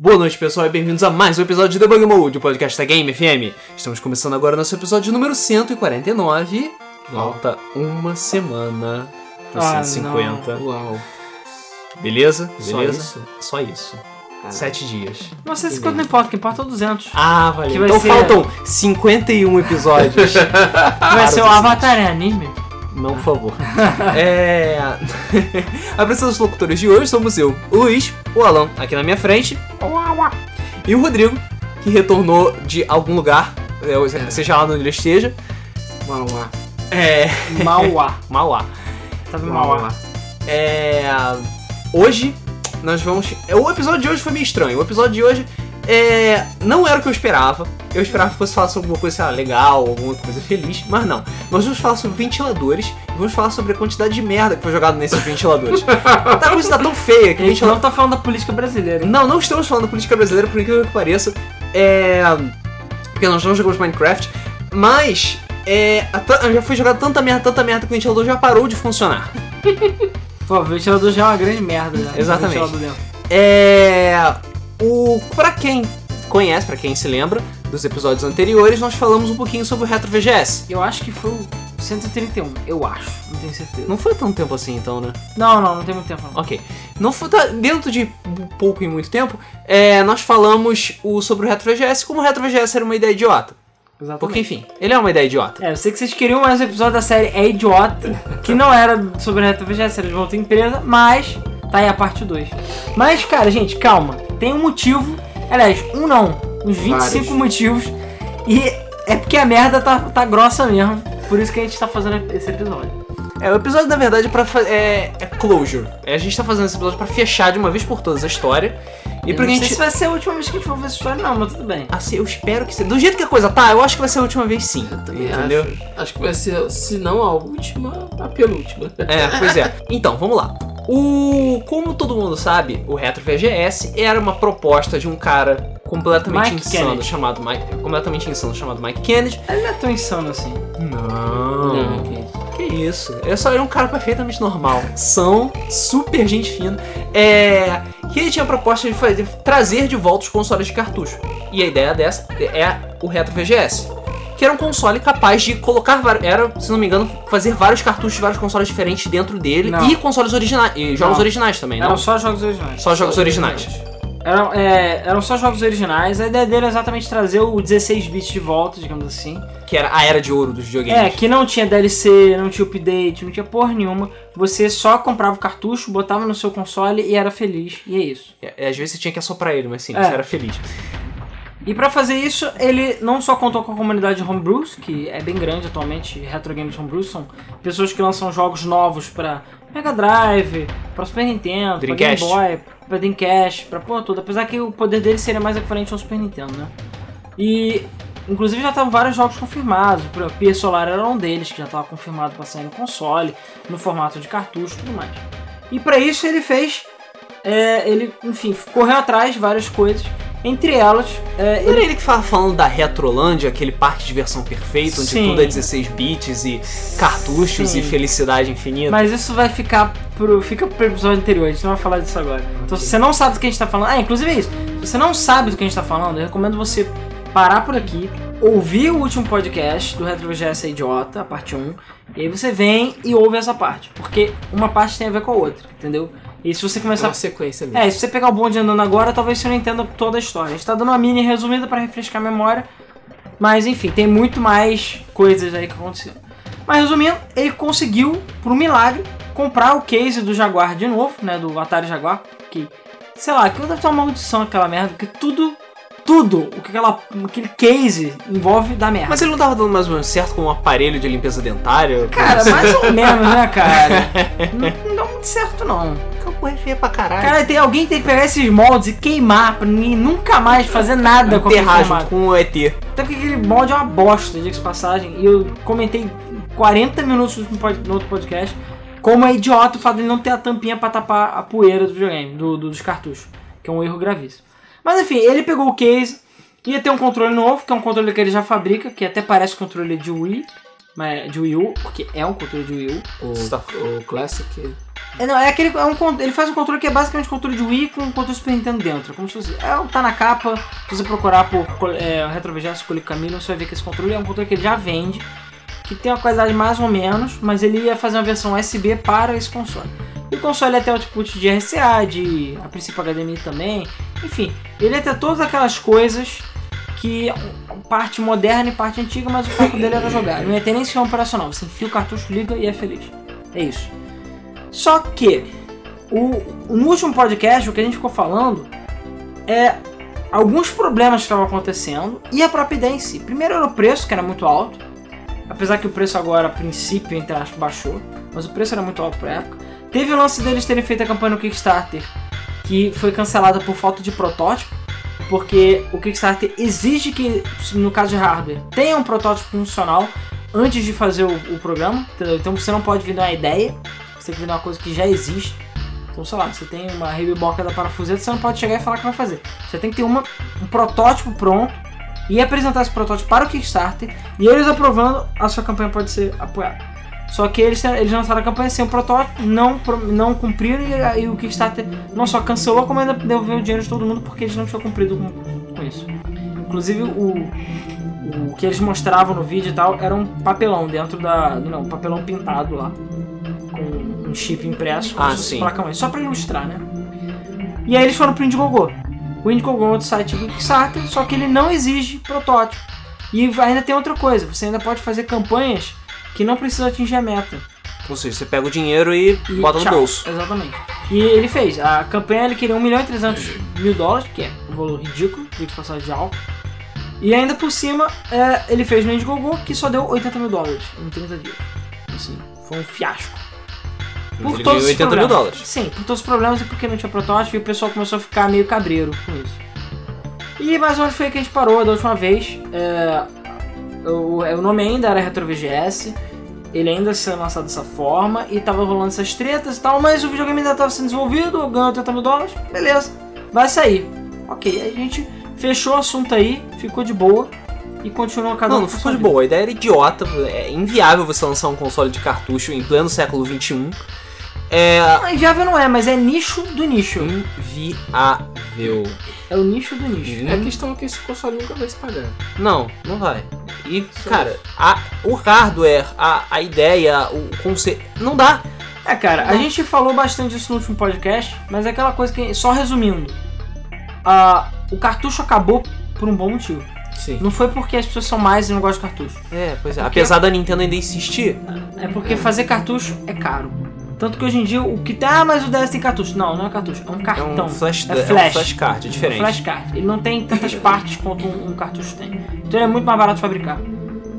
Boa noite, pessoal, e bem-vindos a mais um episódio de Debug Mode, o podcast da Game FM. Estamos começando agora nosso episódio número 149. Falta uma semana pro Ah, 150. Uau. Beleza? Só Beleza? isso? Só isso. Sete dias. Não sei se quanto não importa, que importa é o 200. Ah, valeu. Então ser- faltam 51 episódios. Vai ser o Para, Avatar é anime? Não, por favor. é. Apresentando os locutores de hoje somos eu, o Luiz, o Alan, aqui na minha frente, e o Rodrigo, que retornou de algum lugar, é, seja lá onde ele esteja. Uau. É. Mauá. Mauá. Tava em Uau, Mauá. uau. É. Hoje, nós vamos. O episódio de hoje foi meio estranho. O episódio de hoje é. Não era o que eu esperava. Eu esperava que fosse falar sobre alguma coisa sei lá, legal, alguma coisa feliz, mas não. Nós vamos falar sobre ventiladores e vamos falar sobre a quantidade de merda que foi jogada nesses ventiladores. tá, a coisa tá tão feia que A gente não tá falando da política brasileira, hein? Não, não estamos falando da política brasileira, por incrível que pareça. É. Porque nós não jogamos Minecraft, mas. É, já foi jogado tanta merda, tanta merda que o ventilador já parou de funcionar. Pô, o ventilador já é uma grande merda. Já. Exatamente. É. O. Pra quem conhece, pra quem se lembra dos episódios anteriores, nós falamos um pouquinho sobre o Retro VGS. Eu acho que foi o 131, eu acho. Não tenho certeza. Não foi tanto tempo assim então, né? Não, não, não tem muito tempo não. Ok. Não foi, tá, dentro de pouco e muito tempo, é, nós falamos o, sobre o Retro VGS como o Retro VGS era uma ideia idiota. Exatamente. Porque, enfim, ele é uma ideia idiota. É, eu sei que vocês queriam mais um episódio da série É Idiota, que não era sobre a Retro VGS, era de uma outra empresa, mas tá aí a parte 2. Mas, cara, gente, calma. Tem um motivo, aliás, um não, uns 25 Vários. motivos, e é porque a merda tá, tá grossa mesmo, por isso que a gente tá fazendo esse episódio. É, o episódio, na verdade, é pra fa- é, é closure. É, a gente tá fazendo esse episódio pra fechar de uma vez por todas a história. E eu pra não gente. sei se vai ser a última vez que a gente for ver essa história, não, mas tudo bem. Assim, eu espero que seja. Do jeito que a coisa tá, eu acho que vai ser a última vez sim. Entendeu? Acho, acho que vai ser, se não a última, a penúltima. É, pois é. Então, vamos lá. O. Como todo mundo sabe, o Retro VGS era uma proposta de um cara completamente Mike insano Kennedy. chamado Mike. Completamente insano chamado Mike Kennedy. Ele não é tão insano assim. Não. Não, que isso. Eu só era um cara perfeitamente normal. São, super gente fina. É. Que ele tinha a proposta de fazer, trazer de volta os consoles de cartucho. E a ideia dessa é o Retro VGS. Que era um console capaz de colocar vários. Era, se não me engano, fazer vários cartuchos de vários consoles diferentes dentro dele. Não. E consoles originais. E jogos Não. originais também, não? Eram só jogos originais. Só jogos originais. Eram, é, eram só jogos originais. A ideia dele é exatamente trazer o 16 bits de volta, digamos assim. Que era a era de ouro dos videogames. É, que não tinha DLC, não tinha update, não tinha porra nenhuma. Você só comprava o cartucho, botava no seu console e era feliz. E é isso. É, Às vezes você tinha que assoprar ele, mas sim, É. você era feliz. E pra fazer isso, ele não só contou com a comunidade de homebrews, que é bem grande atualmente, Retro Games Homebrews são pessoas que lançam jogos novos pra Mega Drive, pra Super Nintendo, Dreamcast. pra Game Boy, pra Dreamcast, pra porra toda. Apesar que o poder dele seria mais equivalente ao Super Nintendo, né? E inclusive já estavam vários jogos confirmados, por exemplo, Pier Solar era um deles, que já estava confirmado pra sair no console, no formato de cartucho e tudo mais. E pra isso ele fez, é, ele, enfim, correu atrás de várias coisas, entre elas, é, Não era ele que ficava falando da Retrolândia, aquele parque de diversão perfeito, onde Sim. tudo é 16 bits e cartuchos Sim. e felicidade infinita. Mas isso vai ficar pro, fica pro episódio anterior, a gente não vai falar disso agora. Então se você não sabe do que a gente tá falando. Ah, inclusive é isso. Se você não sabe do que a gente tá falando, eu recomendo você parar por aqui, ouvir o último podcast do Retro VGS é Idiota, a parte 1, e aí você vem e ouve essa parte. Porque uma parte tem a ver com a outra, entendeu? E se você começar uma sequência mesmo. é, se você pegar o bonde andando agora, talvez você não entenda toda a história. A gente tá dando uma mini resumida pra refrescar a memória. Mas enfim, tem muito mais coisas aí que aconteceram. Mas resumindo, ele conseguiu, por um milagre, comprar o case do Jaguar de novo, né? Do Atari Jaguar. Que, sei lá, aquilo deve ter uma maldição aquela merda, porque tudo, tudo, o que aquela, aquele case envolve dá merda. Mas ele não tava dando mais ou menos certo com um aparelho de limpeza dentária? Cara, mais ou menos, né, cara? não, não dá muito certo, não. Campo é feia pra caralho. Cara, tem alguém que tem que pegar esses moldes e queimar pra ninguém nunca mais fazer nada com aquele junto com o ET. Até porque aquele molde é uma bosta, diga-se de passagem. E eu comentei 40 minutos no outro podcast como é idiota o fato de ele não ter a tampinha pra tapar a poeira do videogame, do, do- dos cartuchos. Que é um erro gravíssimo. Mas enfim, ele pegou o case, ia ter um controle novo, que é um controle que ele já fabrica, que até parece controle de Wii, mas de Wii U, porque é um controle de Wii U. O, o Classic É, não, é aquele. É um, ele faz um controle que é basicamente um controle de Wii com um controle Super Nintendo dentro. Como se fosse. É, o- tá na capa. Se você procurar por é, Retro VGS Colic Camino, você vai ver que esse controle é um controle que ele já vende. Que tem uma qualidade mais ou menos, mas ele ia fazer uma versão USB para esse console. E o console ia ter output de RCA, de a princípio HDMI também. Enfim, ele ia ter todas aquelas coisas que parte moderna e parte antiga, mas o foco dele era jogar. Não ia ter nem sistema operacional. Você enfia o cartucho, liga e é feliz. É isso. Só que o, no último podcast o que a gente ficou falando é alguns problemas que estavam acontecendo e a própria ideia em si. Primeiro era o preço, que era muito alto. Apesar que o preço agora, a princípio, entre aspas, baixou. Mas o preço era muito alto pra época. Teve o lance deles terem feito a campanha no Kickstarter, que foi cancelada por falta de protótipo. Porque o Kickstarter exige que, no caso de hardware, tenha um protótipo funcional antes de fazer o, o programa. Então você não pode vender uma ideia, você tem que vender uma coisa que já existe. Então, sei lá, você tem uma rebiboca da parafuseta, você não pode chegar e falar que vai fazer. Você tem que ter uma, um protótipo pronto e apresentar esse protótipo para o Kickstarter. E eles aprovando, a sua campanha pode ser apoiada. Só que eles, eles lançaram a campanha sem o protótipo, não, não cumpriram e, e o Kickstarter não só cancelou, como ainda devolveu o dinheiro de todo mundo porque eles não tinham cumprido com, com isso. Inclusive o, o que eles mostravam no vídeo e tal era um papelão dentro da. Não, um papelão pintado lá. Com um chip impresso Ah, sim. placa mãe. Só pra ilustrar, né? E aí eles foram pro Indiegogo. O Indiegogo é outro site do Kickstarter, só que ele não exige protótipo. E ainda tem outra coisa, você ainda pode fazer campanhas que não precisam atingir a meta. Ou seja, você pega o dinheiro e, E bota no tchau. bolso. Exatamente. E ele fez. A campanha ele queria 1 milhão e 300 mil dólares, que é um valor ridículo, de passagem de alto. E ainda por cima, é, ele fez no Indiegogo, que só deu 80 mil dólares em 30 dias. Assim, foi um fiasco. Ele todos ganhou os 80 mil dólares. Sim, por todos os problemas e porque não tinha protótipo e o pessoal começou a ficar meio cabreiro com isso. E mais ou menos foi aí que a gente parou da última vez. É, o, o nome ainda era Retro VGS. Ele ainda sendo lançado dessa forma e tava rolando essas tretas e tal, mas o videogame ainda tava sendo desenvolvido, ganhou 80 mil dólares, beleza, vai sair. Ok, aí a gente fechou o assunto aí, ficou de boa e continuou cada Não, um não ficou de boa. A ideia era idiota. É inviável você lançar um console de cartucho em pleno século XXI. É Não, inviável não é, mas é nicho do nicho. inviável. É o nicho do nicho. É a questão que esse console nunca vai se pagar. Não, não vai. E, cara, a- o hardware, a, a ideia, o conceito. Não dá. É, cara, a gente falou bastante disso no último podcast, mas é aquela coisa que, só resumindo, a- o cartucho acabou por um bom motivo. Sim. Não foi porque as pessoas são mais e não gostam de cartucho. É, pois é. Porque- Apesar da Nintendo ainda insistir, É porque fazer cartucho é caro. Tanto que hoje em dia o que tem. Ah, mas o DS tem cartucho. Não, não é cartucho, é um é cartão. um flash, é é um flash. flashcard, é diferente. flashcard. Ele não tem tantas partes quanto um, um cartucho tem. Então ele é muito mais barato de fabricar.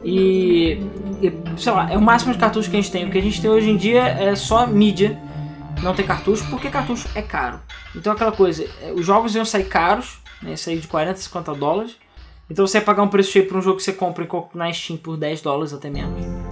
E, e, sei lá, é o máximo de cartucho que a gente tem. O que a gente tem hoje em dia é só mídia, não tem cartucho, porque cartucho é caro. Então aquela coisa, é, os jogos iam sair caros, né, ia sair de 40, 50 dólares. Então você ia pagar um preço cheio para um jogo que você compra na Steam por 10 dólares até menos.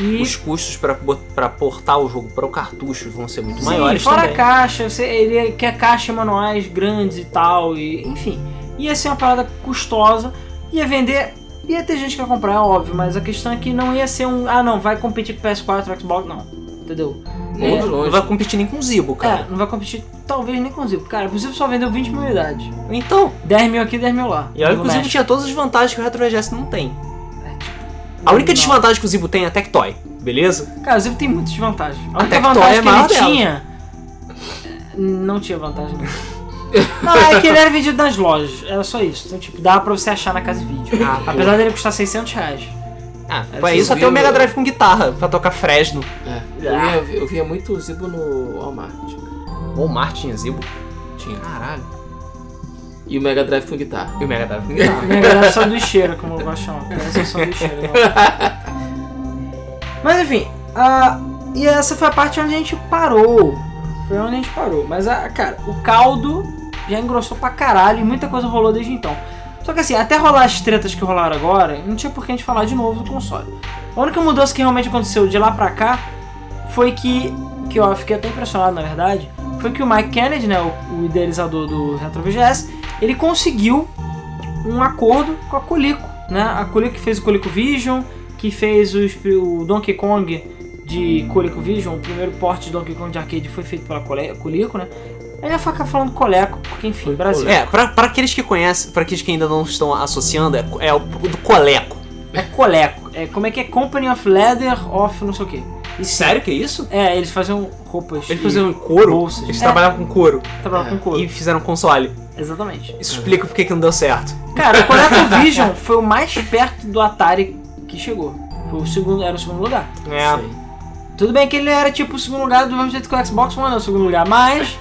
E Os custos pra portar o jogo para o cartucho vão ser muito Sim, maiores fora também. a caixa, você, ele quer caixa e manuais grandes e tal, e enfim. Ia ser uma parada custosa, ia vender, ia ter gente que ia comprar, é óbvio, mas a questão é que não ia ser um. Ah, não, vai competir com PS4, Xbox, não. Entendeu? É, Não vai competir nem com o Zibo, É, cara. não vai competir, talvez nem com o Zibo. Cara, o Zibo só vendeu 20 mil unidades. Então, 10 mil aqui, 10 mil lá. e olha que o Zibo tinha todas as vantagens que o Retro VGS não tem. É, A única não. desvantagem que o Zibo tem é a Tectoy, beleza? Cara, o Zibo tem muitas vantagens. A única Tectoy vantagem é que ele maior dela. tinha. Não tinha vantagem, não. Não, é que ele era vendido nas lojas. Era só isso. Então, tipo, dava pra você achar na casa de vídeo. Ah, pô. Apesar dele custar 600 reais. Ah, É, pra você isso até o Mega Drive com guitarra, pra tocar Fresno. É. Eu, via, eu via muito Zibo no Walmart. Walmart tinha Zibo. Tinha. Caralho. E o Mega Drive com guitarra. E o Mega Drive com guitarra. Minha galera é sanduicheira, como eu gosto de chamar. Essa é sanduicheira. não. Mas enfim, a- e essa foi a parte onde a gente parou. Foi onde a gente parou. Mas, a, cara, o caldo já engrossou pra caralho e muita coisa rolou desde então. Só que assim, até rolar as tretas que rolaram agora, não tinha por que a gente falar de novo do console. A única mudança que realmente aconteceu de lá pra cá foi que, que eu fiquei até impressionado na verdade, foi que o Mike Kennedy, né, o, o idealizador do Retro VGS, ele conseguiu um acordo com a Coleco, né? A Coleco que fez o Coleco Vision, que fez os- o Donkey Kong de ColecoVision, o primeiro porte de Donkey Kong de arcade foi feito pela Cole- Coleco, né? Aí ia ficar falando Coleco, porque enfim, Brasil. É, pra, pra aqueles que conhecem, pra aqueles que ainda não estão associando, é, é o do Coleco. É Coleco. É, como é que é? Company of Leather of não sei o quê. E Sério que é isso? É, eles faziam roupas. Eles e faziam couro? bolsas. Eles É. trabalhavam com couro. Trabalhavam com couro. E fizeram console. Exatamente. Isso explica por que que não deu certo. Cara, o ColecoVision foi o mais perto do Atari que chegou. Foi o segundo, era o segundo lugar. É. Sei. Tudo bem que ele era tipo o segundo lugar do mesmo jeito que o Xbox One é o segundo lugar, mas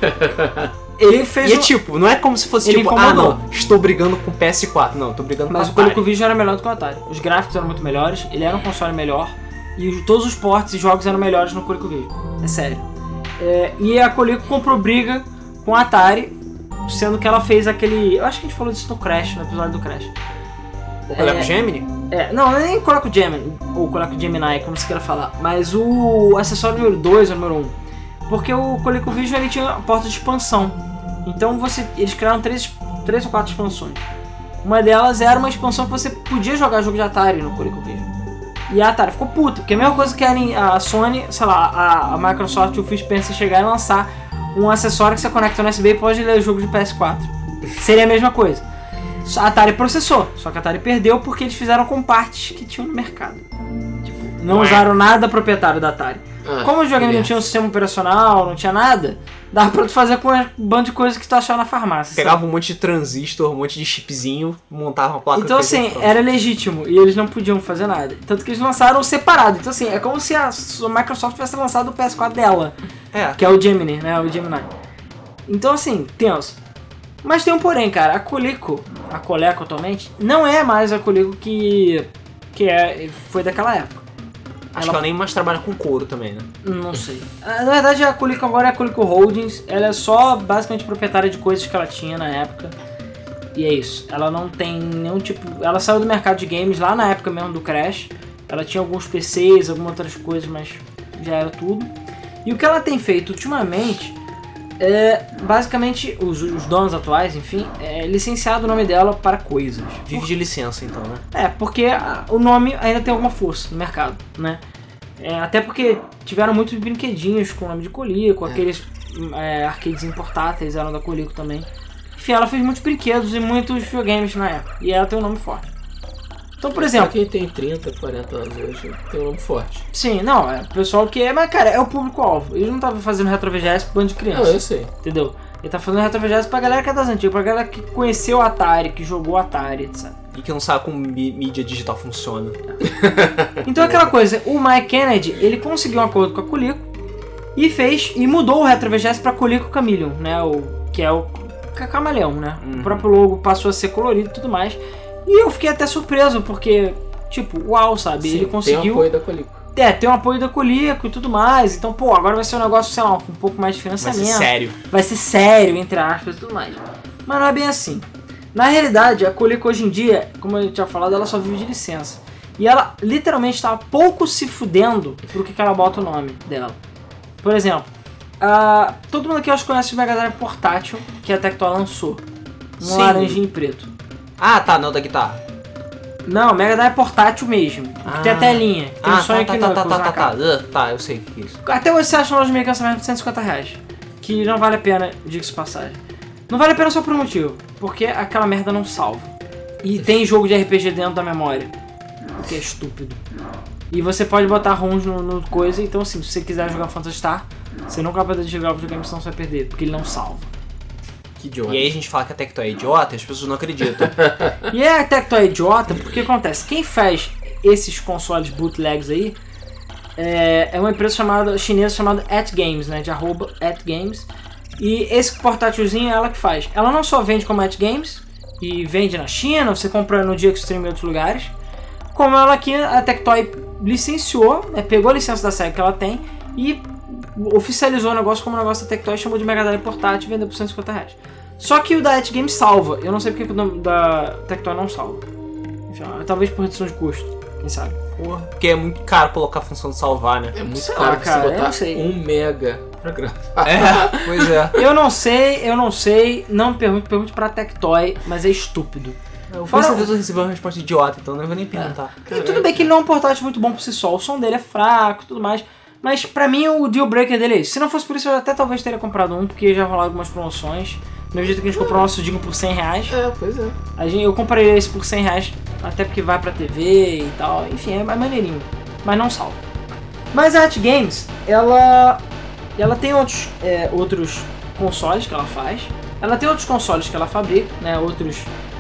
ele fez E é um- tipo, não é como se fosse Ele tipo, ah incomodou. não, estou brigando com o PS4. Não, tô brigando Mas o com o Atari. ColecoVision era melhor do que o Atari. Os gráficos eram muito melhores, ele era um console melhor e os- todos os ports e jogos eram melhores no ColecoVision. É sério. É, e a Coleco comprou briga com a Atari, sendo que ela fez aquele. Eu acho que a gente falou disso no Crash, no episódio do Crash. O Coleco É. Gemini? É, não, é nem Coleco Gemini, ou Coleco Gemini, como você queira falar, mas o acessório número 2 ou número 1. Um, porque o ColecoVision ele tinha a porta de expansão. Então você, eles criaram três, três ou quatro expansões. Uma delas era uma expansão que você podia jogar jogo de Atari no ColecoVision. E a Atari ficou puta, porque é a mesma coisa que a a Sony, sei lá, a, a Microsoft e o Phil Spencer chegar e lançar um acessório que você conecta no USB e pode ler o jogo de PS4. Seria a mesma coisa. A Atari processou, só que a Atari perdeu porque eles fizeram com partes que tinham no mercado. Tipo, não Ué. usaram nada proprietário da Atari. Ah, Como o videogame não tinha um sistema operacional, não tinha nada, dava pra tu fazer com um bando de coisas que tu achava na farmácia. sabe? Pegava um monte de transistor, um monte de chipzinho, montava uma placa Então assim, era legítimo e eles não podiam fazer nada. Tanto que eles lançaram separado. Então assim, é como se a a Microsoft tivesse lançado o PS4 dela, É. que é o Gemini, né? O Gemini. Então assim, tenso. Mas tem um porém, cara. A Coleco, a Coleco atualmente, não é mais a Coleco que, que é, foi daquela época. Acho ela- que ela nem mais trabalha com couro também, né? Não sei. Na verdade, a Coleco agora é a Coleco Holdings. Ela é só basicamente proprietária de coisas que ela tinha na época. E é isso. Ela não tem nenhum tipo. Ela saiu do mercado de games lá na época mesmo do Crash. Ela tinha alguns PCs, algumas outras coisas, mas já era tudo. E o que ela tem feito ultimamente é basicamente os, os donos atuais, enfim, é licenciado o nome dela para coisas. Vive de licença, então, né? É, porque a- o nome ainda tem alguma força no mercado, né? É, até porque tiveram muitos brinquedinhos com o nome de Colico, aqueles hum, é, arcades importáteis eram da Colico também. Enfim, ela fez muitos brinquedos e muitos videogames na época, e ela tem um nome forte. Então, por Pra exemplo, quem tem 30, 40 anos hoje, tem um nome forte. sim, não, é o pessoal que é, mas cara, é o público-alvo. Ele não tava fazendo retro VGS pro bando de Não, criança, eu sei. entendeu? Ele tá fazendo retro VGS pra galera que é das antigas, pra galera que conheceu o Atari, que jogou Atari, etc. E que não sabe como mí- mídia digital funciona. Então aquela coisa, o Mike Kennedy, ele conseguiu um acordo com a Coleco e fez e mudou o Retro VGS para Coleco Chameleon, né, o que é o ca- camaleão, né? Uhum. O próprio logo passou a ser colorido e tudo mais. E eu fiquei até surpreso porque tipo, uau, sabe? Sim, ele Tem conseguiu o apoio da Colico. é, tem o apoio da Coleco e tudo mais. Então, pô, agora vai ser um negócio, sei lá, com um pouco mais de Vai financiamento ser sério. vai ser sério, entre aspas e tudo mais. Mas não é bem assim. Na realidade, a Coleco hoje em dia, como eu tinha falado, ela só vive de licença. E ela literalmente está pouco se fudendo pro que, que ela bota o nome dela. Por exemplo, ah, todo mundo aqui acho que conhece o Mega Drive portátil que a Tectoy lançou. Um Sim. laranjinha e preto. Ah, tá, não da guitarra. Não, Mega Drive portátil mesmo. Que tem a Ah. telinha. Que tem ah, o Sonic tá, tá, Knuckles tá, tá, tá, tá, tá, tá, eu sei o que é isso. Até hoje você acha loja mais de 150 reais. Que não vale a pena, diga-se passagem. Não vale a pena só por um motivo. Porque aquela merda não salva. E tem jogo de RPG dentro da memória. O que é estúpido. E você pode botar ROMs no, no coisa, então assim, se você quiser jogar Phantasy Star, você nunca vai poder jogar o videogame, senão você vai perder, porque ele não salva. Que idiota. E aí a gente fala que a Tectoy é idiota e as pessoas não acreditam. E é a Tectoy idiota, porque acontece, quem faz esses consoles bootlegs aí é, é uma empresa chamada chinesa chamada At Games, né, de arroba At Games. E esse portátilzinho é ela que faz. Ela não só vende como At Games e vende na China, você compra no Dia Extreme em outros lugares, como ela aqui a Tectoy licenciou, né, pegou a licença da SEGA que ela tem e oficializou o negócio como negócio da Tectoy, chamou de Mega Drive portátil e vendeu por 150 reais. Só que o da At Games salva. Eu não sei porque que o nome da Tectoy não salva. Enfim, talvez por redução de custo, quem sabe. Porra, porque é muito caro colocar a função de salvar, né? É muito Sei caro lá, cara, você botar um mega pra gravar. É, pois é. Eu não sei, eu não sei, não me pergunte, pergunte pra Tectoy, mas é estúpido. Eu Fora- com certeza eu recebi uma resposta idiota, então não vou nem perguntar. E tudo bem que ele não é um portátil muito bom por si só, o som dele é fraco e tudo mais. Mas pra mim o deal breaker dele é isso. Se não fosse por isso, eu até talvez teria comprado um, porque já rolaram algumas promoções. No mesmo jeito que a gente comprou o nosso Digo por 100 reais. É, pois é. A gente, eu comprei esse por 100 reais, até porque vai pra TV e tal. Enfim, é mais maneirinho. Mas não salva. Mas a At Games, ela, ela tem outros, é, outros consoles que ela faz. Ela tem outros consoles que ela fabrica, né? Outros,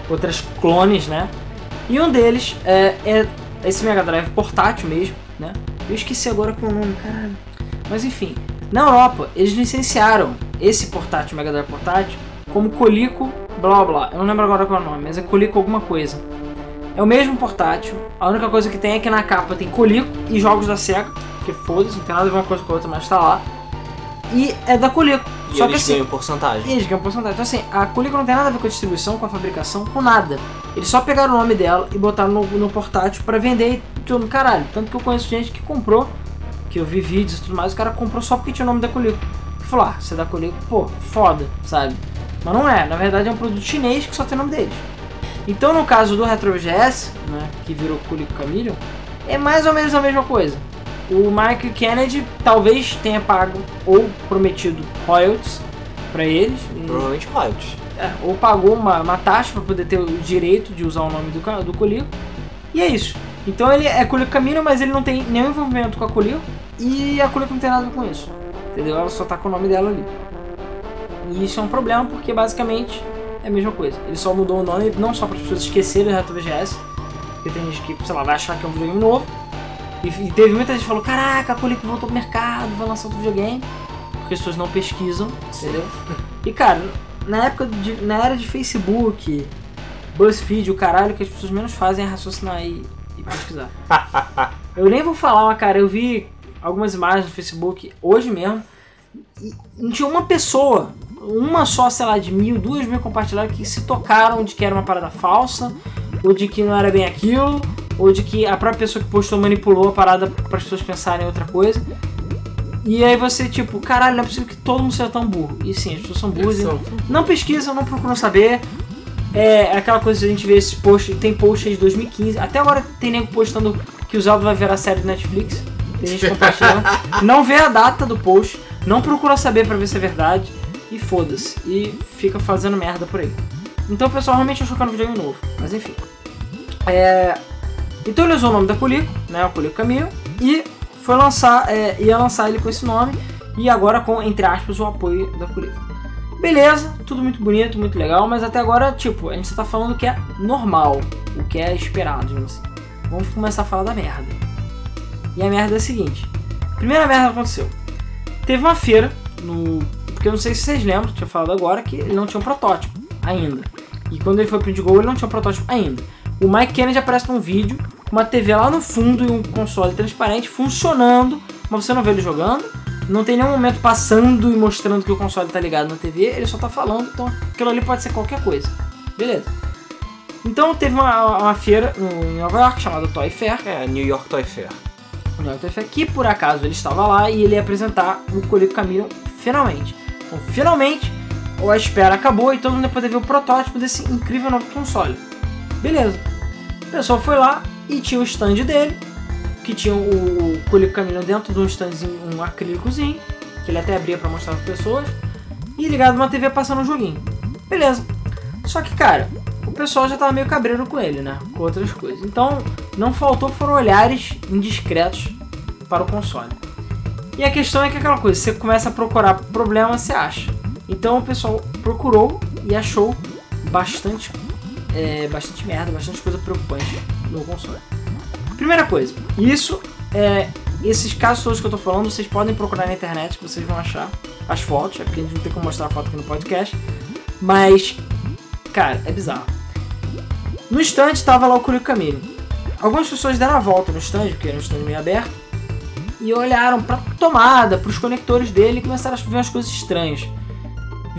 outras clones, né? E um deles é, é esse Mega Drive portátil mesmo, né? Eu esqueci agora qual é o nome, caralho. Mas enfim, na Europa eles licenciaram esse portátil Mega Drive portátil como Colico blá blá. Eu não lembro agora qual é o nome, mas é Colico alguma coisa. É o mesmo portátil. A única coisa que tem é que na capa tem Colico e jogos da Sega, que foda-se, não tem nada a ver uma coisa com a outra, mas tá lá. E é da Colico. E Só que eles assim, ganham porcentagem. eles ganham porcentagem. Então assim, a Colico não tem nada a ver com a distribuição, com a fabricação, com nada. Eles só pegaram o nome dela e botaram no, no portátil pra vender e tudo no caralho. Tanto que eu conheço gente que comprou, que eu vi vídeos e tudo mais, o cara comprou só porque tinha o nome da Colico. E falou, ah, você é da Colico, pô, foda, sabe? Mas não é, na verdade é um produto chinês que só tem o nome deles. Então no caso do RetroGS, né, que virou Colico Chameleon, é mais ou menos a mesma coisa. O Mike Kennedy talvez tenha pago ou prometido royalties pra eles. Provavelmente royalties. é, ou pagou uma, uma taxa para poder ter o direito de usar o nome do, do Colico. E é isso. Então ele é Colico Camino, mas ele não tem nenhum envolvimento com a Colico. E a Colico não tem nada com isso. Entendeu? Ela só tá com o nome dela ali. E isso é um problema porque basicamente é a mesma coisa. Ele só mudou o nome não só para as pessoas esquecerem o Retro VGS. Porque tem gente que, sei lá, vai achar que é um videogame novo. E, teve muita gente que falou: Caraca, a Colico voltou pro mercado, vai lançar outro videogame. Porque as pessoas não pesquisam, entendeu? E cara, na época de, na era de Facebook, BuzzFeed, o caralho, que as pessoas menos fazem é raciocinar e, e pesquisar. eu nem vou falar, mas cara, eu vi algumas imagens no Facebook hoje mesmo e não tinha uma pessoa, uma só, sei lá, de mil, duas mil compartilhadas que se tocaram de que era uma parada falsa, ou de que não era bem aquilo, ou de que a própria pessoa que postou manipulou a parada para as pessoas pensarem em outra coisa. E aí você, tipo, caralho, não é possível que todo mundo seja tão burro. E sim, as pessoas são burras. São- Não pesquisam, não procuram saber. É aquela coisa que a gente vê esses posts, tem post aí de 2015. Até agora tem nego postando que o Zelda vai virar série do Netflix. Tem gente compartilhando. não vê a data do post, não procura saber pra ver se é verdade. E foda-se. E fica fazendo merda por aí. Então o pessoal realmente achou que era um videogame novo. Mas enfim. É... Então ele usou o nome da Colico, né? O Colico Caminho. E foi lançar, é, ia lançar ele com esse nome. E agora com, entre aspas, o apoio da Colico. Beleza, tudo muito bonito, muito legal, mas até agora, tipo, a gente só tá falando o que é normal, o que é esperado, digamos assim. Vamos começar a falar da merda. E a merda é a seguinte: primeira merda aconteceu. Teve uma feira no. Porque eu não sei se vocês lembram, tinha falado agora, que ele não tinha um protótipo ainda. E quando ele foi pro Indigo, ele não tinha um protótipo ainda. O Mike Kennedy aparece num vídeo com uma TV lá no fundo e um console transparente funcionando, mas você não vê ele jogando. Não tem nenhum momento passando e mostrando que o console tá ligado na TV, ele só tá falando, então aquilo ali pode ser qualquer coisa. Beleza. Então teve uma, uma feira em Nova York chamada Toy Fair, É, New York Toy Fair. o Neo Toy Fair, que por acaso ele estava lá e ele ia apresentar o Colico Camino finalmente. Então finalmente a espera acabou e todo mundo ia poder ver o protótipo desse incrível novo console. Beleza. O pessoal foi lá e tinha o stand dele, que tinha o, o Colico Camino dentro de um standzinho, um acrílicozinho, que ele até abria para mostrar para pessoas, e ligado numa TV passando um joguinho. Beleza. Só que, cara, o pessoal já tava meio cabreiro com ele, né? Com outras coisas. Então, não faltou foram olhares indiscretos para o console. E a questão é que aquela coisa, você começa a procurar problema, você acha. Então o pessoal procurou e achou bastante, é, bastante merda, bastante coisa preocupante no console. Primeira coisa, isso é. Esses casos todos que eu tô falando, vocês podem procurar na internet que vocês vão achar as fotos, é porque a gente não tem como mostrar a foto aqui no podcast. Mas, cara, é bizarro. No stand tava lá o Curico Camino. Algumas pessoas deram a volta no stand, porque era um stand meio aberto, e olharam pra tomada, pros conectores dele e começaram a ver umas coisas estranhas.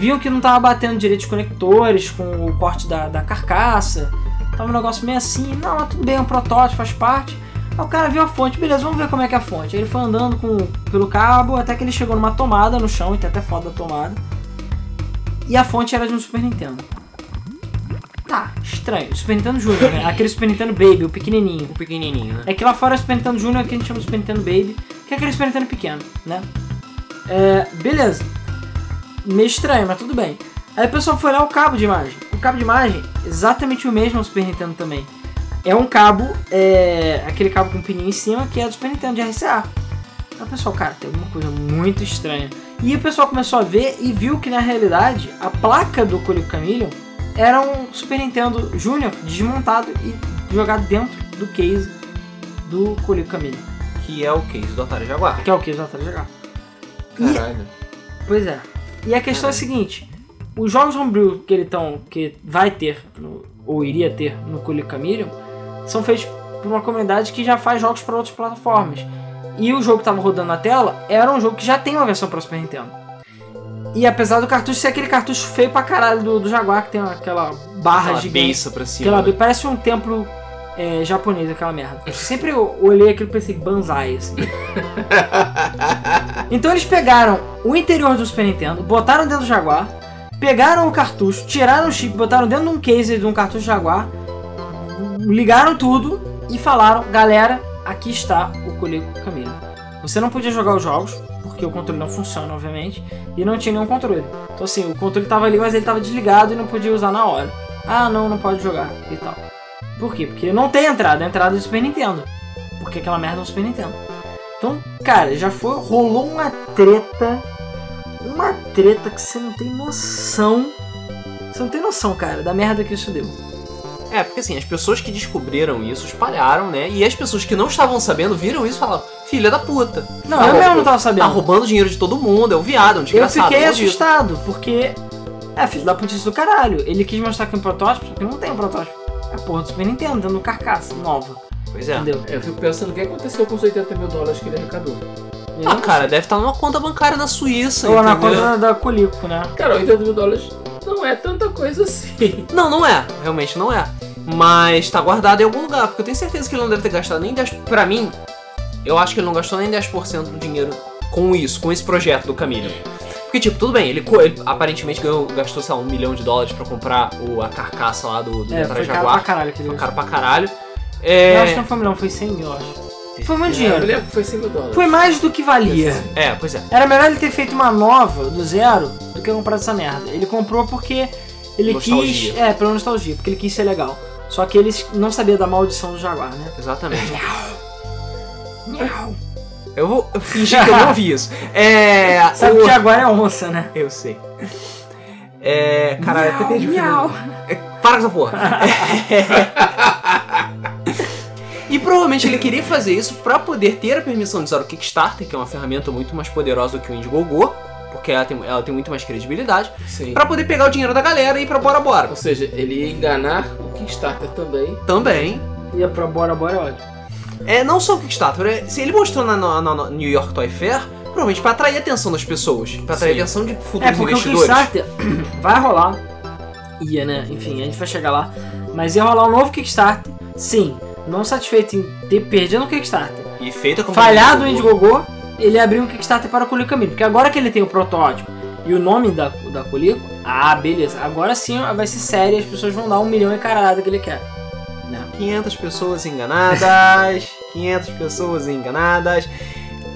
Viam que não tava batendo direito os conectores com o corte da, da carcaça. Tava um negócio meio assim, não, mas tudo bem, é um protótipo, faz parte. Aí o cara viu a fonte, beleza, vamos ver como é que é a fonte. Aí ele foi andando com, pelo cabo até que ele chegou numa tomada no chão, e tem até foto da tomada. E a fonte era de um Super Nintendo. Tá, estranho. Super Nintendo Junior, né? Aquele Super Nintendo Baby, o pequenininho. O pequenininho, né? É que lá fora é o Super Nintendo Junior, que a gente chama de Super Nintendo Baby, que é aquele Super Nintendo pequeno, né? É, beleza. Meio estranho, mas tudo bem. Aí o pessoal foi lá o cabo de imagem. O cabo de imagem, exatamente o mesmo no Super Nintendo também. É um cabo, é, aquele cabo com pininho em cima, que é do Super Nintendo de RCA. Aí o pessoal, cara, tem alguma coisa muito estranha. E o pessoal começou a ver e viu que na realidade a placa do Coleco Chameleon era um Super Nintendo Junior desmontado e jogado dentro do case do Coleco Chameleon. Que é o case do Atari Jaguar. Que é o case do Atari Jaguar. E- Caralho. Pois é. E a questão é a seguinte: os jogos homebrew que ele tão, que vai ter, no- ou iria ter no Coleco Chameleon, são feitos por uma comunidade que já faz jogos para outras plataformas. E o jogo que estava rodando na tela era um jogo que já tem uma versão para Super Nintendo. E apesar do cartucho ser aquele cartucho feio pra caralho do, do Jaguar, que tem aquela barra Aquela gigante. pra cima. Aquela, né? parece um templo é, japonês, aquela merda. Eu sempre olhei aquilo e pensei, banzai, assim. então eles pegaram o interior do Super Nintendo, botaram dentro do Jaguar, pegaram o cartucho, tiraram o chip, botaram dentro de um case de um cartucho Jaguar, ligaram tudo e falaram, galera, aqui está o Coleco Camilo. Você não podia jogar os jogos, porque o controle não funciona, obviamente, e não tinha nenhum controle. Então assim, o controle estava ali, mas ele estava desligado e não podia usar na hora. Ah, não, não pode jogar e tal. Por quê? Porque não tem entrada, é entrada do Super Nintendo. Porque aquela merda é um Super Nintendo. Então, cara, já foi. rolou uma treta. Uma treta que você não tem noção. Você não tem noção, cara, da merda que isso deu. É, porque assim, as pessoas que descobriram isso espalharam, né? E as pessoas que não estavam sabendo viram isso e falaram: Filha da puta. Não, Tá eu mesmo não tava sabendo. Tá roubando dinheiro de todo mundo, é um viado, é um eu desgraçado. fiquei maldito. assustado, porque. É, filho da putice do caralho. Ele quis mostrar que é um protótipo, só que não tem um protótipo. É a porra do Super Nintendo, dando carcaça nova. Pois é. Entendeu? Eu fico pensando o que aconteceu com os 80 mil dólares que ele arrecadou. Ah, cara, deve estar numa conta bancária na Suíça. Ou na entendeu? conta da Colico, né? Cara, 80 mil dólares não é tanta coisa assim. Não, não é. Realmente não é. Mas tá guardado em algum lugar, porque eu tenho certeza que ele não deve ter gastado nem 10%. Pra mim, eu acho que ele não gastou nem 10% do dinheiro com isso, com esse projeto do Camilo. Porque, tipo, tudo bem, ele, ele aparentemente ganhou, gastou, sei lá, um milhão de dólares pra comprar o, a carcaça lá do, do É, Atari foi caro Jaguar. pra caralho Foi caro pra caralho. Eu É, acho que não foi um milhão, foi 100 mil, eu acho. Foi muito Eu dinheiro. lembro que foi 100 mil dólares. Foi mais do que valia. é, pois é. Era melhor ele ter feito uma nova, do zero, do que comprar essa merda. Ele comprou porque ele Nostalgia. quis. É, pela nostalgia, porque ele quis ser legal. Só que ele não sabia da maldição do Jaguar, né? Exatamente. Eu vou fingir que eu não ouvi isso. É. Sabe o- que Jaguar é onça, né? Eu sei. É. Caralho, até perdi o fio. Miau. É, Para com essa porra. E provavelmente ele queria fazer isso pra poder ter a permissão de usar o Kickstarter, que é uma ferramenta muito mais poderosa do que o Indiegogo, porque ela tem, ela tem muito mais credibilidade, Sim. pra poder pegar o dinheiro da galera e ir pra bora bora. Ou seja, ele ia enganar o Kickstarter também. Também. Ia pra Bora Bora é ótimo. É, não só o Kickstarter, é, se ele mostrou na, na- na New York Toy Fair, provavelmente pra atrair a atenção das pessoas, pra atrair Sim. a atenção de futuros É, porque o investidores. Kickstarter vai rolar. Ia, né? Enfim, a gente vai chegar lá. Mas ia rolar um novo Kickstarter. Sim, não satisfeito em ter perdido o Kickstarter. E feita com falhado o Indiegogo, ele abriu um Kickstarter para o Colico Camilo. Porque agora que ele tem o protótipo e o nome da, da Colico, ah, beleza. Agora sim vai ser sério as pessoas vão dar um milhão e caralhada que ele quer. Né? 500 pessoas enganadas, 500 pessoas enganadas.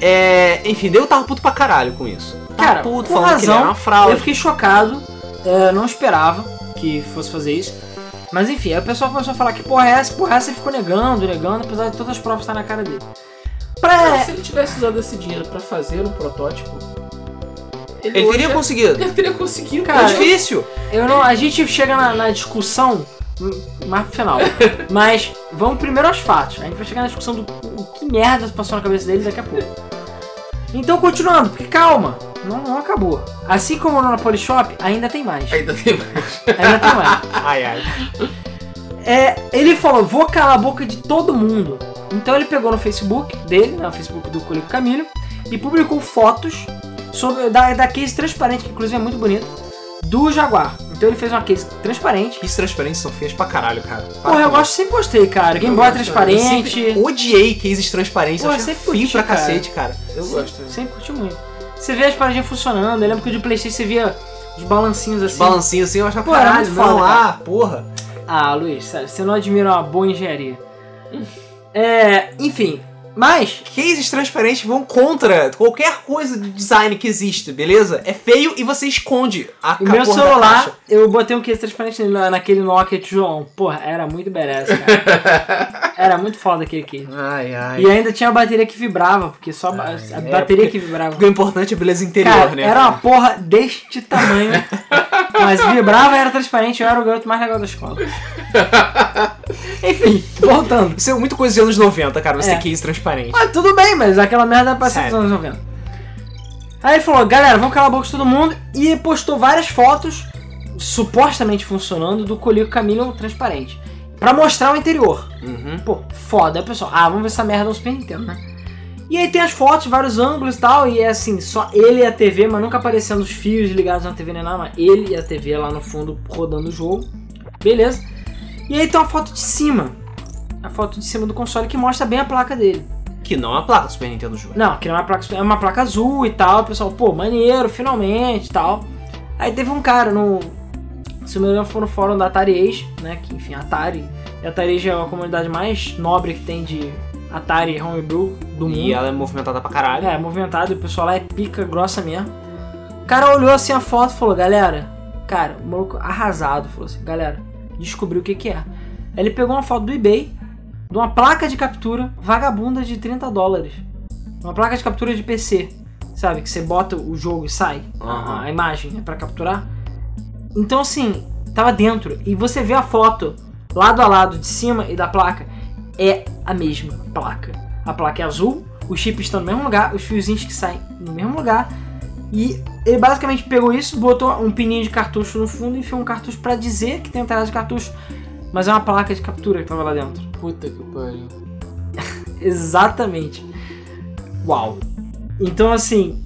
É, enfim, eu tava puto pra caralho com isso. Tava Cara, puto, com falando que ele razão, era uma fraude. Eu fiquei chocado, é, não esperava que fosse fazer isso. Mas enfim, aí o pessoal começou a falar que porra é essa, porra é essa, e ficou negando, negando, apesar de todas as provas estarem na cara dele. Cara, Pra... se ele tivesse usado esse dinheiro pra fazer um protótipo, Ele hoje teria já- conseguido. Ele teria conseguido. Cara, é difícil. Eu não, a gente chega na, na discussão hum, mais pro final. Mas vamos primeiro aos fatos. A gente vai chegar na discussão do o que merda passou na cabeça dele daqui a pouco. Então, continuando, porque calma, não, não acabou. Assim como no Polishop, ainda tem mais. Ainda tem mais. Ainda tem mais. Ai, ai. É, ele falou, vou calar a boca de todo mundo. Então ele pegou no Facebook dele, no Facebook do Colico Camilo, e publicou fotos sobre, da, da case transparente, que inclusive é muito bonito, do Jaguar. Então ele fez uma case transparente. Que transparências são feias pra caralho, cara. Para Porra, eu gosto, sempre gostei, cara. Game Boy. Eu transparente. sempre odiei cases transparentes. Porra, eu sempre curti, pra cara. cacete, cara. Eu gosto. Sempre curti muito. Você vê as paradinhas funcionando. Eu lembro que o de Playstation você via os balancinhos assim. Balancinho assim, eu achava Pô, era caralho. muito foda, Não, cara. ah, porra. Ah, Luiz, sério, você não admira uma boa engenharia. É, enfim, Mas, Cases transparentes vão contra qualquer coisa de design que existe, beleza? É feio e você esconde a o meu celular, eu botei um case transparente na- naquele Nokia tijolão. Porra, era muito badass, cara. era muito foda aquele case. Ai, ai. E ainda tinha a bateria que vibrava, porque só ba- a é, bateria porque- que vibrava. Porque o importante é a beleza interior, Cara, né? era uma porra deste tamanho. mas vibrava, era transparente, eu era o garoto mais legal da escola. Enfim, voltando. Isso é muito coisa de anos 90, cara, você É. ter case transparente. Ah, tudo bem, mas aquela merda é pra ser dos anos 90. Aí ele falou, galera, vamos calar a boca de todo mundo. E postou várias fotos, supostamente funcionando, do Colico Chameleon transparente. Pra mostrar o interior. Uhum. Pô, foda. Aí pessoal, ah, vamos ver essa merda no Super Nintendo, né? E aí tem as fotos, vários ângulos e tal, e é assim, só ele e a TV, mas nunca aparecendo os fios ligados na TV nem nada, mas ele e a TV lá no fundo rodando o jogo. Beleza. E aí tem uma foto de cima. A foto de cima do console que mostra bem a placa dele. Que não é a placa do Super Nintendo Júnior. Não, que não é uma placa, é uma placa azul e tal. O pessoal, pô, maneiro, finalmente e tal. Aí teve um cara no. Se não me engano, foi no fórum da Atari Age, né? Que enfim, Atari. E a Atari Age é a comunidade mais nobre que tem de Atari Homebrew do mundo. E ela é movimentada pra caralho. É, movimentado, e o pessoal lá é pica grossa mesmo. O cara olhou assim a foto e falou, galera, cara, o maluco arrasado, falou assim, galera, descobriu o que que é. Aí ele pegou uma foto do eBay, de uma placa de captura vagabunda de 30 dólares. Uma placa de captura de PC, sabe? Que você bota o jogo e sai, a- Aham. a, imagem é pra capturar. Então assim, tava dentro, e você vê a foto lado a lado de cima e da placa, é a mesma placa. A placa é azul, os chips estão no mesmo lugar, os fiozinhos que saem no mesmo lugar. E ele basicamente pegou isso, botou um pininho de cartucho no fundo e enfiou um cartucho pra dizer que tem entrada de cartucho. Mas é uma placa de captura que tava lá dentro. Puta que pariu. Exatamente. Uau. Então assim,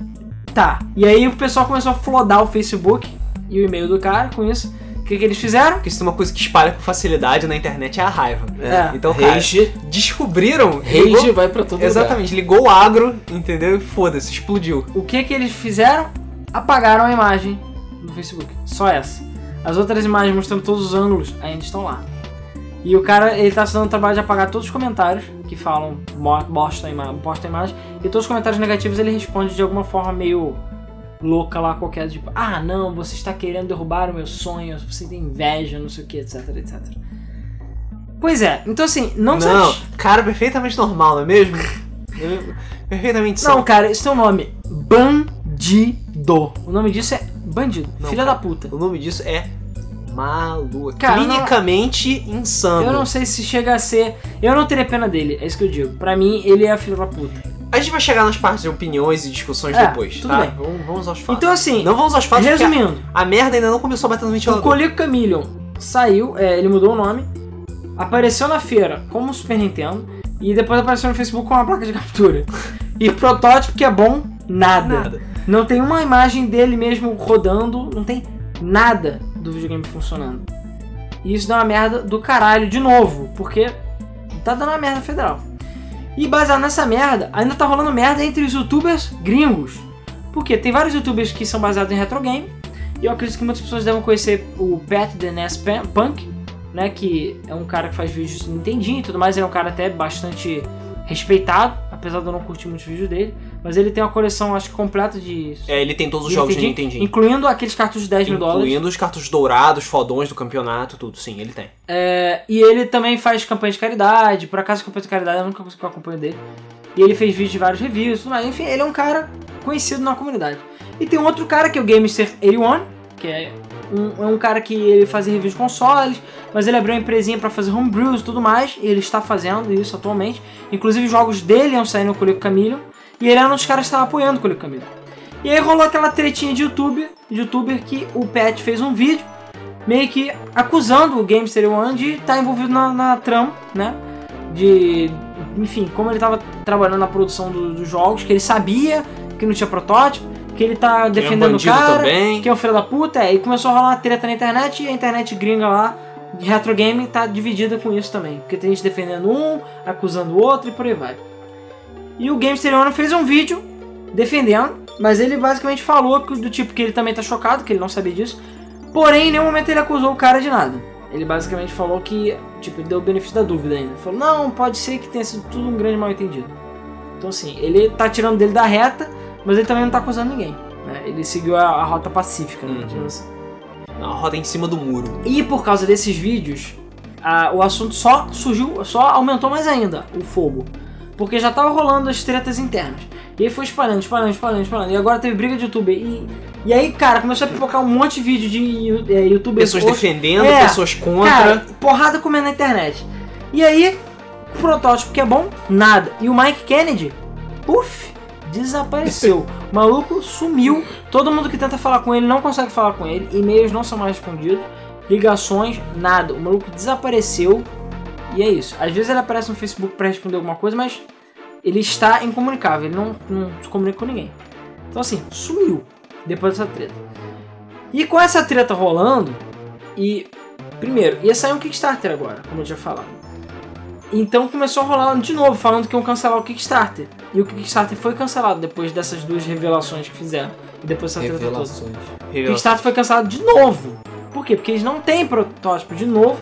tá. E aí o pessoal começou a flodar o Facebook e o e-mail do cara com isso. O que, que eles fizeram? Porque se tem uma coisa que espalha com facilidade na internet é a raiva. É. Então, cara, Rage, descobriram. rage ligou- vai pra todo Exatamente, ligou o agro, entendeu? E foda-se, explodiu. O que que eles fizeram? Apagaram a imagem do Facebook. Só essa. As outras imagens mostrando todos os ângulos ainda estão lá. E o cara, ele tá se dando o trabalho de apagar todos os comentários que falam, postam a, ima postam a imagem, e todos os comentários negativos ele responde de alguma forma meio louca lá, qualquer, tipo, ah não, você está querendo derrubar o meu sonho, você tem inveja, não sei o que, etc, etc. Pois é, então assim, não, Não, cara, perfeitamente normal, não é mesmo? perfeitamente Não, são. cara, esse tem um nome. Bandido. O nome disso é bandido. Não, Filha cara. da puta. O nome disso é maluco. Cara, não- Clinicamente insano. Eu não sei se chega a ser. Eu não teria pena dele, é isso que eu digo. Pra mim, ele é filho da puta. A gente vai chegar nas partes de opiniões e discussões É, depois, tudo tá? bem. Vamos, vamos aos fatos. Então, assim, não vamos aos fatos resumindo, a, a merda ainda não começou a bater no o ventilador. Colico Chameleon saiu, é, ele mudou o nome, apareceu na feira como Super Nintendo e depois apareceu no Facebook com uma placa de captura. E protótipo que é bom, nada. Nada. Não tem uma imagem dele mesmo rodando, não tem nada do videogame funcionando. E isso dá uma merda do caralho de novo, porque tá dando uma merda federal. E baseado nessa merda, ainda tá rolando merda entre os youtubers gringos. Porque tem vários youtubers que são baseados em retro game, e eu acredito que muitas pessoas devem conhecer o Pat The NES Pan- Punk, né, que é um cara que faz vídeos de Nintendinho e tudo mais, ele é um cara até bastante respeitado, apesar de eu não curtir muitos vídeos dele, mas ele tem uma coleção, acho que completa de É, ele tem todos os de jogos de Nintendinho, Nintendinho. Incluindo aqueles cartuchos de 10 mil dólares. Incluindo os cartuchos dourados, fodões do campeonato, tudo. Sim, ele tem. É, e ele também faz campanha de caridade. Por acaso, campanha de caridade eu nunca consigo acompanho dele. E ele fez vídeos de vários reviews tudo mais. Enfim, ele é um cara conhecido na comunidade. E tem um outro cara que é o Gamester81, que é um, é um cara que ele fazia reviews de consoles, mas ele abriu uma empresinha pra fazer homebrews e tudo mais. E ele está fazendo isso atualmente. Inclusive, os jogos dele iam sair no Colico Camilo. E ele era um dos caras que estava apoiando o Colico Camilo. E aí rolou aquela tretinha de YouTube, de youtuber que o Pat fez um vídeo meio que acusando o Gamester One de estar envolvido na, na trama, né? De. Enfim, como ele estava trabalhando na produção do- dos jogos, que ele sabia que não tinha protótipo, que ele tá Que é um defendendo o cara, também. que é um filho da puta, é, e começou a rolar uma treta na internet e a internet gringa lá de retro game tá dividida com isso também. Porque tem gente defendendo um, acusando o outro e por aí vai. E o Gamester One fez um vídeo defendendo, mas ele basicamente falou do tipo que ele também tá chocado, que ele não sabia disso. Porém, em nenhum momento ele acusou o cara de nada. Ele basicamente falou que, tipo, ele deu o benefício da dúvida ainda. Falou, não, pode ser que tenha sido tudo um grande mal entendido. Então assim, ele tá tirando dele da reta, mas ele também não tá acusando ninguém. Né? Ele seguiu a, a rota pacífica, né? Uhum. assim. Na roda em cima do muro. E por causa desses vídeos, a- o assunto só surgiu, só aumentou mais ainda o fogo. Porque já tava rolando as tretas internas. E aí foi espalhando, espalhando, espalhando, espalhando. E agora teve briga de youtuber. E, e aí, cara, começou a pipocar um monte de vídeo de é, youtubers. Pessoas defendendo, É, pessoas contra. Cara, porrada comendo na internet. E aí, o protótipo que é bom, nada. E o Mike Kennedy, puf, desapareceu. O maluco sumiu. Todo mundo que tenta falar com ele não consegue falar com ele. E-mails não são mais respondidos. Ligações, nada. O maluco desapareceu. E é isso. Às vezes ele aparece no Facebook pra responder alguma coisa, mas ele está incomunicável. Ele não, não se comunica com ninguém. Então assim, sumiu depois dessa treta. E com essa treta rolando, e Primeiro, ia sair um Kickstarter agora, como eu tinha falado. Então começou a rolar de novo, falando que iam cancelar o Kickstarter. E o Kickstarter foi cancelado depois dessas duas revelações que fizeram. E depois dessa treta toda. Revelações. O Kickstarter foi cancelado de novo. Por quê? Porque eles não têm protótipo de novo.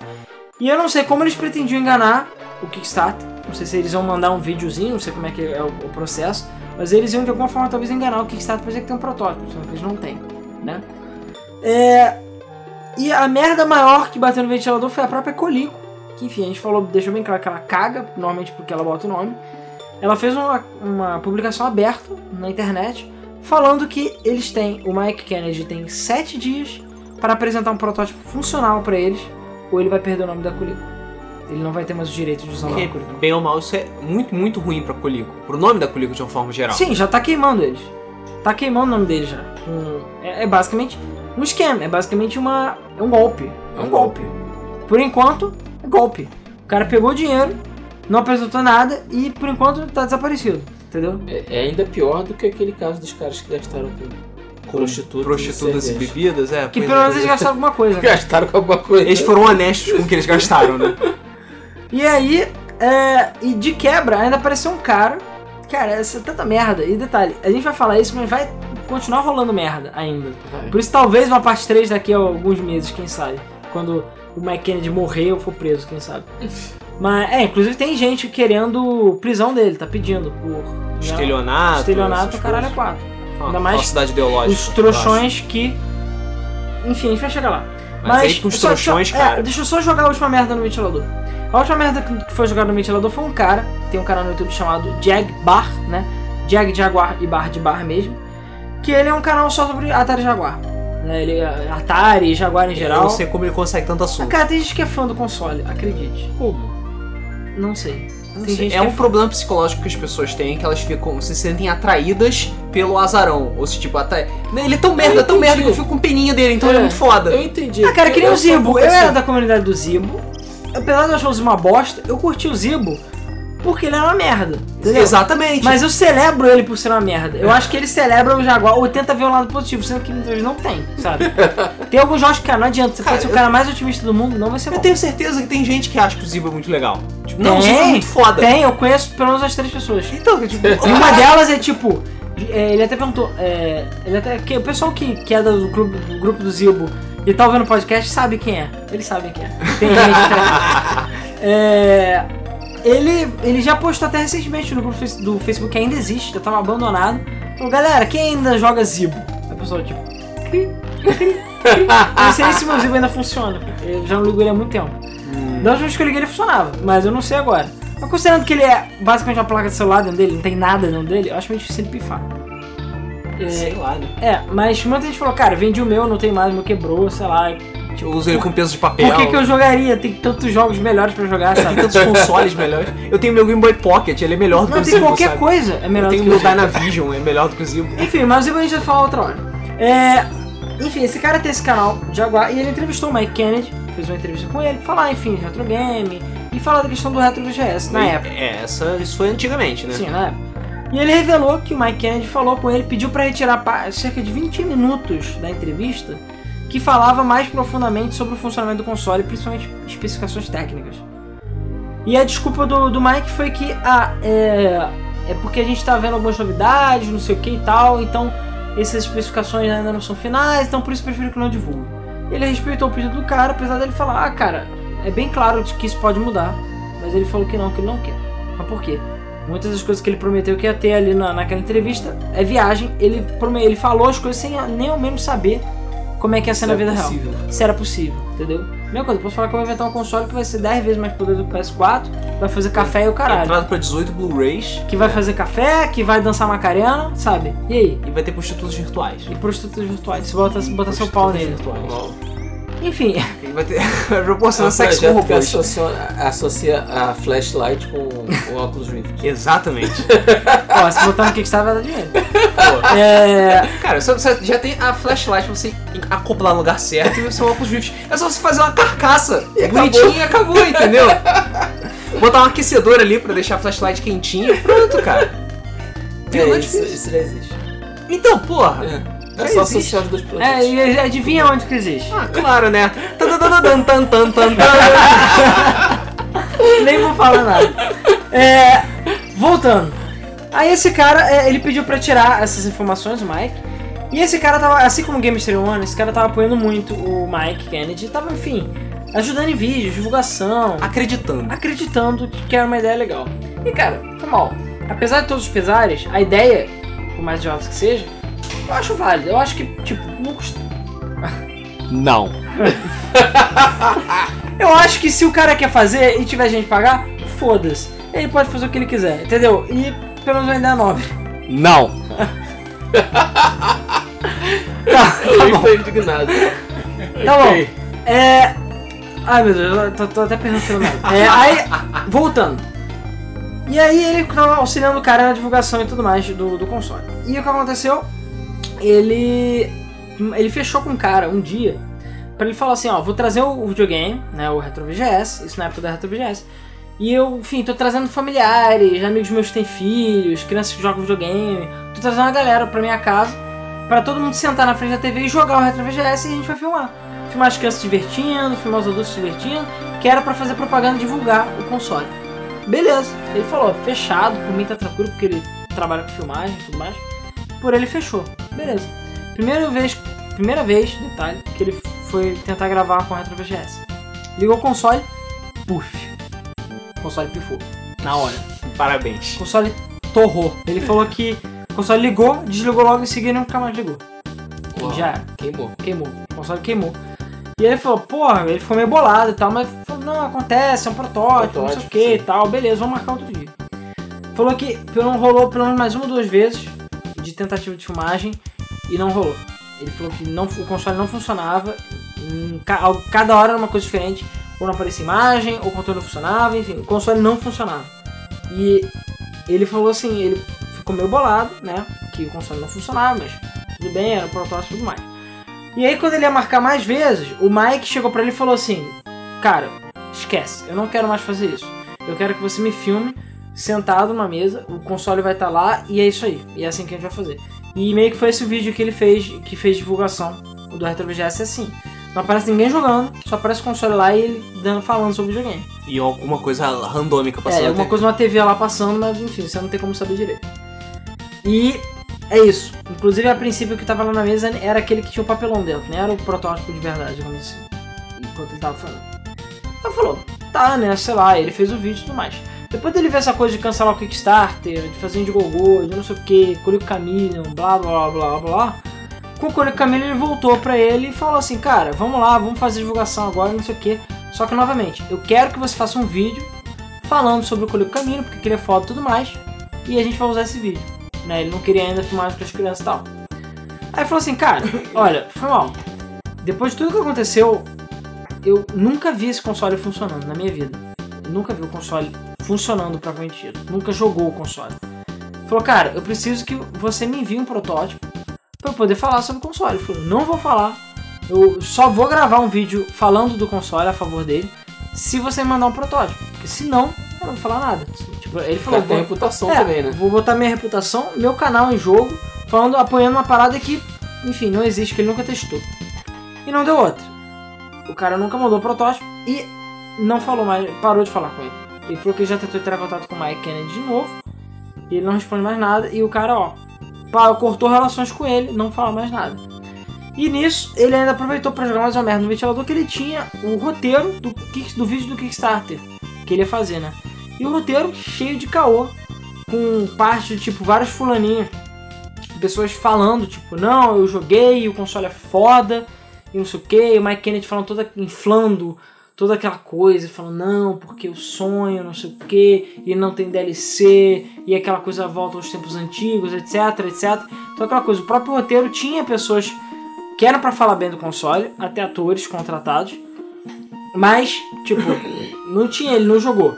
E eu não sei como eles pretendiam enganar o Kickstarter. Não sei se eles iam mandar um videozinho, não sei como é que é o, o processo. Mas eles iam de alguma forma talvez enganar o Kickstarter pra dizer que tem um protótipo, só que eles não têm, né? É... E a merda maior que bateu no ventilador foi a própria Colico. Que enfim, a gente falou, deixou bem claro que ela caga, normalmente porque ela bota o nome. Ela fez uma, uma publicação aberta na internet falando que eles têm, o Mike Kennedy tem sete dias para apresentar um protótipo funcional para eles, ou ele vai perder o nome da Colico. Ele não vai ter mais o direito de usar o nome da Colico. bem ou mal, isso é muito, muito ruim pra Colico. Pro nome da Colico de uma forma geral. Sim, já tá queimando eles. Tá queimando o nome deles já. Com- É, é basicamente um esquema, é basicamente uma. É um golpe. É um golpe. Por enquanto, é golpe. O cara pegou o dinheiro, não apresentou nada e por enquanto tá desaparecido. Entendeu? É, é ainda pior do que aquele caso dos caras que gastaram Com prostitutas, prostitutas e, bebidas, é. Que pelo é. menos eles gastaram alguma coisa. né? Gastaram com alguma coisa. Eles foram honestos com o que eles gastaram, né? E aí, é, e de quebra, ainda apareceu um cara. Cara, essa é tanta merda. E detalhe, a gente vai falar isso, mas vai continuar rolando merda ainda. Vai. Por isso, talvez uma parte 3 daqui a alguns meses, quem sabe. Quando o Mike Kennedy morrer ou for preso, quem sabe. Mas, é, inclusive tem gente querendo prisão dele, tá pedindo por. né, Estelionato. Estelionato, caralho, é coisas. 4. Ah, Ainda mais falsidade ideológica. Os trouxões que. Enfim, a gente vai chegar lá. Mas aí com os trouxões, só- cara. É, deixa eu só jogar a última merda no ventilador. A última merda que foi jogada no ventilador foi um cara, tem um canal no YouTube chamado Jag Bar, né? Jag Jaguar e Bar de Bar mesmo. Que ele é um canal só sobre Atari Jaguar. Né? Ele é Atari, Jaguar em Eu geral. não sei como ele consegue tanto Ah, assunto. cara, tem gente que é fã do console, acredite. Como? Não sei. Não sei, é que um problema psicológico que as pessoas têm, que elas ficam, se sentem atraídas pelo azarão. Ou se, tipo, até. Ele é tão merda, tão merda que eu fico com peninha dele, então ele é É, muito foda. Eu entendi. Ah, cara, que nem Eu o um Zibo. Eu era assim. da comunidade do Zibo. Apesar de eu achar o Zibo uma bosta, eu curti o Zibo porque ele era uma merda. Entendeu? Exatamente. Mas eu celebro ele por ser uma merda. Eu acho que ele celebra o Jaguar ou tenta ver o lado positivo, sendo que muitas vezes não tem, sabe? tem alguns jogos que, cara, não adianta. Você Cara, pode ser o eu- cara mais otimista do mundo, não vai ser bom. eu tenho certeza que tem gente que acha que o Zibo é muito legal. Tipo, não, o é muito foda. Tem, eu conheço pelo menos as três pessoas. Então, tipo, uma delas é tipo. É, ele até perguntou. é, ele até, que, o pessoal que, que é do grupo, do grupo do Zibo e tá ouvindo o podcast sabe quem é. Eles sabem quem é. Tem gente que- é, ele, ele já postou até recentemente no grupo do Facebook que ainda existe, já tava abandonado. Falou, galera, quem ainda joga Zibo? Aí o pessoal, tipo. cri, cri, cri. Eu não sei se meu Zibo ainda funciona. Eu já não ligo ele há muito tempo. Da última vez que eu liguei ele funcionava, mas eu não sei agora. Mas considerando que ele é basicamente uma placa de celular dentro dele, não tem nada dentro dele, eu acho meio difícil ele pifar. sei lá, né? É, é, mas muita gente falou, cara, vendi o meu, não tem mais, o meu quebrou, sei lá. Eu uso ele com peso de papel. Por que, que eu jogaria? Tem tantos jogos melhores pra jogar, Tem sabe? tantos consoles melhores. Eu tenho meu Game Boy Pocket, ele é melhor do que Não, o tem Zibo, qualquer sabe? coisa é melhor Eu do meu que o Zibo. Dynavision, é melhor do que o Zibo. Enfim, mas o Zibo a gente vai falar outra hora. É, enfim, esse cara tem esse canal, Jaguar, e ele entrevistou o Mike Kennedy, fez uma entrevista com ele, falar, enfim, retro game, e falar da questão do retro VGS na E- época. É, essa, isso foi antigamente, né? Sim, na época. E ele revelou que o Mike Kennedy falou com ele, pediu pra retirar cerca de 20 minutos da entrevista que falava mais profundamente sobre o funcionamento do console, principalmente especificações técnicas. E a desculpa do, do Mike foi que ah, é, é porque a gente tá vendo algumas novidades, não sei o que e tal, então essas especificações ainda não são finais, então por isso prefiro que não divulgue. Ele respeitou o pedido do cara, apesar dele falar, ah cara, é bem claro de que isso pode mudar, mas ele falou que não, que ele não quer. Mas por quê? Muitas das coisas que ele prometeu que ia ter ali na, naquela entrevista é viagem. Ele, ele falou as coisas sem nem ao menos saber como é que ia ser na Isso é vida possível. real. Se era possível, entendeu? Mesma coisa, eu posso falar que eu vou inventar um console que vai ser 10 vezes mais poderoso do que o PS4, vai fazer café e o caralho. Entrada pra 18 Blu-rays Que vai fazer café, que vai dançar Macarena, sabe? E aí? e vai ter prostitutos virtuais. E prostitutas virtuais. Você bota, bota seu pau nele. virtuais. Enfim, E vai ter. proporcionar É um sexo com robôs. associa, associa a flashlight com o óculos Rift. Exatamente. ó, se botar no Kickstarter vai dar dinheiro. É. Cara, você já tem a flashlight pra você acoplar no lugar certo e o seu óculos Rift. É só você fazer uma carcaça bonitinha e acabou, entendeu? Botar um aquecedor ali pra deixar a flashlight quentinha. Pronto, cara. É É, isso, isso já existe. Então, porra. É, Já é só existe. associar os dois produtos. É, e adivinha onde que existe? Ah, claro, né? Nem vou falar nada. É, voltando. Aí esse cara, é, ele pediu pra tirar essas informações, o Mike. E esse cara tava, assim como o Game History One, esse cara tava apoiando muito o Mike Kennedy. Tava, enfim, ajudando em vídeos, divulgação, Acreditando. acreditando que era uma ideia legal. E cara, foi mal. Apesar de todos os pesares, a ideia, por mais idiota que seja, eu acho válida. Eu acho que, tipo, não custa. Não. Eu acho que se o cara quer fazer e tiver gente pagar, foda-se. Ele pode fazer o que ele quiser, entendeu? E pelo menos uma ideia nobre. Não. Tá, Eu estou indignado. tá bom. É. Ai meu Deus, eu tô, tô até pensando nada. É, aí, voltando. E aí ele tava auxiliando o cara na divulgação e tudo mais do, do console. E o que aconteceu? Ele. Ele fechou com o cara um dia pra ele falar assim, ó, vou trazer o videogame, né? O Retro VGS, isso na época da Retro VGS. E eu, enfim, tô trazendo familiares, amigos meus que têm filhos, crianças que jogam videogame. Tô trazendo uma galera pra minha casa pra todo mundo sentar na frente da TV e jogar o Retro VGS e a gente vai filmar. Filmar as crianças se divertindo, filmar os adultos se divertindo, que era pra fazer propaganda e divulgar o console. Beleza, ele falou, fechado, por mim tá tranquilo, porque ele trabalha com filmagem e tudo mais. Por ele fechou. Beleza. Primeira vez, primeira vez, detalhe, que ele foi tentar gravar com o Retro VGS. Ligou o console, puff. O console pifou. Na hora. Parabéns. O console torrou. Ele falou que o console ligou, desligou logo em seguida e nunca mais ligou. Uau, Já era. Queimou. Queimou. O console queimou. E ele falou, porra, ele ficou meio bolado e tal, mas falou, não, acontece, é um protótipo, não sei o Protótipo, que e tal, beleza, vamos marcar outro dia. Falou que pelo rolou pelo menos mais uma ou duas vezes de tentativa de filmagem e não rolou. Ele falou que não, o console não funcionava, al- cada hora era uma coisa diferente, ou não aparecia imagem, ou o controle não funcionava, enfim, o console não funcionava. E ele falou assim, ele ficou meio bolado, né, que o console não funcionava, mas tudo bem, era um protótipo e tudo mais. E aí quando ele ia marcar mais vezes, o Mike chegou pra ele e falou assim: "Cara, esquece, eu não quero mais fazer isso. Eu quero que você me filme sentado numa mesa, o console vai estar lá e é isso aí. E é assim que a gente vai fazer". E meio que foi esse o vídeo que ele fez, que fez divulgação do Retro VGS assim. Não aparece ninguém jogando, só aparece o console lá e ele dando, falando sobre o videogame. E alguma coisa randômica passando. É, alguma coisa na TV lá passando, mas enfim, você não tem como saber direito. E é isso. Inclusive, a princípio, que tava lá na mesa era aquele que tinha o papelão dentro, não era o protótipo de verdade, digamos assim. Enquanto ele tava falando. Aí falou, tá, né, sei lá, ele fez o vídeo e tudo mais. Depois dele ver essa coisa de cancelar o Kickstarter, de fazer Indiegogo, de não sei o que, Curico Chameleon, blá blá blá blá blá. Com o Curico Chameleon ele voltou pra ele e falou assim, cara, vamos lá, vamos fazer divulgação agora, não sei o que. Só que novamente, eu quero que você faça um vídeo falando sobre o Curico Caminho, porque ele é foda e tudo mais, e a gente vai usar esse vídeo. Né? Ele não queria ainda filmar para as crianças e tal. Aí falou assim, cara, olha, foi mal. Depois de tudo que aconteceu, eu nunca vi esse console funcionando na minha vida. Eu nunca vi o console funcionando propriamente dito. Nunca jogou o console. Falou, cara, eu preciso que você me envie um protótipo para eu poder falar sobre o console. Falou, não vou falar. Eu só vou gravar um vídeo falando do console a favor dele se você me mandar um protótipo. Porque senão, eu não vou falar nada. Tipo, ele falou, vou, reputação é, também, né? Vou botar minha reputação, meu canal em jogo, falando, apoiando uma parada que, enfim, não existe, que ele nunca testou. E não deu outra. O cara nunca mandou o protótipo e não falou mais, parou de falar com ele. Ele falou que já tentou entrar em contato com o Mike Kennedy de novo. E ele não responde mais nada. E o cara, ó, pá, cortou relações com ele, não fala mais nada. E nisso, ele ainda aproveitou pra jogar mais uma merda no ventilador que ele tinha o roteiro do, do vídeo do Kickstarter que ele ia fazer, né? E o roteiro cheio de caô com parte de tipo vários fulaninhos, pessoas falando, tipo, não, eu joguei, o console é foda, e não sei o que, o Mike Kennedy falando toda, inflando toda aquela coisa, falando, não, porque o sonho, não sei o que, e não tem DLC, e aquela coisa volta aos tempos antigos, etc, etc. Então aquela coisa, o próprio roteiro tinha pessoas que eram pra falar bem do console, até atores contratados, mas, tipo, não tinha, ele não jogou.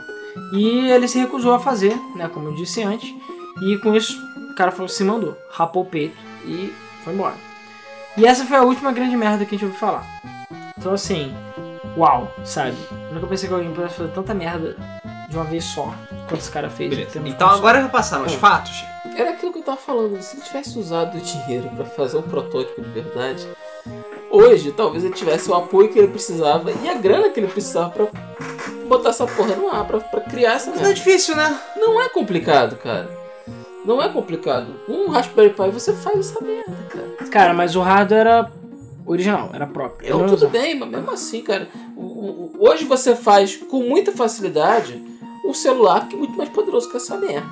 E ele se recusou a fazer, né, como eu disse antes, e com isso o cara falou, se mandou, rapou o peito e foi embora. E essa foi a última grande merda que a gente ouviu falar. Então assim, uau, sabe? Eu nunca pensei que alguém pudesse fazer tanta merda de uma vez só, quanto esse cara fez. Beleza. Então console. agora já passaram os É. fatos. Era aquilo que eu tava falando. Se ele tivesse usado o dinheiro pra fazer um protótipo de verdade, hoje talvez ele tivesse o apoio que ele precisava e a grana que ele precisava pra botar essa porra no ar, pra, pra criar essa Mas é merda. difícil, né? Não é complicado, cara. Não é complicado. Com um Raspberry Pi você faz essa merda, cara. Cara, mas o hardware era original, era próprio. Eu, tudo bem, mas mesmo assim, cara. o- o- o- hoje você faz com muita facilidade um celular que é muito mais poderoso que essa merda.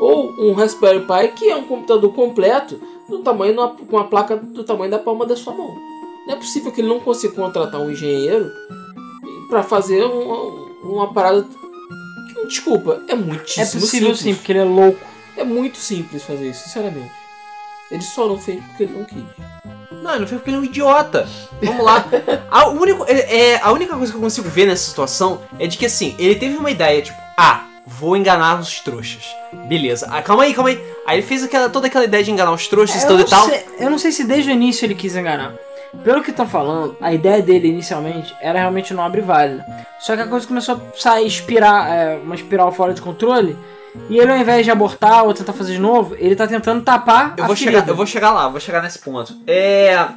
Ou um Raspberry Pi que é um computador completo do tamanho com uma placa do tamanho da palma da sua mão. Não é possível que ele não consiga contratar um engenheiro para fazer uma, uma parada. Desculpa, é É muitíssimo possível simples. sim, porque ele é louco. É muito simples fazer isso, sinceramente. Ele só não fez porque ele não quis. Não, ele não fez porque ele é um idiota. Vamos lá. A, único, é, é- a única coisa que eu consigo ver nessa situação é de que assim, ele teve uma ideia, tipo, ah, vou enganar os trouxas. Beleza. Ah, calma aí, calma aí. Aí ele fez aquela, toda aquela ideia de enganar os trouxas e tudo não e tal. sei, eu não sei se desde o início ele quis enganar. Pelo que estão falando, a ideia dele inicialmente era realmente nobre e válida. Só que a coisa começou a sair, espirar, é, uma espiral fora de controle. E ele, ao invés de abortar ou tentar fazer de novo, ele tá tentando tapar Eu a vou, ferida. chegar, eu vou chegar lá, vou chegar nesse ponto. É.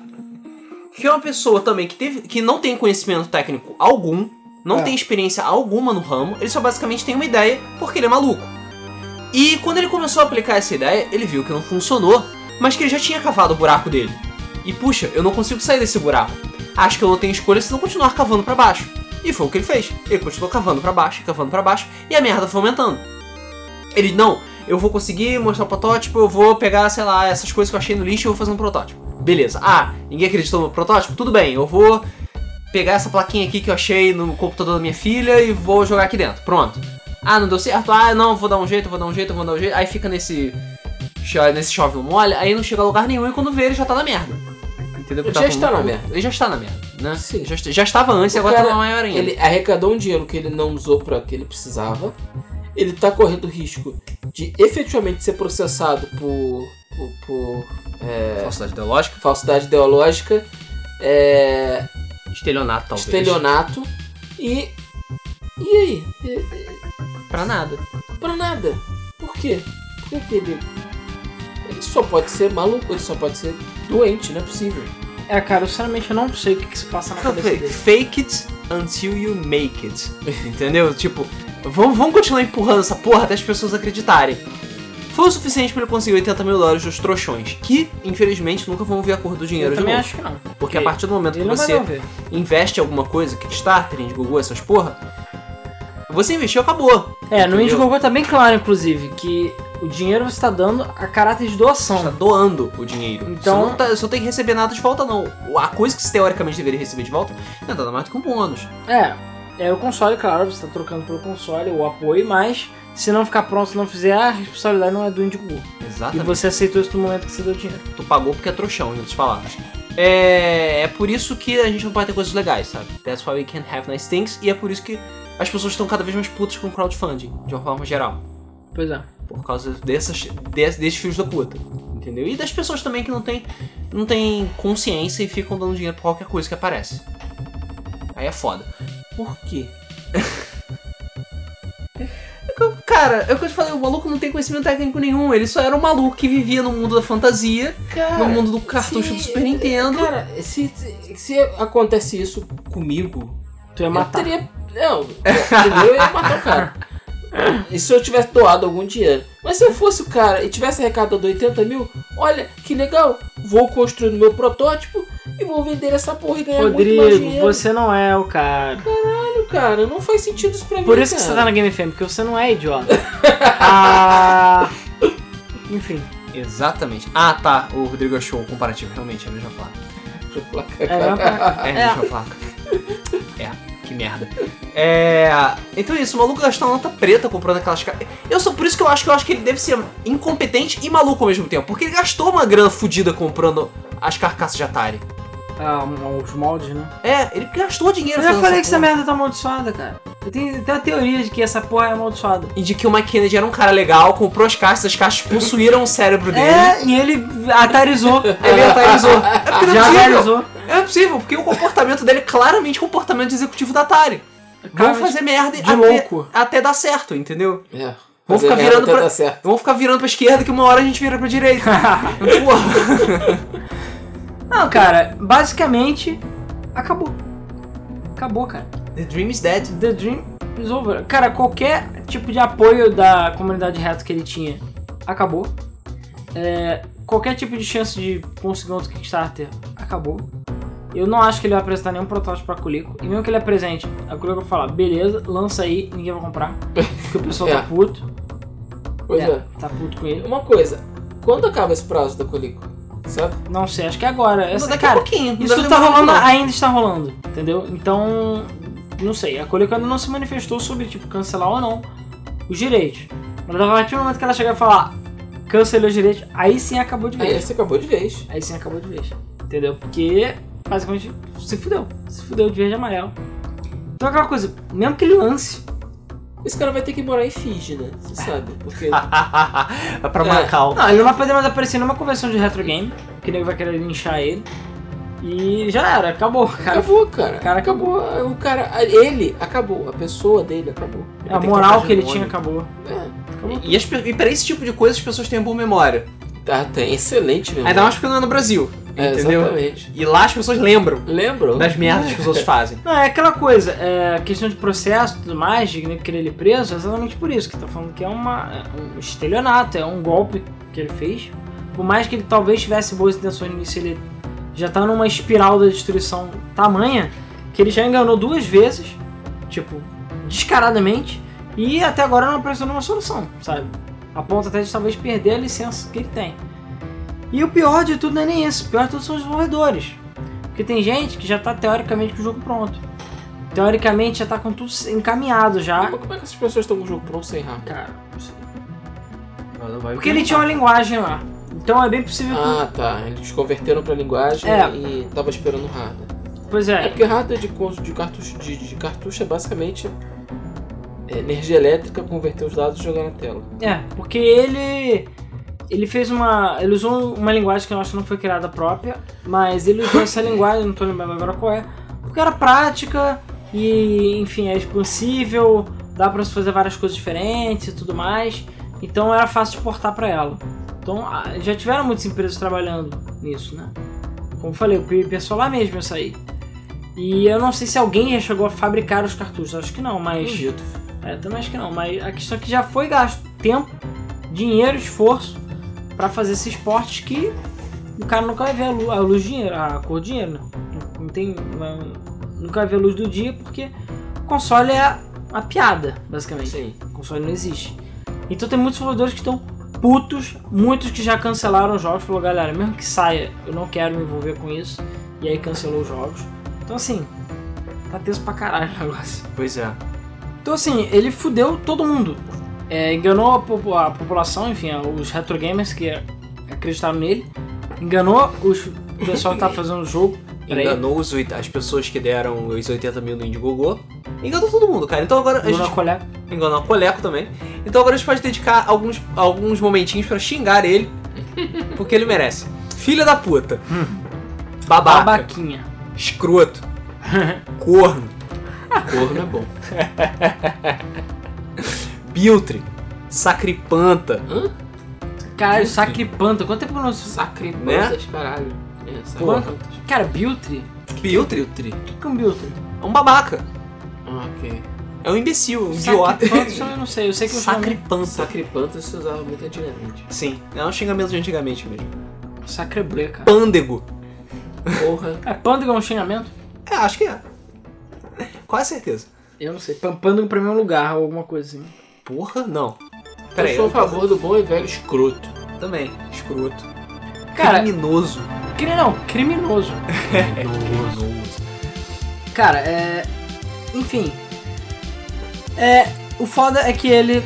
Que é uma pessoa também que, teve, que não tem conhecimento técnico algum, não É. tem experiência alguma no ramo, ele só basicamente tem uma ideia porque ele é maluco. E quando ele começou a aplicar essa ideia, ele viu que não funcionou, mas que ele já tinha cavado o buraco dele. E puxa, eu não consigo sair desse buraco. Acho que eu não tenho escolha se não continuar cavando pra baixo. E foi o que ele fez. Ele continuou cavando pra baixo, cavando pra baixo, e a merda foi aumentando. Ele, não, eu vou conseguir mostrar o protótipo, eu vou pegar, sei lá, essas coisas que eu achei no lixo e vou fazer um protótipo. Beleza. Ah, ninguém acreditou no protótipo? Tudo bem, eu vou pegar essa plaquinha aqui que eu achei no computador da minha filha e vou jogar aqui dentro. Pronto. Ah, não deu certo? Ah, não, vou dar um jeito, vou dar um jeito, vou dar um jeito. Aí fica nesse. Nesse chove molha, aí não chega a lugar nenhum e quando vê ele já tá na merda. Entendeu? Ele Porque já tá está na merda. Ele já está na merda, né? Sim. Já, já estava antes e agora cara, tá maior ainda. Ele arrecadou um dinheiro que ele não usou para que ele precisava. Ele tá correndo risco de efetivamente ser processado por, por, por, é, Falsidade ideológica, falsidade ideológica, é, estelionato talvez. estelionato e. E aí? E- Pra nada. Pra nada. Por quê? Por que que ele. Ele só pode ser maluco, ele só pode ser doente, não é possível. É, cara, eu sinceramente eu não sei o que, que se passa na cabeça dele. fake it until you make it. Entendeu? Tipo, vamos, vamos continuar empurrando essa porra até as pessoas acreditarem. Foi o suficiente pra ele conseguir 80 mil dólares dos trouxões, que, infelizmente, nunca vão ver a cor do dinheiro Eu de também novo. acho que não. Porque a partir do momento que Ele não vai você investe em alguma coisa, Kickstarter, Indiegogo, essas porra, você investiu, acabou. É, no Entendeu? Indiegogo tá bem claro, inclusive, que o dinheiro você tá dando a caráter de Você tá doação. doando o dinheiro. Então- Você não, tá, você não tem que receber nada de volta, não. A coisa que você teoricamente deveria receber de volta é nada mais do que um bônus. É, é o console, claro, você tá trocando pelo console, o apoio, mas se não ficar pronto, se não fizer, a responsabilidade não é do Indiegogo. E Exatamente. você aceitou isso no momento que você deu dinheiro. Tu pagou porque é trouxão, em outras palavras. É, é por isso que a gente não pode ter coisas legais, sabe? That's why we can't have nice things. E é por isso que as pessoas estão cada vez mais putas com crowdfunding, de uma forma geral. Pois é. Por causa dessas, des- desses filhos da puta. Entendeu? E das pessoas também que não tem, não tem consciência e ficam dando dinheiro pra qualquer coisa que aparece. Aí é foda. Por quê? Cara, é o que eu te falei, o maluco não tem conhecimento técnico nenhum. Ele só era um maluco que vivia no mundo da fantasia, Cara, no mundo do cartucho se- do Super Nintendo. Cara, se, se, se acontece isso comigo, Tu ia eu matar. teria. Não, eu ia matar o cara. E se eu tivesse doado algum dinheiro? Mas se eu fosse o cara e tivesse arrecadado 80 mil, olha que legal, vou construir o meu protótipo e vou vender essa porra e ganhar muito mais Rodrigo, dinheiro. você não é o cara. Caralho, cara. Não faz sentido isso pra mim. Por isso que cara. você tá na Game FM, porque você não é idiota. ah... Enfim. Exatamente. Ah, tá. O Rodrigo achou o comparativo. Realmente é a mesma placa. Deixa eu falar, É, mesmo pra- É a É. mesma placa. É, merda. É. Então é isso, o maluco gastou uma nota preta comprando aquelas caixas. Eu sou por isso que eu acho que eu acho que ele deve ser incompetente e maluco ao mesmo tempo. Porque ele gastou uma grana fodida comprando as carcaças de Atari. Ah, os moldes, né? É, ele gastou dinheiro Eu já falei que essa porra. merda tá amaldiçoada, cara. Eu tenho, tenho a teoria de que essa porra é amaldiçoada. E de que o Mike Kennedy era um cara legal, comprou as caixas, as caixas possuíram o cérebro dele. É, e ele atarizou. Ele atarizou. É porque não é Já possível. É possível, porque o comportamento dele é claramente comportamento de executivo da Atari. Vão Claramente fazer merda de até, louco. até dar certo, entendeu? É. Vamos Fazer ficar merda virando até pra- dar certo. Vamos ficar virando pra esquerda que uma hora a gente vira pra direita. Porra. Não, cara, basicamente acabou. Acabou, cara. The Dream is dead. The Dream is over. Cara, qualquer tipo de apoio da comunidade reto que ele tinha acabou. É, qualquer tipo de chance de conseguir outro Kickstarter acabou. Eu não acho que ele vai apresentar nenhum protótipo pra Kuliko. E mesmo que ele apresente, a Kuliko vai falar, beleza, lança aí, ninguém vai comprar. Porque o pessoal É. tá puto. Pois é. Tá puto com ele. Uma coisa. Quando acaba esse prazo da Colico? Sabe? Não sei, acho que é agora. Essa, Daqui cara, a pouquinho. Isso tá rolando, não. ainda está rolando, entendeu? Então, não sei. A Coleco ainda não se manifestou sobre, tipo, cancelar ou não os direitos. Mas a partir do momento que ela chegar e falar cancelou os direitos, aí sim acabou de Aí vez. você acabou de vez. Aí sim acabou de vez. Entendeu? Porque, basicamente, se fudeu. Se fudeu de verde e amarelo. Então aquela coisa, mesmo que ele lance, Esse cara vai ter que morar em Fiji, né? Você sabe. Porque. é pra É. Macau. não, ele não vai poder mais aparecer numa convenção de retro game, que nego vai querer linchar ele. E já era, acabou, cara. acabou, cara. cara acabou. O cara. Ele acabou. A pessoa dele acabou. A Tem que moral que de ele tinha acabou. É. acabou. E, as e pra esse tipo de coisa as pessoas têm boa memória. Tá, tem excelente mesmo. Ainda mais porque não é no Brasil. É, entendeu? exatamente. E lá as pessoas lembram Lembram? das merdas que os outros fazem. Não, é aquela coisa, é, questão de processo e tudo mais, de né, querer ele preso, é exatamente por isso que tá falando que é, uma, é um estelionato, é um golpe que ele fez. Por mais que ele talvez tivesse boas intenções no início, ele já tá numa espiral da destruição tamanha que ele já enganou duas vezes, tipo, descaradamente, e até agora não apresentou nenhuma solução, sabe? A ponto até de talvez perder a licença que ele tem. E o pior de tudo não é nem isso, o pior de tudo são os desenvolvedores. Porque tem gente que já tá teoricamente com o jogo pronto. Teoricamente já tá com tudo encaminhado já. Mas como é que essas pessoas estão com o jogo pronto sem RAM? Cara, não sei. Porque Porque ele tinha uma linguagem lá. Então é bem possível que. Ah, tá. Eles converteram pra linguagem É. e tava esperando o hardware. Pois É é. porque hardware de, cons- de cartucho, de, de cartucho é basicamente é, energia elétrica, converter os dados e jogar na tela. É, porque ele. Ele fez uma. Ele usou uma linguagem que eu acho que não foi criada própria, mas ele usou essa linguagem, não tô lembrando agora qual é, porque era prática e, enfim, é expansível, dá pra se fazer várias coisas diferentes e tudo mais, então era fácil de portar pra ela. Então ah, já tiveram muitas empresas trabalhando nisso, né? Como eu falei, o PvP lá mesmo ia sair. E eu não sei se alguém já chegou a fabricar os cartuchos, acho que não, mas. Duvido. É, também acho que não, mas a questão é que já foi gasto tempo, dinheiro, esforço pra fazer esses esportes que o cara nunca vai ver a luz, a luz dinheiro, a cor dinheiro, né? Não tem. nunca vai ver a luz do dia porque o console é a, a piada, basicamente. Sim. O console não existe. Então tem muitos desenvolvedores que estão putos, muitos que já cancelaram os jogos, falou, galera, mesmo que saia, eu não quero me envolver com isso. E aí cancelou os jogos. Então assim, tá tenso pra caralho o negócio. Pois é. Então assim, ele fudeu todo mundo. É, enganou a, popu- a população, enfim, os retro gamers que acreditaram nele. Enganou os, o pessoal que tava fazendo o jogo. Enganou os, as pessoas que deram os 80 mil no Indiegogo. Enganou todo mundo, cara. Então agora a Enganou gente a colega. enganou a Coleco também. Então agora a gente pode dedicar alguns, alguns momentinhos pra xingar ele, porque ele merece. Filha da puta. Babaca. Babaquinha. Escroto. Corno. Corno é bom. Biltre. Sacripanta. Caralho, sacripanta. Quanto tempo que eu não... Sacripantas, caralho. É, Quanto? sacripantas. Cara, Biltri? Biltre O que que é um Biltri? é um babaca. Ah, ok. É um imbecil, um idiota. Sacripanta, eu não sei. Eu sei que eu chamo... Sacripanta. Sacripantas se usava muito antigamente. Sim, é um xingamento de antigamente mesmo. Sacreblé, cara. Pândego. Porra. É, pândego é um xingamento? É, acho que é. Quase certeza. Eu não sei. Pampando pra mim é um lugar ou alguma coisa assim. Porra, não. Pera aí. eu sou a favor do bom e velho escroto. Também. Escroto. Cara, Criminoso. cri- não, criminoso. Criminoso. Cara, é. Enfim. É. O foda é que ele,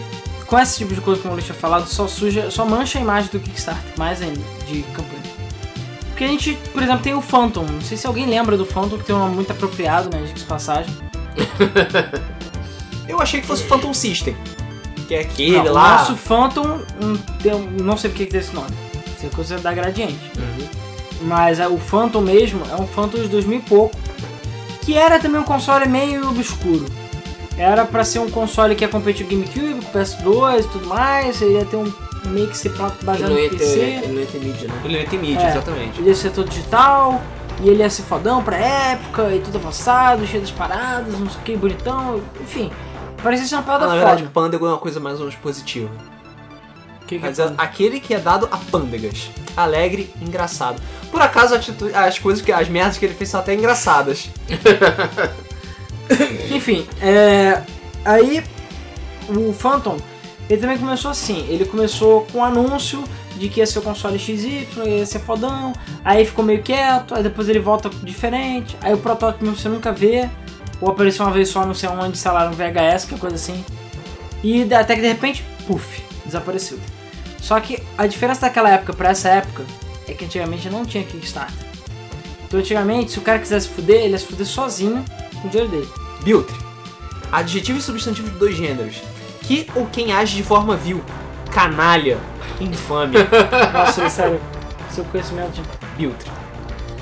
com esse tipo de coisa como o Luiz tinha falado, só suja, só mancha a imagem do Kickstarter, mais ainda, de campanha. Porque a gente, por exemplo, tem o Phantom. Não sei se alguém lembra do Phantom, que tem um nome muito apropriado, né? De passagem. Eu achei que fosse Phantom System. Que é aquele Não, lá. O nosso Phantom, hum, um- não sei porque que tem esse nome. Isso é coisa da Gradiente. Mas é, o Phantom mesmo é um Phantom de 2000 e pouco. Que era também um console meio obscuro. Era pra ser um console que ia competir com o GameCube, com o PS2 e tudo mais. Ele ia ter um meio que Ele baseado não, no ia ter, PC. ele não ia ter mídia, né? Ele não tem mídia, É. exatamente. Ele ia ser todo digital. E ele ia ser fodão pra época e tudo avançado, cheio das paradas, não sei o que, bonitão. Enfim, parecia ser uma Ah, parada na foda. verdade, pândego é uma coisa mais ou menos positiva. Que que é Mas é aquele que é dado a pândegas. Alegre, engraçado. Por acaso, atitude- as coisas que. As merdas que ele fez são até engraçadas. Enfim, é, aí o Phantom, ele também começou assim, ele começou com um anúncio de que ia ser o console XY, ia ser fodão, aí ficou meio quieto, aí depois ele volta diferente, aí o protótipo mesmo você nunca vê, ou apareceu uma vez só, não sei onde, sei lá, no VHS, que é coisa assim, e até que de repente, puf, desapareceu. Só que a diferença daquela época pra essa época é que antigamente não tinha Kickstarter. Então antigamente, se o cara quisesse fuder, ele ia se fuder sozinho com o dinheiro dele. Biltre. Adjetivo e substantivo de dois gêneros. Que ou quem age de forma vil. Canalha. Infame. Nossa, sério, seu conhecimento de. Biltre.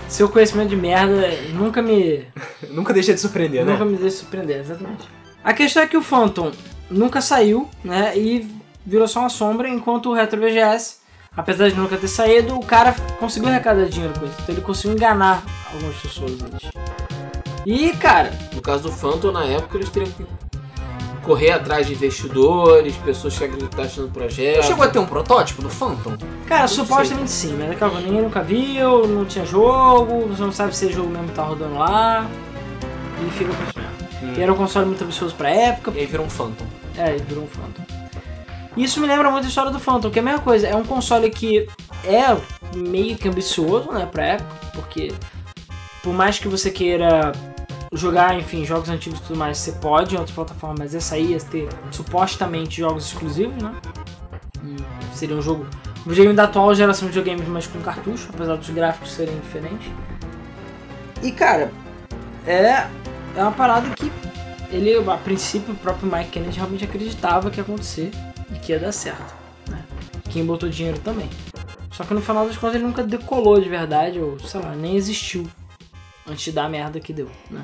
Seu conhecimento de merda nunca me. Nunca deixa de surpreender, nunca né? me deixa surpreender, exatamente. A questão é que o Phantom nunca saiu, né? E virou só uma sombra, enquanto o Retro VGS, apesar de nunca ter saído, o cara conseguiu arrecadar dinheiro com isso. Então ele conseguiu enganar algumas pessoas antes. E, cara, No caso do Phantom, na época, eles teriam que correr atrás de investidores, pessoas que acreditassem no projeto. Chegou a ter um protótipo do Phantom? cara, Não supostamente sim, mas daqui a pouco ninguém nunca viu, não tinha jogo, você não sabe se é jogo mesmo que tá rodando lá. E fica isso mesmo. E era um console muito ambicioso pra época, E aí virou um Phantom. É, ele virou um Phantom. Isso me lembra muito a história do Phantom, que é a mesma coisa, é um console que é meio que ambicioso, né, pra época, porque por mais que você queira jogar, enfim, jogos antigos e tudo mais, você pode em outras plataformas, mas essa aí ia ter supostamente jogos exclusivos, né? E seria um jogo. Um videogame da atual geração de videogames, mas com cartucho, apesar dos gráficos serem diferentes. E cara, é, é uma parada que ele, a princípio, o próprio Mike Kennedy realmente acreditava que ia acontecer e que ia dar certo. Né? Quem botou dinheiro também. Só que no final das contas ele nunca decolou de verdade, ou sei lá, nem existiu antes de dar a merda que deu. Né?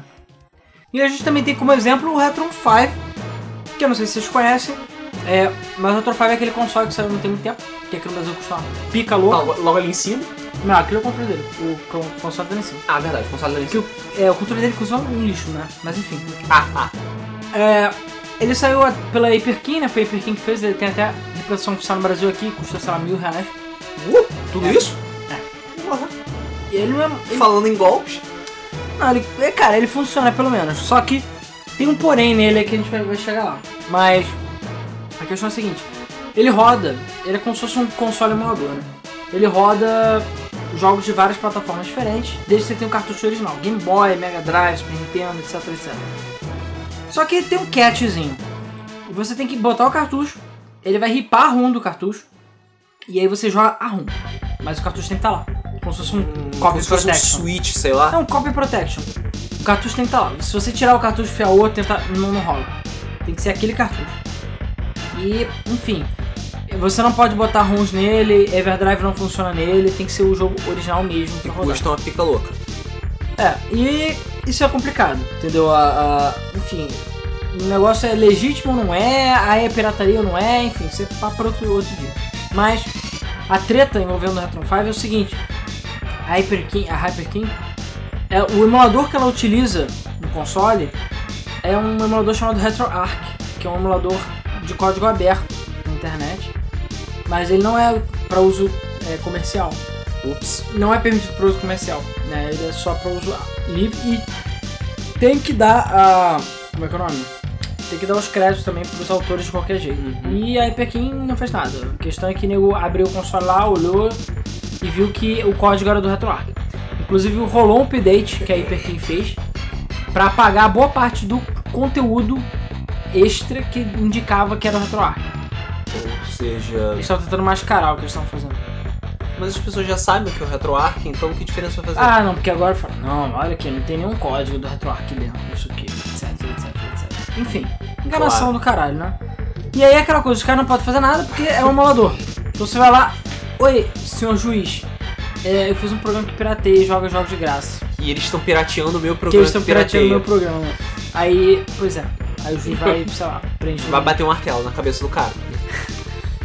E a gente também tem como exemplo o Retron 5, que eu não sei se vocês conhecem, é, mas o Retron 5 é aquele console que saiu não tem muito tempo, que aqui no Brasil custa pica louca. Logo, logo ali em cima. Não, aquele é o controle dele, o con- console tá lá em cima. Ah, verdade, console ali em Que cima. o, é, o controle dele custa um lixo, né? Mas enfim. Ah, ah. É, ele saiu pela Hyperkin, né? Foi a Hyperkin que fez, ele tem até reprodução oficial no Brasil aqui, custa, sei lá, mil reais. Uh, tudo É. isso? É. Porra. E ele não é. Ele, Falando em golpes. não, ele, é, cara, ele funciona pelo menos. Só que tem um porém nele que a gente vai, vai chegar lá. Mas a questão é a seguinte: ele roda, ele é como se fosse um console emulador, né? Ele roda jogos de várias plataformas diferentes, desde que você tenha um cartucho original: Game Boy, Mega Drive, Super Nintendo, etc, etc. Só que ele tem um catchzinho. Você tem que botar o cartucho, ele vai ripar a ROM do cartucho, e aí você joga a ROM. Mas o cartucho tem que estar lá. Como se fosse um Hum, copy fosse um protection. switch, sei lá. É um copy protection. O cartucho tem que estar lá. Se você tirar o cartucho e enfiar outro, tenta, não, não rola. Tem que ser aquele cartucho. E, enfim, você não pode botar ROMs nele, Everdrive não funciona nele, tem que ser o jogo original mesmo rodar. Custa uma pica louca. É, e isso é complicado, entendeu? A, a- enfim, o negócio é legítimo ou não é, aí é pirataria ou não é, enfim, isso é papo para outro, outro dia. Mas a treta envolvendo o Retron 5 é o seguinte: a Hyperkin, a Hyperkin é, o emulador que ela utiliza no console é um emulador chamado RetroArch, que é um emulador de código aberto na internet, mas ele não é para uso é, comercial Ups. não é permitido para uso comercial, né? Ele é só para uso livre e tem que dar a Como é que é o nome? Tem que dar os créditos também pros autores de qualquer jeito. Uhum. E a Hyperkin não fez nada. A questão é que o nego abriu o console lá, olhou e viu que o código era do RetroArch. Inclusive rolou um update que a Hyperkin fez pra apagar boa parte do conteúdo extra que indicava que era o RetroArch. Ou seja. Eles estavam tentando mascarar o que eles estavam fazendo. Mas as pessoas já sabem o que é o RetroArch, então que diferença vai fazer? Ah, não, porque agora fala, não, olha aqui, não tem nenhum código do RetroArch dentro, isso aqui, etc, etc, etc. Enfim, enganação Claro. do caralho, né? E aí é aquela coisa, os caras não podem fazer nada porque é um emulador. Então você vai lá, oi, senhor juiz, é, eu fiz um programa que pirateia e joga jogos de graça. E eles estão pirateando o meu Que programa eles estão que pirateando pirateia. meu programa. Aí, pois é, aí o juiz vai, sei lá, prende Vai bater um martelo na cabeça do cara.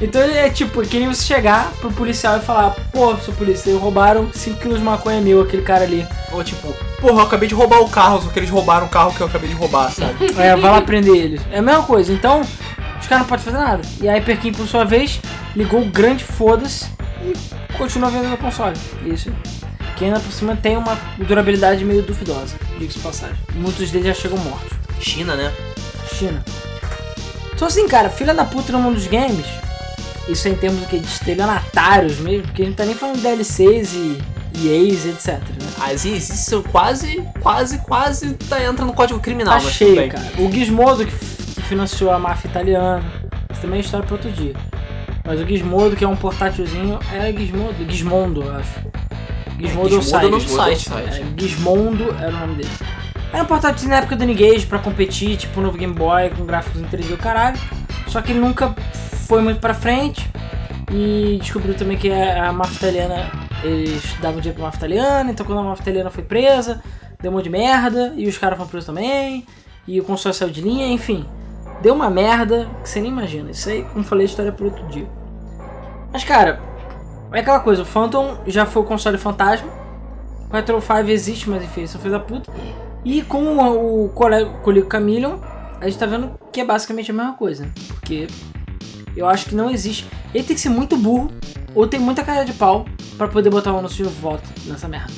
Então é tipo, que nem você chegar pro policial e falar, pô, seu polícia, roubaram 5kg de maconha meu, aquele cara ali. Ou tipo, porra, eu acabei de roubar o carro, só que eles roubaram o carro que eu acabei de roubar, sabe? É, vai lá prender eles. É a mesma coisa. Então, os caras não podem fazer nada. E a Hyperkin, por sua vez, ligou o grande foda-se e continua vendendo o console. Isso. Que ainda por cima tem uma durabilidade meio duvidosa, diga-se de passagem. Muitos deles já chegam mortos. China, né? China. Então assim, cara, filha da puta no mundo dos games, isso é em termos do que? De estelionatários mesmo, porque a gente tá nem falando de DLCs e EAs e etc. Né? As IAs são quase, quase, quase tá, entra no código criminal, Tá mas bem. cara. O Gizmodo que, que financiou a máfia italiana. Isso também é história pra outro dia. Mas o Gizmodo, que é um portátilzinho, era Gizmodo, Gizmondo, eu acho. Gizmodo é Gizmodo site. é o nome do Gizmodo é o site. site. É, Gizmondo era o nome dele. Era um portátilzinho na época do N-Gage pra competir, tipo o novo Game Boy com gráficos em 3D o caralho. Só que ele nunca foi muito pra frente. E descobriu também que a a máfia italiana, eles davam dinheiro pra máfia italiana, então quando a máfia italiana foi presa, deu um monte de merda, e os caras foram presos também, e o console saiu de linha, enfim. Deu uma merda que você nem imagina. Isso aí, como falei, história para outro dia. Mas cara, é aquela coisa, o Phantom já foi o console fantasma. O Retro 5 existe, mas enfim, isso fez da puta. E com o, o colega Colico Chameleon, a gente tá vendo que é basicamente a mesma coisa. né? Porque eu acho que não existe. Ele tem que ser muito burro, ou tem muita cara de pau, pra poder botar um anúncio de voto nessa merda.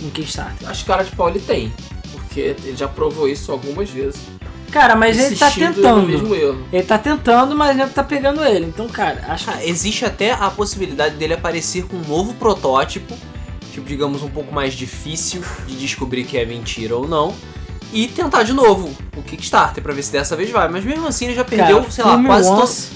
No Kickstarter. Acho que cara de pau ele tem. Porque ele já provou isso algumas vezes. Cara, mas ele tá tentando. mesmo erro. Ele tá tentando, mas ele tá pegando ele. Então, cara, acho que Ah, existe até a possibilidade dele aparecer com um novo protótipo, tipo, digamos, um pouco mais difícil de descobrir que é mentira ou não, e tentar de novo o Kickstarter pra ver se dessa vez vai. Mas mesmo assim ele já perdeu, Cara, sei lá, quase once,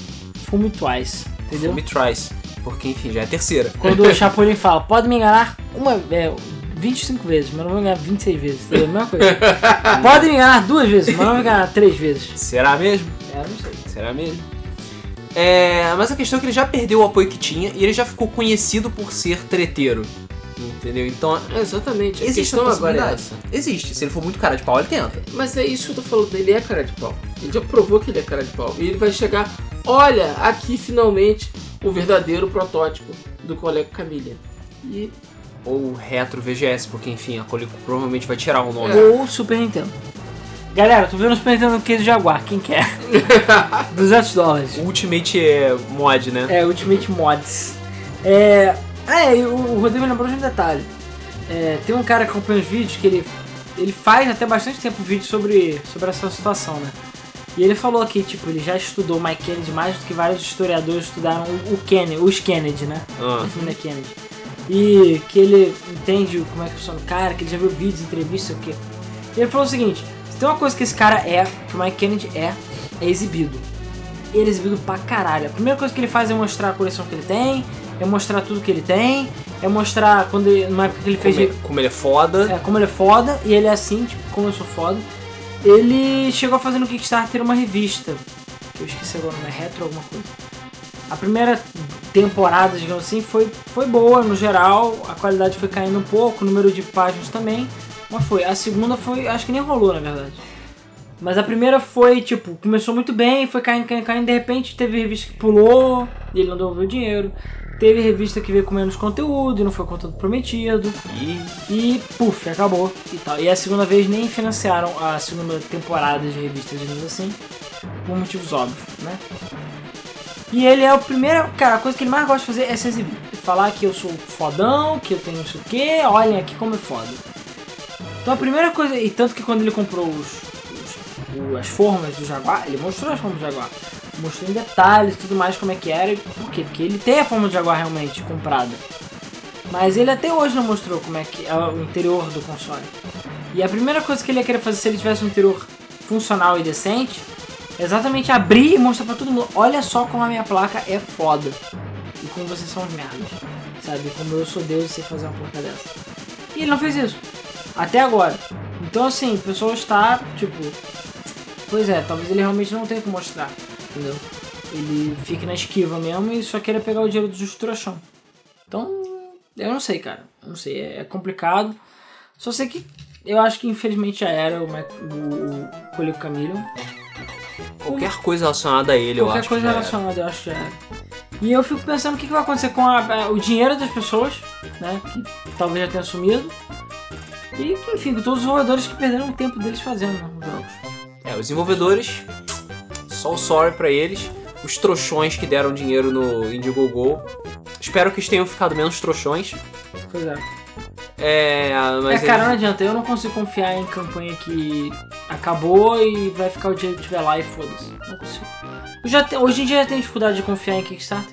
Fume twice, entendeu? Fume tries. Porque, enfim, já é a terceira. Quando o Chapolin fala, pode me enganar uma, é, 25 vezes, mas não vou enganar 26 vezes. Entendeu? A mesma coisa. pode me enganar duas vezes, mas não vou enganar três vezes. Será mesmo? É, não sei. Será mesmo? É, mas a questão é que ele já perdeu o apoio que tinha e ele já ficou conhecido por ser treteiro. Entendeu? Então, exatamente. A existe a questão agora é essa. Existe. Se ele for muito cara de pau, ele tenta. Mas é isso que eu tô falando, ele é cara de pau. Ele já provou que ele é cara de pau. E ele vai chegar, olha, aqui finalmente o verdadeiro protótipo do colega Camilha. E Ou retro VGS, porque enfim, a Colico provavelmente vai tirar o nome. É. Ou Super Nintendo. Galera, tô vendo o Super Nintendo Case Jaguar, quem quer? 200 dólares. Ultimate é, mod, né? É, Ultimate Mods. É. É, e o o Rodrigo lembrou de um detalhe. É, tem um cara que acompanha os vídeos que ele, ele faz até bastante tempo vídeo sobre, sobre essa situação, né? E ele falou que, tipo, ele já estudou Mike Kennedy mais do que vários historiadores estudaram o, o Kennedy, os Kennedy, né? Ah. A família Kennedy. E que ele entende como é que funciona o cara, que ele já viu vídeos, entrevistas, o quê. E ele falou o seguinte, se tem uma coisa que esse cara é, que o Mike Kennedy é, é exibido. Ele é exibido pra caralho. A primeira coisa que ele faz é mostrar a coleção que ele tem, é mostrar tudo que ele tem, é mostrar quando ele, numa época que ele fez Como, é- como ele é foda. é, como ele é foda, e ele é assim, tipo, como eu sou foda. Ele chegou a fazer no Kickstarter uma revista, que eu esqueci agora, não é retro alguma coisa. A primeira temporada, digamos assim, foi, foi boa no geral, a qualidade foi caindo um pouco, o número de páginas também, mas foi. A segunda foi, acho que nem rolou na verdade. Mas a primeira foi, tipo, começou muito bem, foi caindo, caindo, caindo, de repente teve revista que pulou, e ele não devolveu o dinheiro. Teve revista que veio com menos conteúdo e não foi o conteúdo prometido. E E puf, acabou e tal. E a segunda vez nem financiaram a segunda temporada de revista, digamos assim, por motivos óbvios, né? E ele é o primeiro, cara, a coisa que ele mais gosta de fazer é se exibir. Falar que eu sou fodão, que eu tenho não sei o que, olhem aqui como é foda. Então a primeira coisa, e tanto que quando ele comprou os o- as formas do Jaguar, ele mostrou as formas do Jaguar. Mostrou em detalhes tudo mais como é que era. Por quê? Porque ele tem a forma do Jaguar realmente comprada. Mas ele até hoje não mostrou como é que é o interior do console. E a primeira coisa que ele ia querer fazer se ele tivesse um interior funcional e decente é exatamente abrir e mostrar pra todo mundo: olha só como a minha placa é foda. E como vocês são merdas. Sabe? Como eu sou Deus e sei fazer uma placa dessa. E ele não fez isso. Até agora. Então assim, o pessoal está, tipo. Pois é, talvez ele realmente não tenha o que mostrar. Entendeu? Ele fique na esquiva mesmo e só queira pegar o dinheiro dos trouxão. Então, eu não sei, cara. Eu não sei, é complicado. Só sei que eu acho que infelizmente já era o, Mac- o, o Coelho Camillion. Qualquer coisa relacionada a ele, eu Qualquer acho. coisa que já era. relacionada, eu acho que já era. E eu fico pensando o que, que vai acontecer com a- a- o dinheiro das pessoas, né? Que talvez já tenha sumido. E, enfim, com todos os jogadores que perderam o tempo deles fazendo né, os jogos. É, os desenvolvedores, só o sorry pra eles. Os trouxões que deram dinheiro no Indiegogo. Espero que eles tenham ficado menos trouxões. Pois é. É, mas é, cara, não eles- adianta. Eu não consigo confiar em campanha que acabou e vai ficar o dinheiro que tiver lá e foda-se. Não consigo. Eu já te- hoje em dia eu tenho dificuldade de confiar em Kickstarter,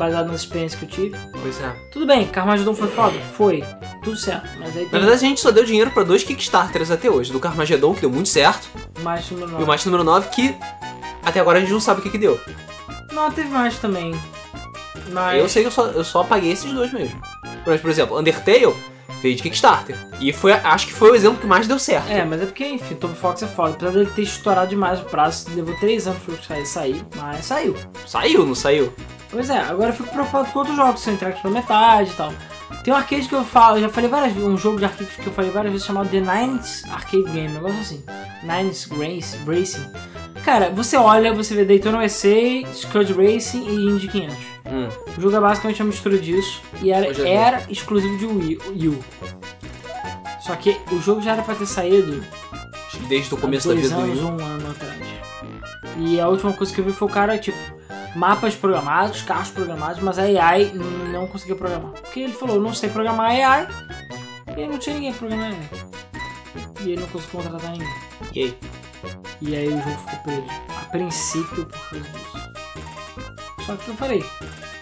baseado nas experiências que eu tive. Pois é. Tudo bem, Carmageddon foi foda? Foi. Tudo certo. Mas aí Na tem verdade, a gente só deu dinheiro pra dois Kickstarters até hoje. Do Carmageddon, que deu muito certo, mais número e o. Match número 9, que até agora a gente não sabe o que que deu. Não, teve mais também. Mas. Eu sei que eu só, eu só paguei esses dois mesmo. Mas, por exemplo, Undertale veio de Kickstarter. E foi, acho que foi o exemplo que mais deu certo. É, mas é porque, enfim, Tom Fox é foda. Apesar dele ter estourado demais o prazo, levou 3 anos sair, sair, mas saiu. Saiu, não saiu? Pois é, agora eu fico preocupado com outros jogos, que são entregues pela metade e tal. Tem um arcade que eu falo, eu já falei várias vezes, um jogo de arcade que eu falei várias vezes chamado The Nines Arcade Game, um negócio assim. Nines Race, Racing. Cara, você olha, você vê Daytona USA, Scud Racing e Indy 500. Hum. O jogo é basicamente uma mistura disso e era, é era exclusivo de Wii U. Só que o jogo já era pra ter saído Desde o começo da vida do anos, Wii. um ano atrás. E a última coisa que eu vi foi o cara, tipo, mapas programados, carros programados, mas a AI não conseguia programar. Porque ele falou, não sei programar AI, e não tinha ninguém AI. E ele não conseguiu contratar ninguém. E aí? E aí o jogo ficou preso. A princípio por causa disso. Só que eu falei,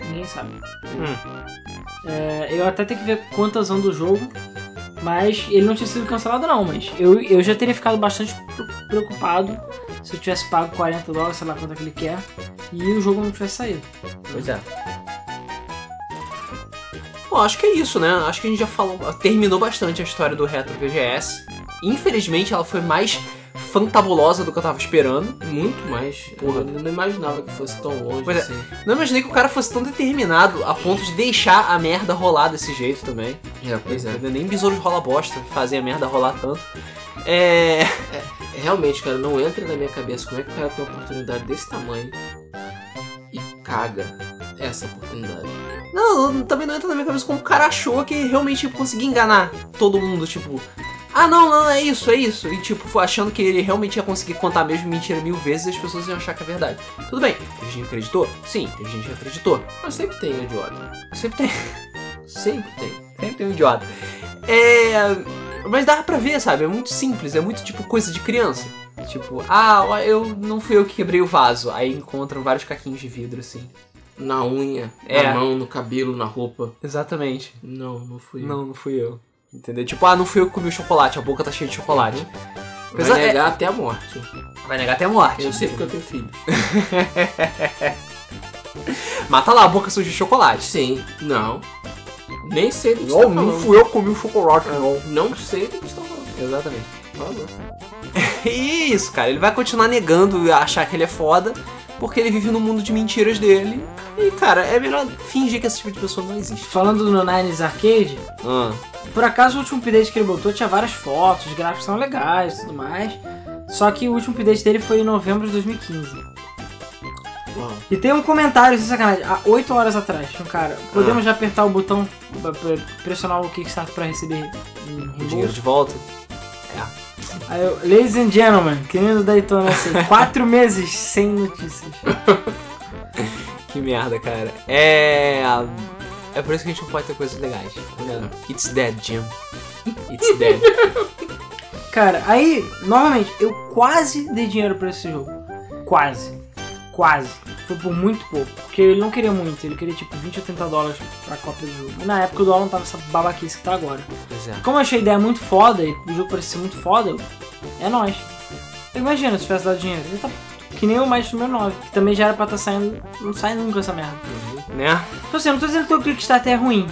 ninguém sabe. Hum. É, eu até tenho que ver quantas anos do jogo, mas ele não tinha sido cancelado não, mas eu, eu já teria ficado bastante pre- preocupado se eu tivesse pago 40 dólares, sei lá quanto é que ele quer, e o jogo não tivesse saído. Pois é. Bom, acho que é isso, né? Acho que a gente já falou, terminou bastante a história do Retro VGS. Infelizmente, ela foi mais fantabulosa do que eu tava esperando. Muito mais. Porra. Eu não imaginava que fosse tão longe Pois é. assim. Não imaginei que o cara fosse tão determinado a ponto de deixar a merda rolar desse jeito também. É, pois é. Nem besouros rola bosta fazem a merda rolar tanto. É. Realmente, cara, não entra na minha cabeça como é que o cara tem uma oportunidade desse tamanho e caga essa oportunidade. Não, também não entra na minha cabeça como o cara achou que realmente tipo, conseguia enganar todo mundo, tipo. Ah, não, não, é isso, é isso. E, tipo, achando que ele realmente ia conseguir contar a mesma mentira mil vezes e as pessoas iam achar que é verdade. Tudo bem, teve gente que acreditou? Sim, teve gente que acreditou. Mas sempre tem um idiota. Sempre tem, Sempre tem. sempre tem um idiota. É. Mas dá pra ver, sabe? É muito simples, é muito tipo coisa de criança. Tipo, ah, eu não fui eu que quebrei o vaso. Aí encontram vários caquinhos de vidro, assim. Na unha, É. na mão, no cabelo, na roupa. Exatamente. Não, não fui. eu. Não, não fui eu. Entendeu? Tipo, ah, não fui eu que comi o chocolate, a boca tá cheia de chocolate. Vai Apesar- é- negar até a morte. Vai negar até a morte. Eu sei porque eu tenho filho. Mata lá a boca suja de chocolate. Sim, não. Nem sei do que você tá falando. eu que comi o chocolate, não. Não sei do que você está falando. Exatamente. E isso, cara. Ele vai continuar negando achar que ele é foda, porque ele vive no mundo de mentiras dele. E, cara, é melhor fingir que esse tipo de pessoa não existe. Falando no Nines Arcade, Ah, por acaso o último update que ele botou tinha várias fotos, os gráficos são legais e tudo mais. Só que o último update dele foi em novembro de 2015. E tem um comentário, sem sacanagem, há 8 horas atrás, um cara, podemos já apertar o botão pra pra pressionar o Kickstarter pra receber um o dinheiro de volta. Aí eu, ladies and gentlemen, querido Daytona, assim, 4 meses sem notícias. Que merda, cara. É. É por isso que a gente não pode ter coisas legais. Vendo? It's dead, Jim. It's dead. Cara, aí, novamente, eu quase dei dinheiro pra esse jogo. Quase. Quase. Foi por muito pouco. Porque ele não queria muito, ele queria tipo 20 ou 30 dólares pra cópia do jogo. E na época o dólar não tava essa babaquice que tá agora. Pois é. Como eu achei a ideia muito foda e o jogo parecia muito foda, é nóis. Imagina se tivesse dado dinheiro. Ele tá que nem o Maestro número 9, que também já era pra estar saindo. Não sai nunca essa merda. Né? Então assim, eu não tô dizendo que o Kickstarter é ruim.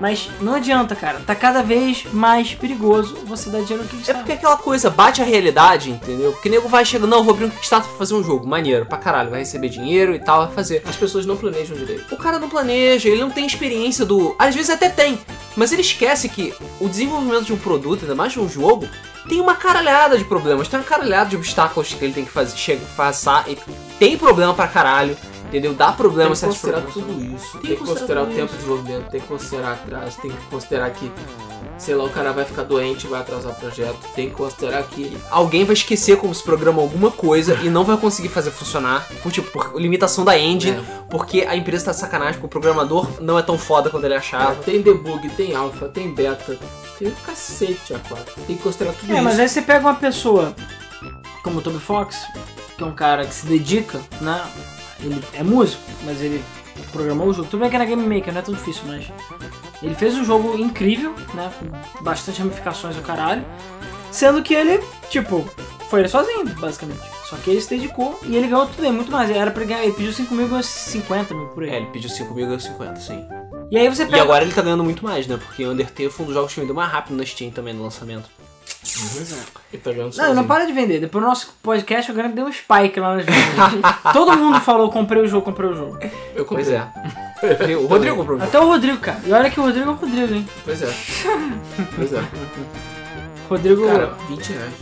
Mas não adianta, cara. Tá cada vez mais perigoso você dar dinheiro no É Kickstarter. porque aquela coisa bate a realidade, entendeu? Porque o nego vai chegando, não, vou abrir um Kickstarter pra fazer um jogo. Maneiro, pra caralho, vai receber dinheiro e tal, vai fazer. As pessoas não planejam direito. O cara não planeja, ele não tem experiência do. Às vezes até tem, mas ele esquece que o desenvolvimento de um produto, ainda mais de um jogo, tem uma caralhada de problemas, tem uma caralhada de obstáculos que ele tem que fazer, chega, passar, e tem problema pra caralho, entendeu? Dá Tem problema que certos considerar problemas. tudo isso. Tem Tem, que considerar o tempo isso. de desenvolvimento, tem que considerar atraso, tem que considerar que, sei lá, o cara vai ficar doente e vai atrasar o projeto. Tem que considerar que Alguém vai esquecer como se programa alguma coisa e não vai conseguir fazer funcionar, por, tipo, por limitação da engine, É. porque a empresa tá de sacanagem, porque o programador não é tão foda quanto ele achava. Ah, tem debug, tem alpha, tem beta, tem um cacete a quatro. Tem que considerar tudo É, isso. mas aí você pega uma pessoa como o Toby Fox, que é um cara que se dedica, né? Ele é músico, mas ele programou o jogo. Tudo bem que na Game Maker, não é tão difícil, mas. Ele fez um jogo incrível, né? Com bastante ramificações do caralho. Sendo que ele, tipo, foi ele sozinho, basicamente. Só que ele se dedicou e ele ganhou tudo bem, muito mais. Era pra ele ganhar, ele pediu 5 mil, ganhou 50 mil por aí. É, ele pediu 5 mil, ganhou 50, sim. E aí você E pega. agora ele tá ganhando muito mais, né? Porque Undertale foi um dos jogos que vendeu mais rápido na Steam também no lançamento. Ganhando Não, não para de vender. Depois do nosso podcast, o Grande deu um spike lá nas vendas. Todo mundo falou: comprei o jogo, comprei o jogo. Eu comprei. Pois é. O Rodrigo comprou o jogo. Até o Rodrigo, cara. E olha que o Rodrigo é o Rodrigo, hein? Pois é. pois é. Rodrigo. Cara, 20 reais.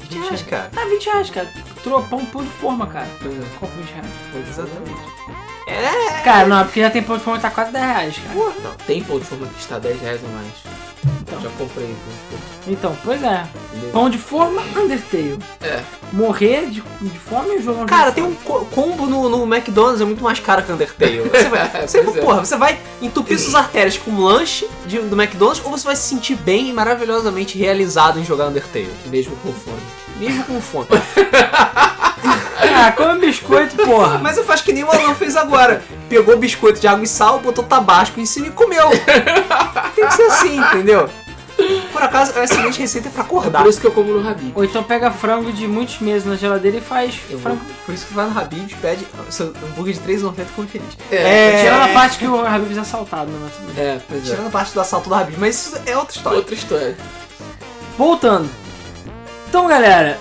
20 reais, cara. Ah, 20 reais, cara. Tropão, pão de forma, cara. Pois é. Compra 20 reais. Exatamente. Cara, não, porque já tem pão de forma que tá quase 10 reais, cara. Não, tem pão de forma que está 10 reais a mais. Então. Já comprei de forma. Então, pois é. Beleza? Pão de forma, Undertale. É. Morrer de, de fome e jogar um Cara, tem de um co- combo no, no McDonald's é muito mais caro que Undertale. Você vai, você, é. porra, você vai entupir suas artérias com um lanche de- do McDonald's ou você vai se sentir bem e maravilhosamente realizado em jogar Undertale. Mesmo com fome. Mesmo com fome. Ah, come biscoito, porra. Mas eu faço que nem o Alan fez agora. Pegou biscoito de água e sal, botou tabasco em cima e comeu. Tem que ser assim, entendeu? Por acaso, é uma excelente receita pra acordar. Por isso que eu como no Habib. Ou então pega frango de muitos meses na geladeira e faz Eu frango. vou- Por isso que vai no Habib's, pede seu hambúrguer de 3,90 e come feliz. É, Tirando a parte que o Habib's é assaltado, né? Mas tudo bem. É, pois é. Tirando a parte do assalto do Habib's, mas isso é outra história. Outra história. Voltando. Então, galera,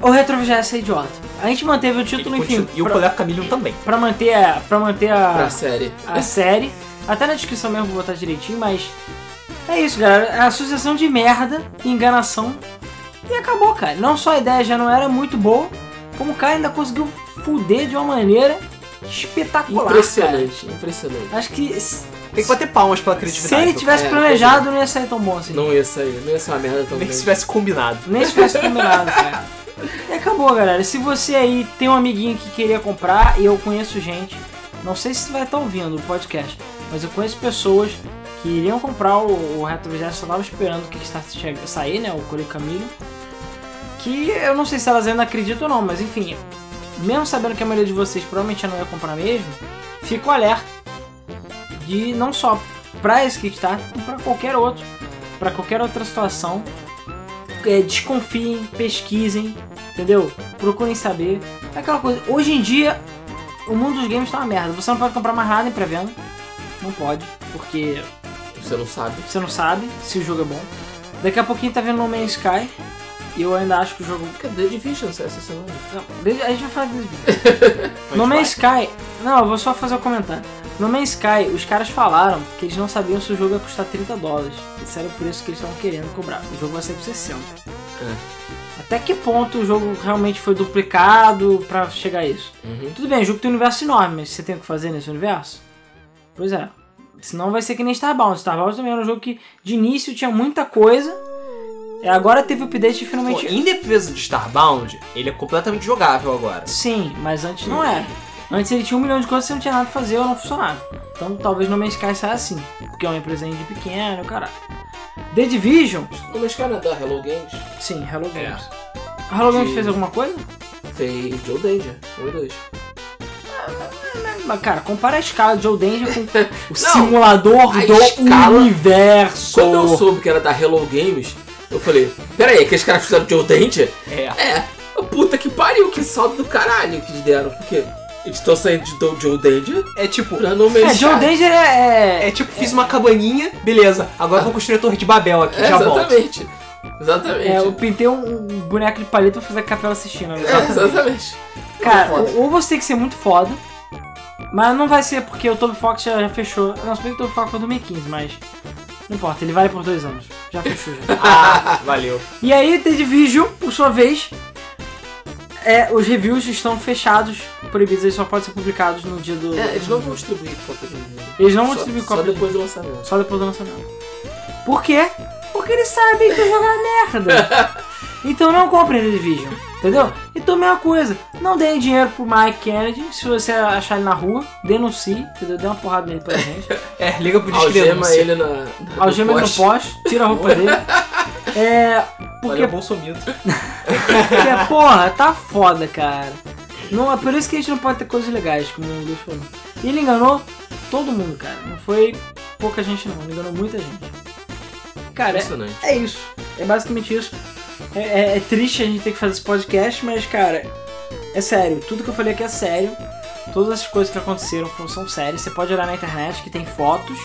o Retro VGS é idiota. A gente manteve o título, E enfim, continua- E o pra, Coleco Camillion também. pra manter a, pra manter Pra a, série. a série. Até na descrição mesmo vou botar direitinho, mas é isso, galera. É a associação de merda e enganação. E acabou, cara. Não só a ideia já não era muito boa, como o cara ainda conseguiu fuder de uma maneira espetacular. cara. Impressionante, impressionante. Acho que Tem que bater palmas pela se criatividade. ele do tivesse É, planejado, não ia sair tão bom assim. Não ia sair, não ia ser uma merda tão. Nem se tivesse combinado. Nem se tivesse combinado, cara. E acabou, galera. Se você aí tem um amiguinho que queria comprar, e eu conheço gente, não sei se vai estar ouvindo o podcast, mas eu conheço pessoas que iriam comprar o, o Retro VGS, só tava esperando o Kickstarter sair, né? O Coreio Camilo. Que eu não sei se elas ainda acreditam ou não, mas enfim, mesmo sabendo que a maioria de vocês provavelmente não ia comprar mesmo, fico alerta de não só pra esse Kickstarter, como pra qualquer outro, pra qualquer outra situação. É, desconfiem, pesquisem, entendeu? Procurem saber. É aquela coisa, hoje em dia o mundo dos games tá uma merda. Você não pode comprar mais nada em pré-venda. Não pode, porque Você não sabe. você não sabe se o jogo é bom. Daqui a pouquinho tá vendo No Man's Sky. E eu ainda acho que o jogo. Cadê Division essa semana? Não, a gente vai falar desse vídeo. No Man's Sky. Não, eu vou só fazer o um comentário. No Man's Sky, os caras falaram que eles não sabiam se o jogo ia custar 30 dólares. Esse era o preço que eles estavam querendo cobrar. O jogo vai sair por 60. É. Até que ponto o jogo realmente foi duplicado pra chegar a isso? Uhum. Tudo bem, o jogo tem um universo enorme, mas você tem o que fazer nesse universo? Pois é. Senão vai ser que nem Starbound. Starbound também era um jogo que de início tinha muita coisa. E agora teve o update e Pô, finalmente. em defesa de Starbound, ele é completamente jogável agora. Sim, mas antes não era. Antes ele tinha um milhão de coisas você não tinha nada pra fazer ou não funcionava. Então talvez no Man's Sky saia assim. Porque é uma empresa indie pequena, caralho. The Division, No mexicano é da Hello Games. sim, Hello É. Games. A Hello Games De- fez alguma coisa? Fez Joe Danger. Um e dois. Mas, cara, compara a escala de Joe Danger com o Não, simulador do escala- universo. Quando eu soube que era da Hello Games, eu falei, pera aí, aqueles caras fizeram Joe Danger? É. É, puta que pariu, que saldo do caralho que eles deram. Porque estão saindo de Do- Joe Danger É tipo, pra não É, mexer. Joe Danger é. é tipo, fiz uma cabaninha, beleza, agora vou construir a torre de Babel aqui, É, já volto. exatamente. Exatamente. É, eu pintei um, um boneco de palito pra fazer a capela assistindo. né? É, exatamente. Cara, ou você tem que ser muito foda, mas não vai ser porque o Toby Fox já, já fechou. Não, se bem que o Toby Fox foi 2015, mas. Não importa, ele vale por dois anos. Já fechou já. Ah, valeu. E aí, The Division, por sua vez, é, os reviews estão fechados, proibidos, eles só podem ser publicados no dia do. É, eles não vão distribuir cópia de vídeo. Eles não vão Só- distribuir Só cópia. depois do lançamento. Só depois do lançamento. Por quê? Porque eles sabem que o jogo é merda. Então não comprem The Division, entendeu? Então mesma coisa, não deem dinheiro pro Mike Kennedy, se você achar ele na rua, denuncie, entendeu? Dê uma porrada nele pra gente. É, liga pro Algema ele na. na Algema ele no poste. poste, tira a roupa dele. É. Porque, Olha, Bolsomito. porque, porra, tá foda, cara. Não, é por isso que a gente não pode ter coisas legais, como o Luiz falou. E ele enganou todo mundo, cara. Não foi pouca gente não, ele enganou muita gente. Cara, é. É isso. É basicamente isso. É, é- é triste a gente ter que fazer esse podcast, mas, cara, é sério. Tudo que eu falei aqui é sério. Todas as coisas que aconteceram são sérias. Você pode olhar na internet que tem fotos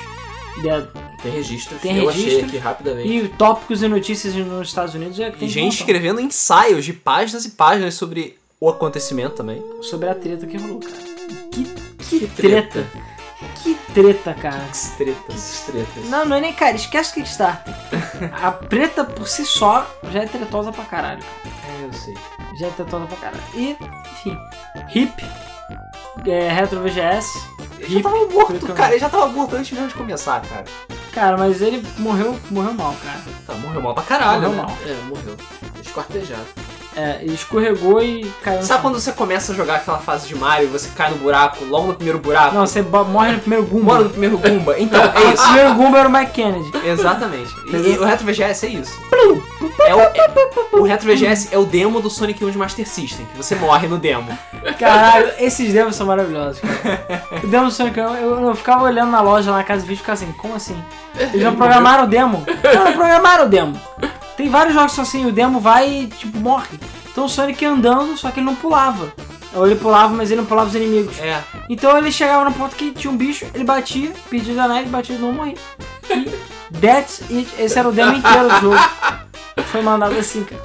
Tem registros. Tem eu achei registro. aqui rapidamente. e tópicos e notícias nos Estados Unidos. É, que tem E que gente escrevendo ensaios de páginas e páginas sobre o acontecimento também. sobre a treta que rolou, cara. Que, que, Que treta. treta. Que treta, cara. As tretas. Tretas. Não, não é nem, cara, esquece o Kickstarter. A preta por si só já é tretosa pra caralho. É, eu sei. Já é tretosa pra caralho. E, enfim, hip, é, retro VGS. Ele já tava morto, cara. Ele já tava morto antes mesmo de começar, cara. Cara, mas ele morreu, morreu mal, cara. Tá, morreu mal pra caralho, morreu né? mal. É, morreu. Esquartejado. É, ele escorregou e caiu no Sabe quando você começa a jogar aquela fase de Mario e você cai no buraco, logo no primeiro buraco? Não, você morre no primeiro Goomba. Mora no primeiro Goomba? Então, é O isso. primeiro Goomba era o Mike Kennedy. Exatamente. E, e o Retro VGS é isso. É o, é- o Retro VGS é o demo do Sonic 1 de Master System, que você morre no demo. Caralho, esses demos são maravilhosos, cara. O demo do Sonic, eu, eu, eu ficava olhando na loja lá na casa de vídeo e ficava assim, como assim? Eles não programaram o demo? Não, não programaram o demo. Tem vários jogos que são assim, o demo vai e tipo, morre. Então o Sonic andando, só que ele não pulava. Ou ele pulava, mas ele não pulava os inimigos. É. Então ele chegava no ponto que tinha um bicho, ele batia, pedia danar, ele batia e morria. E that's it. Esse era o demo inteiro do jogo. Foi mandado assim, cara.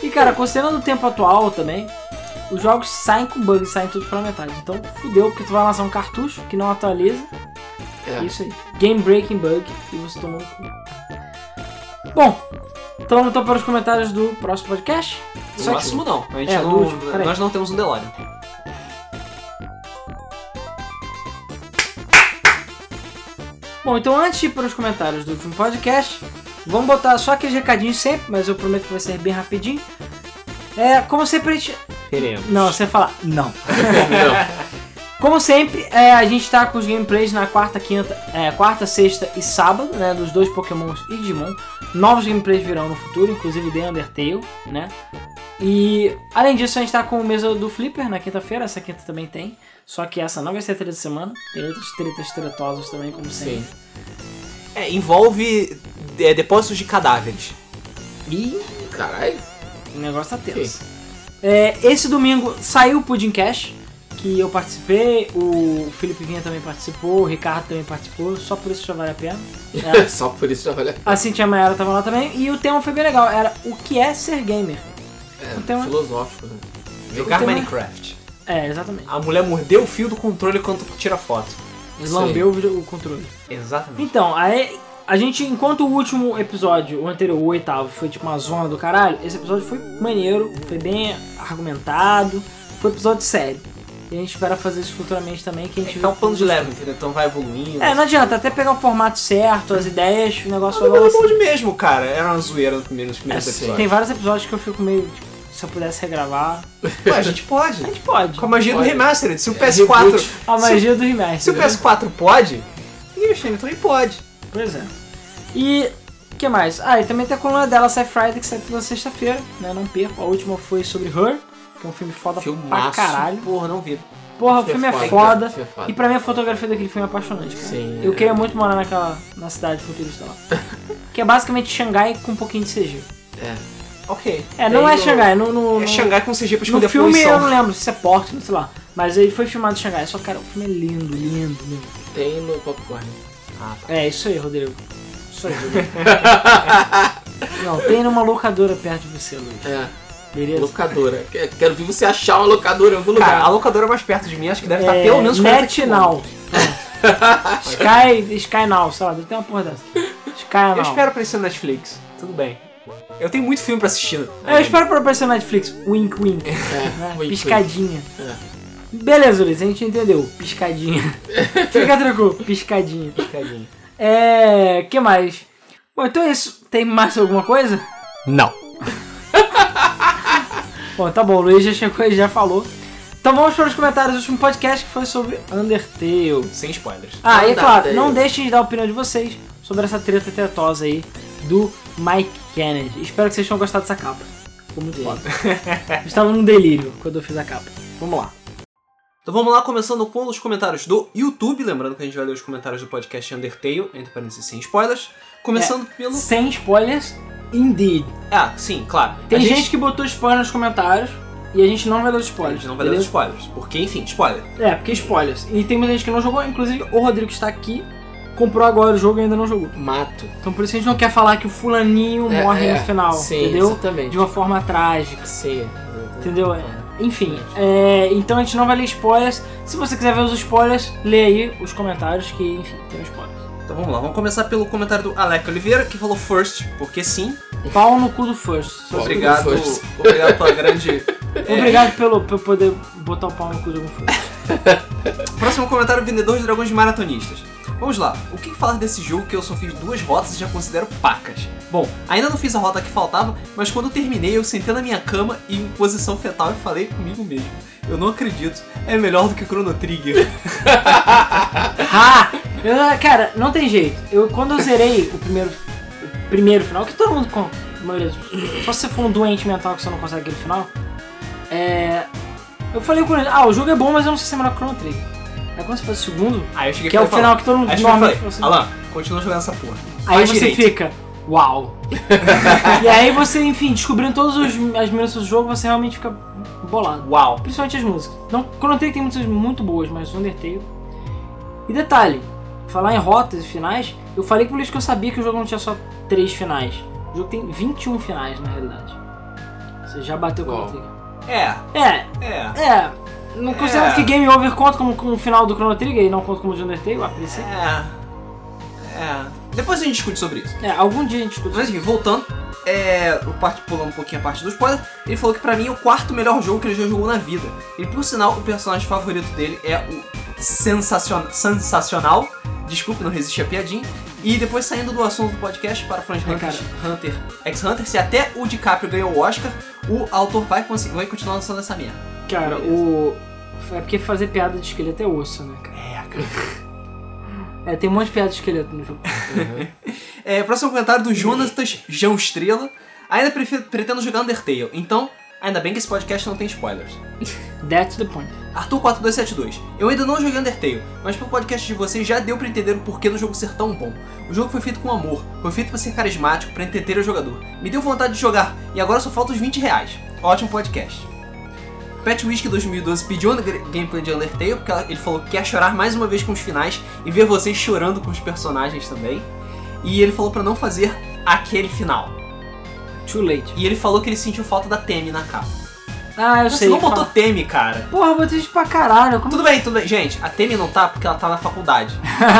E cara, considerando o tempo atual também, os jogos saem com bugs, saem tudo pela metade. Então fudeu, porque tu vai lançar um cartucho que não atualiza. É. Isso aí. Game breaking bug e você tomou no cu. Bom, então então para os comentários do próximo podcast. O Só que- próximo não. A gente É, não do nós não temos um DeLorean. Bom, então antes de ir para os comentários do último podcast, vamos botar só aqueles recadinhos sempre, mas eu prometo que vai ser bem rapidinho. É, como sempre a gente... Queremos. Não, você fala não. Não. Como sempre, é, a gente tá com os gameplays na quarta, quinta, é, quarta, sexta e sábado, né? Dos dois Pokémons e Digimon. Novos gameplays virão no futuro, inclusive The Undertale, né? E além disso, a gente tá com o mesa do Flipper na quinta-feira, essa quinta também tem. Só que essa não vai ser a treta de semana, tem outras tretas tretosas também, como sempre. É, envolve é, depósitos de cadáveres. E Caralho. o negócio tá tenso. É, esse domingo saiu o Pudding Cash, que eu participei, o Felipe Vinha também participou, o Ricardo também participou, só por isso já vale a pena. É, Só por isso já vale a pena. a Cintia Mayara tava lá também, e o tema foi bem legal, era o que é ser gamer. É, Então- filosófico, né? Jogar tema- Minecraft. É, exatamente. A mulher mordeu o fio do controle quando tira foto. Lambeu o controle. Exatamente. Então, aí a gente, enquanto o último episódio, o anterior, o oitavo, foi tipo uma zona do caralho, esse episódio foi maneiro, foi bem argumentado, foi episódio sério. E a gente espera fazer isso futuramente também, que a gente É, é um plano de leve, entendeu? Então vai evoluindo. É, não adianta, até pegar o formato certo, as ideias, o negócio Mas vai o balançando. Mode mesmo, cara. Era uma zoeira no primeiro- nos primeiros É, episódios. Tem vários episódios que eu fico meio, tipo, se eu pudesse regravar. Ué, a gente pode. A gente pode. Com a magia do Pode. remastered. Se o É, PS4. reboot. A magia do remaster. Se o PS4 pode, e o Xene também pode. Pois é. E que mais? Ah, e também tem a coluna dela, Sai Friday, que sai toda sexta-feira, né? Não perco. A última foi sobre Her, que é um filme foda pra Filmaço. caralho. Porra, não vi. Porra, o Filme filme é é foda. Filme é foda. E pra mim a fotografia daquele filme é apaixonante, cara. Sim, Eu é. queria muito morar naquela na cidade futurista lá. que é basicamente Xangai com um pouquinho de CG. É. Ok. É, não Tem é Xangai, no, no, É Xangai com CG pra no esconder a filme eu não lembro se é Portland, sei lá. Mas ele foi filmado em Xangai. Só, cara, o filme é lindo, lindo, lindo. Tem no Popcorn. Ah, tá. É, isso aí, Rodrigo. Isso aí, Rodrigo. não, tem numa locadora perto de você, Luiz. É. Beleza? Locadora. Que- Quero ver você achar uma locadora em algum lugar. Cara, a locadora mais perto de mim acho que deve estar É, pelo menos 40 Net Now. Sky, Sky Now, sei lá, deve ter uma porra dessa. Sky Now. Eu espero aparecer no Netflix. Tudo bem. Eu tenho muito filme pra assistir. Eu espero pra aparecer no Netflix. Wink, wink. É, né? wink, Piscadinha. É. Beleza, Luiz, a gente entendeu. Piscadinha. Fica tranquilo, piscadinha. Piscadinha. É. que mais? Bom, então é isso. Tem mais alguma coisa? Não. Bom, tá bom, o Luiz já chegou e já falou. Então vamos para os comentários do último podcast que foi sobre Undertale. Sem spoilers. Ah, e é claro, não deixem de dar a opinião de vocês sobre essa treta tretosa aí do Mike Kennedy. Espero que vocês tenham gostado dessa capa. Ficou muito foda. Estava num delírio quando eu fiz a capa. Vamos lá. Então vamos lá, começando com os comentários do YouTube. Lembrando que a gente vai ler os comentários do podcast Undertale, entre parênteses, sem spoilers. Começando pelo. Sem spoilers, indeed. Ah, sim, claro. Tem a gente... que botou spoiler nos comentários e a gente não vai ler os A spoilers. gente não vai ler os beleza? spoilers. Porque, enfim, spoiler. É, porque spoilers. E tem muita gente que não jogou, inclusive o Rodrigo que está aqui, comprou agora o jogo e ainda não jogou. Mato. Então por isso a gente não quer falar que o fulaninho É, morre é, no final, sim, entendeu? exatamente. De uma forma trágica, Sim. entendeu? É, Enfim, é, então a gente não vai ler spoilers. Se você quiser ver os spoilers, lê aí os comentários que, enfim, tem spoilers. Então vamos lá, vamos começar pelo comentário do Alec Oliveira, que falou first, porque sim. Pau no cu do First. Obrigado, first. obrigado pela grande. é, Obrigado pelo, por poder botar o pau no cu algum First. Próximo comentário: Vendedor de Dragões de Maratonistas. Vamos lá, o que falar desse jogo que eu só fiz duas rotas e já considero pacas? Bom, ainda não fiz a rota que faltava, mas quando terminei, eu sentei na minha cama e em posição fetal e falei comigo mesmo. Eu não acredito, é melhor do que Chrono Trigger. Ah! Eu- cara, não tem jeito. Eu, quando eu zerei o primeiro, o primeiro final, que todo mundo conta, a maioria dos- só se você for um doente mental que você não consegue aquele final, é. Eu falei com ele, ah, o jogo é bom, mas eu não sei se é melhor que o Chrono Trigger. Aí quando você faz o segundo, Aí eu cheguei que é o final que todo mundo cheguei e normalmente você- Alan, continua jogando essa porra. Aí Faz você direito." fica, uau. e aí você, enfim, descobrindo todas as minúcias do jogo, você realmente fica bolado. Uau. Principalmente as músicas. Não, Chrono Trigger tem músicas muito boas, mas Undertale. E detalhe, falar em rotas e finais, eu falei com eles que eu sabia que o jogo não tinha só três finais. O jogo tem 21 finais na realidade. Você já bateu com o Trigger. É, É, é. é. Não considero É. que Game Over conta como, como o final do Chrono Trigger e não conta como o de Undertale, a princípio. É. É. Depois a gente discute sobre isso. É, algum dia a gente discute. Mas enfim, voltando, é, o parte pulando um pouquinho a parte do spoiler, ele falou que pra mim é o quarto melhor jogo que ele já jogou na vida. E por sinal, o personagem favorito dele é o sensacion... sensacional, desculpe, não resisti a piadinha. E depois saindo do assunto do podcast para É, Hunter, Hunter x Hunter, se até o DiCaprio ganhou o Oscar, o autor vai, conseguir, vai continuar lançando essa merda. Cara, o. É porque fazer piada de esqueleto é osso, né, cara? É, cara. É, tem um monte de piada de esqueleto no jogo. É, próximo comentário do Jonatas João Estrela. Ainda prefe- pretendo jogar Undertale, então, ainda bem que esse podcast não tem spoilers. That's the point. Arthur4272. Eu ainda não joguei Undertale, mas pelo podcast de vocês já deu pra entender o porquê do jogo ser tão bom. O jogo foi feito com amor, foi feito pra ser carismático, pra entreter o jogador. Me deu vontade de jogar, e agora só falta os 20 reais. Ótimo podcast. Pet Whisky 2012 pediu gameplay de Undertale, porque ele falou que quer chorar mais uma vez com os finais e ver vocês chorando com os personagens também. E ele falou pra não fazer aquele final. Too late. E ele falou que ele sentiu falta da Temi na capa. Ah, eu Mas sei. Você não fala- botou Temi, cara. Porra, eu botei isso pra caralho. Como... Tudo bem, tudo bem. Gente, a Temi não tá porque ela tá na faculdade.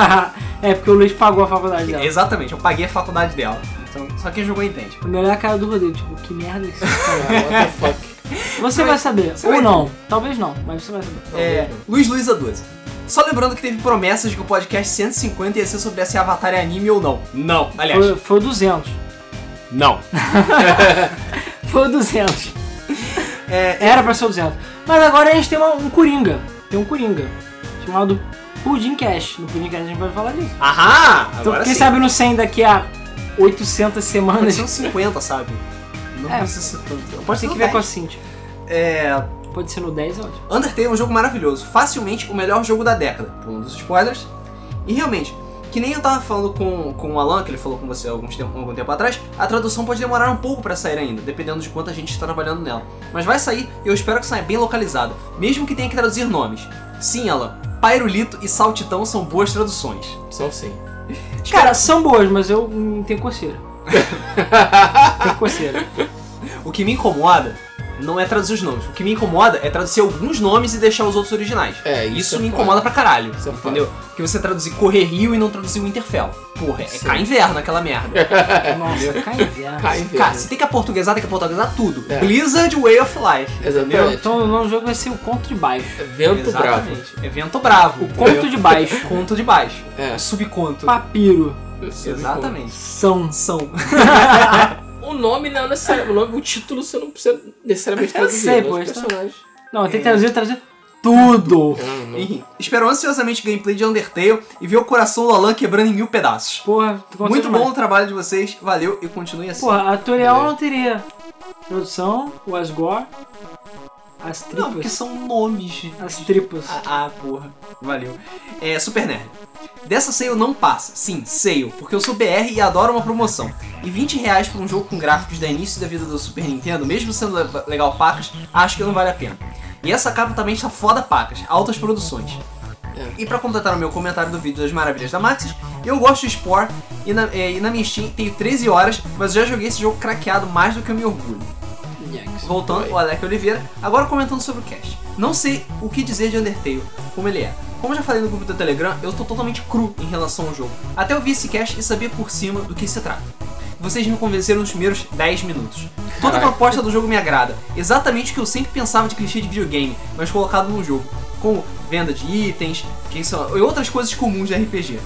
é porque o Luiz pagou a faculdade dela. Exatamente, eu paguei a faculdade dela. Então, só quem jogou entende. O melhor é a cara do Rodrigo, tipo, que merda que você tá What the fuck? Você vai saber. Você Ou vai não. Talvez não, mas você vai saber. É, Luiz Luiza 12. Só lembrando que teve promessas de que o podcast 150 ia ser sobre se Avatar é anime ou não. Não. Aliás, Foi, foi o 200. Não. Foi o 200. É, Era pra ser o 200. Mas agora a gente tem uma- um Coringa. Tem um Coringa. Chamado Pudim Cash. No Pudim Cash a gente vai falar disso. Aham! Então, Agora quem sim. sabe no 100 daqui a 800 Pode semanas. ser uns 50, sabe? Não É. precisa ser tanto. Pode ser que ver com a 10. Cintia. É, Pode ser no 10, é ótimo. Undertale é um jogo maravilhoso, facilmente o melhor jogo da década, pulando os spoilers. E realmente, que nem eu tava falando com, com o Alan, que ele falou com você alguns tempo, algum tempo atrás, a tradução pode demorar um pouco pra sair ainda, dependendo de quanto a gente está trabalhando nela. Mas vai sair e eu espero que saia bem localizada, mesmo que tenha que traduzir nomes. Sim, Alan, Pairulito e Saltitão são boas traduções. São sim. Cara, são boas, mas eu hum, tenho coceira. tenho coceira. O que me incomoda não é traduzir os nomes, o que me incomoda é traduzir alguns nomes e deixar os outros originais. É, Isso, isso é me foda. incomoda pra caralho, Isso é entendeu? Porque você traduzir Correr Rio e não traduzir Winterfell. Porra, é Sim. cá inverno aquela merda. Nossa, cai inverno. Cai em Cara, se tem que aportuguesar, tem que aportuguesar tudo. É. Blizzard Way of Life. Exatamente. Então o novo jogo vai ser o conto de baixo. Vento bravo. Exatamente. Evento bravo. O conto de baixo. Conto de baixo. É. Subconto. Papiro. Exatamente. São. São. O nome não é necessário. O, nome, o título você não precisa necessariamente Eu traduzir. sei, mas pô, os isso- personagens. Não, tem que traduzir, traduzir tudo. Enfim, espero ansiosamente gameplay de Undertale e ver o coração do Alan quebrando em mil pedaços. Porra, Muito demais. bom o trabalho de vocês, valeu e continue assim. Porra, a tutorial não teria tradução, o Asgore, as tripas. não, porque são nomes. As tripas. Ah, ah, porra. Valeu. É, Super Nerd. Dessa sale não passa. Sim, sale, porque eu sou BR e adoro uma promoção. E 20 reais por um jogo com gráficos da início da vida do Super Nintendo, mesmo sendo le- legal pacas, acho que não vale a pena. E essa capa também está foda pacas, altas produções. E pra completar o meu comentário do vídeo das maravilhas da Maxis, eu gosto de Spore e na, é, e na minha Steam tenho 13 horas, mas já joguei esse jogo craqueado mais do que eu me orgulho. Voltando, o Alec Oliveira, agora comentando sobre o cast. Não sei o que dizer de Undertale, como ele é. Como já falei no grupo do Telegram, eu tô totalmente cru em relação ao jogo. Até eu vi esse cast e sabia por cima do que se trata. Vocês me convenceram nos primeiros 10 minutos. Toda a proposta do jogo me agrada. Exatamente o que eu sempre pensava de clichê de videogame, mas colocado no jogo. Como venda de itens, que são, e outras coisas comuns de RPG.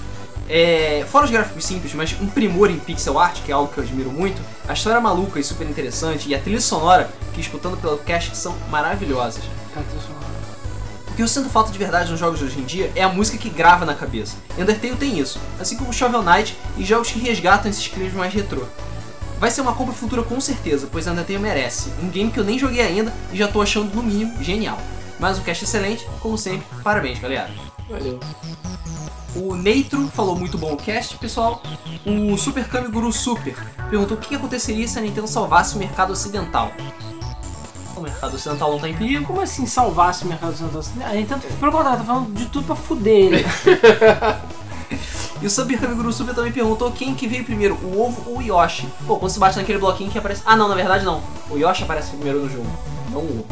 É, fora os gráficos simples, mas um primor em pixel art, que é algo que eu admiro muito, a história maluca e super interessante, e a trilha sonora, que escutando pelo cast são maravilhosas. O que eu sinto falta de verdade nos jogos de hoje em dia é a música que grava na cabeça. E Undertale tem isso, assim como Shovel Knight e jogos que resgatam esses climas mais retrô. Vai ser uma compra futura com certeza, pois Undertale merece. Um game que eu nem joguei ainda e já tô achando no mínimo genial. Mas um cast excelente, como sempre, parabéns galera. Valeu. O Neitro falou muito bom o cast, pessoal. O Super Kami Guru Super perguntou o que aconteceria se a Nintendo salvasse o mercado ocidental. O mercado ocidental não tá em perigo. Como assim salvasse o mercado central? A Nintendo, pelo contrário, tá falando de tudo pra fuder ele. E o Super Kami Guru Super também perguntou quem que veio primeiro, o ovo ou o Yoshi. Pô, quando você bate naquele bloquinho que aparece. Ah, não, na verdade não. O Yoshi aparece primeiro no jogo, não o ovo.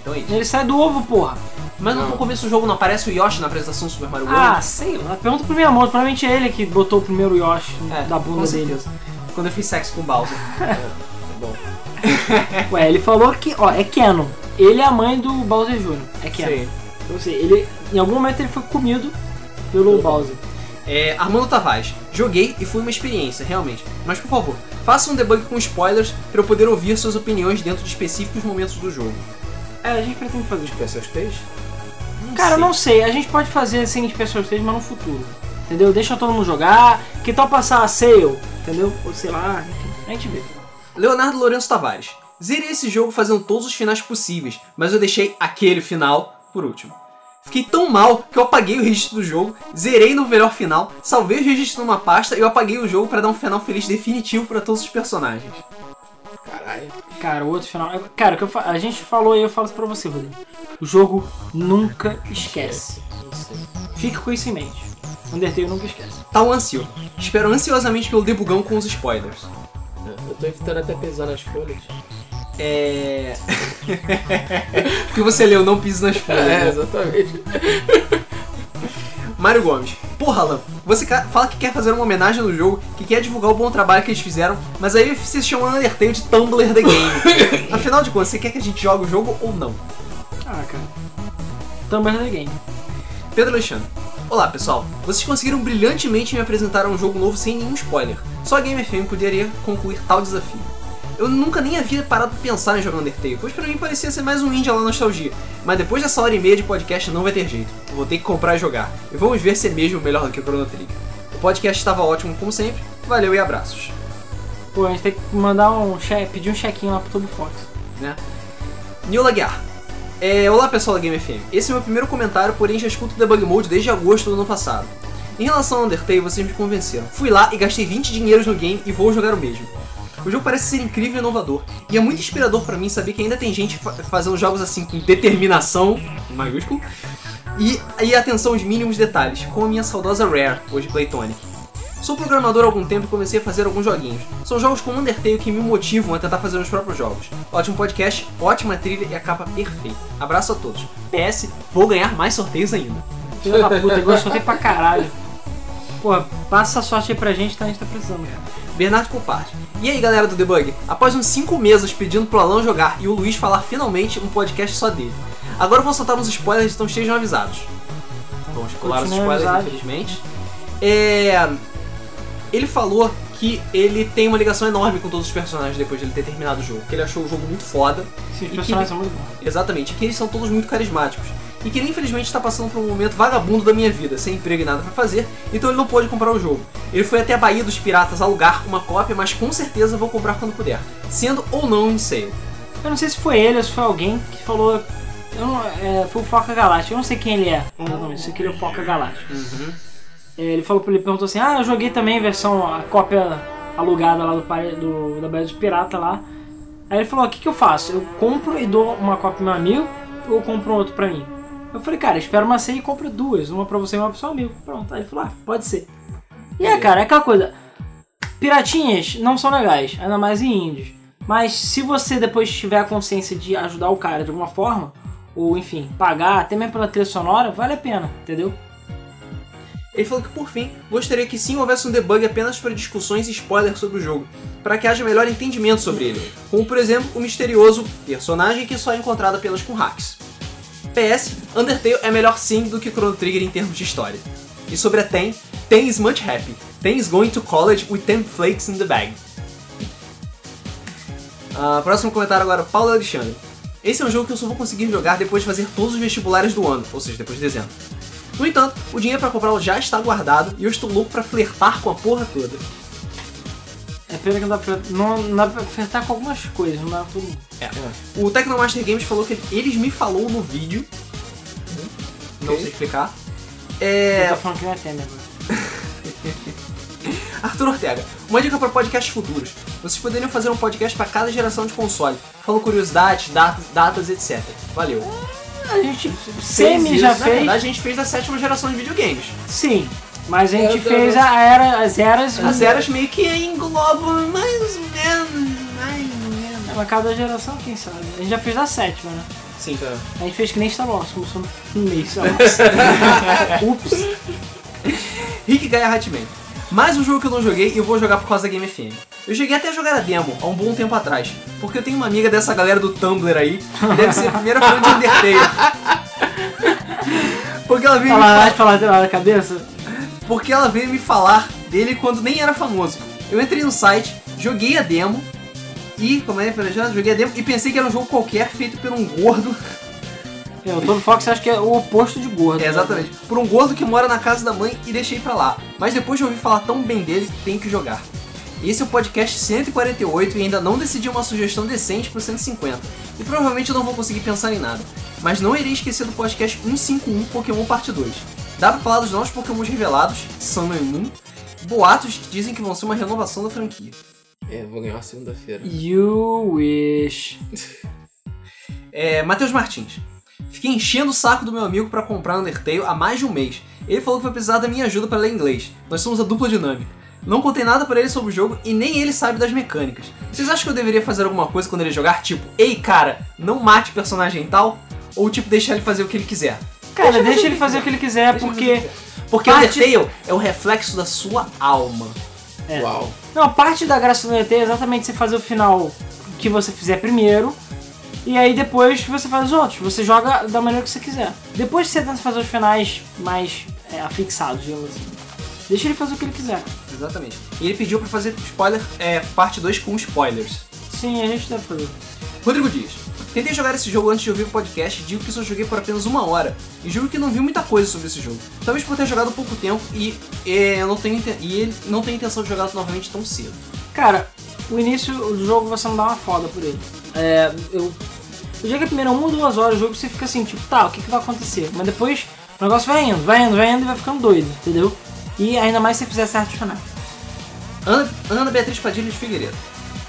Então é isso. ele sai do ovo, porra. Mas no Não. começo do jogo não aparece o Yoshi na apresentação do Super Mario World? Ah, sei lá. Pergunta pro Miyamoto. Provavelmente é ele que botou o primeiro Yoshi é, da bunda com dele. certeza. Quando eu fiz sexo com o Bowser. Tá bom. Ué, ele falou que, ó, é Canon. Ele é a mãe do Bowser Jr. É Canon. Sei. Eu sei, ele, em algum momento ele foi comido pelo Bowser. É, Armando Tavares. Joguei e foi uma experiência, realmente. Mas por favor, faça um debug com spoilers para eu poder ouvir suas opiniões dentro de específicos momentos do jogo. É, a gente pretende fazer. Special Stage? Cara, eu não sei. A gente pode fazer assim Special Stage, mas no futuro. Entendeu? Deixa todo mundo jogar. Que tal passar a sale? Entendeu? Ou sei lá, enfim. A gente vê. Leonardo Lourenço Tavares. Zerei esse jogo fazendo todos os finais possíveis, mas eu deixei aquele final por último. Fiquei tão mal que eu apaguei o registro do jogo, zerei no melhor final, salvei o registro numa pasta e eu apaguei o jogo para dar um final feliz definitivo para todos os personagens. Caralho. Cara, o outro final. Cara, o que eu fa- a gente falou e eu falo isso pra você, Rodrigo. O jogo nunca esquece. Fica com isso em mente. Undertale nunca esquece. Tal ansio. Espero ansiosamente pelo debugão com os spoilers. Eu tô evitando até pesar nas folhas. É. Porque você leu Não Pise nas Folhas. É, né? exatamente. Mário Gomes. Porra, Alan, você fala que quer fazer uma homenagem no jogo, que quer divulgar o bom trabalho que eles fizeram, mas aí você chama Undertale de Tumblr The Game. Afinal de contas, você quer que a gente jogue o jogo ou não? Ah, cara. Tumblr the Game. Pedro Alexandre. Olá, pessoal. Vocês conseguiram brilhantemente me apresentar um jogo novo sem nenhum spoiler. Só a Game FM poderia concluir tal desafio. Eu nunca nem havia parado pra pensar em jogar Undertale, pois pra mim parecia ser mais um indie lá nostalgia. Mas depois dessa hora e meia de podcast não vai ter jeito. Eu vou ter que comprar e jogar. E vamos ver se é mesmo melhor do que o Chrono Trigger. O podcast estava ótimo como sempre. Valeu e abraços. Pô, a gente tem que mandar um cheque, pedir um chequinho lá pro Toby Fox. né? Neil Laguiar. É, olá pessoal da Game FM. Esse é meu primeiro comentário, porém já escuto o Debug Mode desde agosto do ano passado. Em relação ao Undertale, vocês me convenceram. Fui lá e gastei 20 dinheiros no game e vou jogar o mesmo. O jogo parece ser incrível e inovador, e é muito inspirador pra mim saber que ainda tem gente fa- fazendo jogos assim com determinação, maiúsculo, e, e atenção aos mínimos detalhes, como a minha saudosa Rare, hoje Playtonic. Sou programador há algum tempo e comecei a fazer alguns joguinhos. São jogos como Undertale que me motivam a tentar fazer os próprios jogos. Ótimo podcast, ótima trilha e a capa perfeita. Abraço a todos. PS, vou ganhar mais sorteios ainda. Filho da puta, gostou pra caralho. Pô, passa a sorte aí pra gente, tá? A gente tá precisando, cara. Bernardo Poparte. E aí galera do Debug? Após uns 5 meses pedindo pro Alan jogar e o Luiz falar finalmente um podcast só dele. Agora eu vou soltar uns spoilers, então estejam avisados. Vamos pular os spoilers, avisados. infelizmente. É... Ele falou que ele tem uma ligação enorme com todos os personagens depois de ele ter terminado o jogo. Que ele achou o jogo muito foda. Sim, os personagens que- são muito bons. Exatamente, que eles são todos muito carismáticos. E que ele infelizmente está passando por um momento vagabundo da minha vida, sem emprego e nada pra fazer, então ele não pôde comprar o jogo. Ele foi até a Bahia dos Piratas alugar uma cópia, mas com certeza vou comprar quando puder, sendo ou não em sale. Eu não sei se foi ele ou se foi alguém que falou. Eu não, é, foi o Foca Galáctico. Eu não sei quem ele é. Exatamente, sei que ele é o Foca Galáctico. É, Ele falou ele perguntou assim: Ah, eu joguei também a versão, a cópia alugada lá do, do da Bahia dos Pirata lá. Aí ele falou: O que, que eu faço? Eu compro e dou uma cópia pro meu amigo ou eu compro outro pra mim? Eu falei: Cara, espera uma senha e compro duas, uma pra você e uma pro seu amigo. Pronto. Aí ele falou: Ah, pode ser. E é, cara, é aquela coisa. Piratinhas não são legais, ainda mais em indies. Mas se você depois tiver a consciência de ajudar o cara de alguma forma, ou enfim, pagar até mesmo pela trilha sonora, vale a pena, entendeu? Ele falou que por fim, gostaria que sim houvesse um debug apenas para discussões e spoilers sobre o jogo, para que haja melhor entendimento sobre ele, como por exemplo o misterioso personagem que só é encontrado apenas com hacks. PS, Undertale é melhor sim do que Chrono Trigger em termos de história. E sobre a Ten, Ten is much happy. Ten is going to college with 10 flakes in the bag. Ah, próximo comentário agora, Paulo Alexandre. Esse é um jogo que eu só vou conseguir jogar depois de fazer todos os vestibulares do ano, ou seja, depois de dezembro. No entanto, o dinheiro pra comprá-lo já está guardado e eu estou louco pra flertar com a porra toda. Pena que não dá pra, não, não dá pra com algumas coisas, não dá pra. É. O Tecnomaster Games falou que eles me falou no vídeo. Não sei explicar. É. tô falando que não é Temer agora. Arthur Ortega, uma dica para podcasts futuros. Vocês poderiam fazer um podcast para cada geração de console, falando curiosidades, datas, datas, etc. Valeu. A gente semi já fez. verdade, a gente fez a sétima geração de videogames. Sim. Mas a gente É, fez eu- a era, as eras. As eras meio que englobam mais ou menos. Mais ou menos. Mas cada geração, quem sabe? A gente já fez a sétima, né? Sim, A gente fez que nem Star Wars, começou no meio, Star Wars. Ups. Rick Gaia Hatman. Mais um jogo que eu não joguei e eu vou jogar por causa da Game FM. Eu cheguei até a jogar a demo há um bom tempo atrás, porque eu tenho uma amiga dessa galera do Tumblr aí, que deve ser a primeira fã de Undertale. Porque ela veio me Falar, falar, vai falar da cabeça? Porque ela veio me falar dele quando nem era famoso. Eu entrei no site, joguei a demo e, como é, já joguei a demo e pensei que era um jogo qualquer feito por um gordo. É, o Todo Fox acho que é o oposto de gordo. É, exatamente. Por um gordo que mora na casa da mãe e deixei pra lá. Mas depois de ouvir falar tão bem dele, tenho que jogar. Esse é o podcast 148 e ainda não decidi uma sugestão decente pro 150. E provavelmente eu não vou conseguir pensar em nada. Mas não irei esquecer do podcast 151 Pokémon Parte 2. Dá pra falar dos novos Pokémons revelados, Sun e Moon, boatos que dizem que vão ser uma renovação da franquia. É, vou ganhar segunda-feira. You wish. É, Matheus Martins. Fiquei enchendo o saco do meu amigo pra comprar Undertale há mais de um mês. Ele falou que vai precisar da minha ajuda pra ler inglês. Nós somos a dupla dinâmica. Não contei nada pra ele sobre o jogo e nem ele sabe das mecânicas. Vocês acham que eu deveria fazer alguma coisa quando ele jogar? Tipo, ei cara, não mate o personagem tal? Ou tipo, deixar ele fazer o que ele quiser? Cara, deixa, ele fazer o que ele quiser, porque. Porque Parte- Undertale é o reflexo da sua alma. É. Uau. Não, a parte da graça do ET é exatamente você fazer o final que você fizer primeiro. E aí depois você faz os outros. Você joga da maneira que você quiser. Depois você tenta fazer os finais mais é, afixados, digamos assim. Deixa ele fazer o que ele quiser. Exatamente. E ele pediu pra fazer spoiler, é, parte 2 com spoilers. Sim, a gente deve fazer. Rodrigo Dias. Tentei jogar esse jogo antes de ouvir o podcast e digo que só joguei por apenas uma hora. E juro que não vi muita coisa sobre esse jogo. Talvez por ter jogado pouco tempo e, é, eu não tenho, e não tem intenção de jogá-lo novamente tão cedo. Cara, o início do jogo você não dá uma foda por ele. É, eu. Eu joguei primeiro uma ou duas horas o jogo você fica assim, tipo, tá, o que, que vai acontecer? Mas depois o negócio vai indo, vai indo, vai indo e vai ficando doido, entendeu? E ainda mais se fizer certos finais. Ana, Ana Beatriz Padilha de Figueiredo.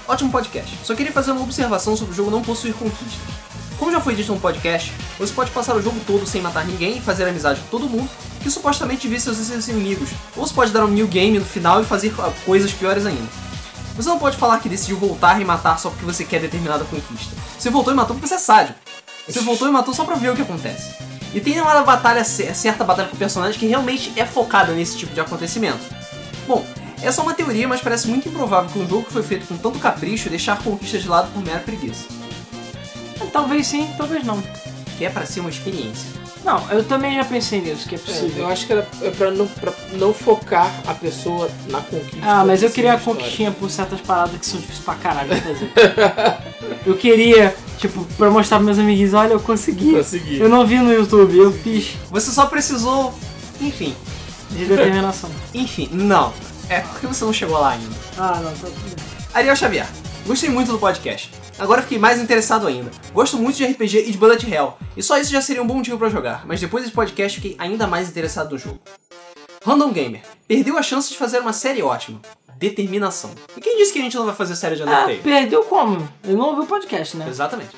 Ótimo podcast. Só queria fazer uma observação sobre o jogo não possuir conquistas. Como já foi dito no podcast, você pode passar o jogo todo sem matar ninguém e fazer amizade com todo mundo, que supostamente vê seus inimigos. Ou você pode dar um new game no final e fazer coisas piores ainda. Você não pode falar que decidiu voltar e matar só porque você quer determinada conquista. Você voltou e matou porque você é sádico. Você voltou e matou só pra ver o que acontece. E tem uma batalha, cer- certa batalha com o personagem que realmente é focada nesse tipo de acontecimento. Bom, é uma teoria, mas parece muito improvável que um jogo que foi feito com tanto capricho deixar conquistas de lado por mera preguiça. Talvez sim, talvez não. Que é para ser uma experiência. Não, eu também já pensei nisso, que é É, possível. eu acho que era é pra não, pra não focar a pessoa na conquista. Ah, mas eu queria a história. conquistinha por certas paradas que são difíceis pra caralho de fazer. eu queria, tipo, pra mostrar pros meus amiguinhos, olha, eu consegui. Consegui. Eu não vi no YouTube, eu fiz Você só precisou. Enfim. de determinação. Enfim, não. É porque você não chegou lá ainda. ah, não, bem. Ariel Xavier. Gostei muito do podcast. Agora fiquei mais interessado ainda. Gosto muito de RPG e de Bullet Hell, e só isso já seria um bom motivo pra jogar, mas depois desse podcast fiquei ainda mais interessado no jogo. Random Gamer. Perdeu a chance de fazer uma série ótima. Determinação. E quem disse que a gente não vai fazer série de Ah, Undertale? perdeu como? Eu não ouvi o podcast, né? Exatamente.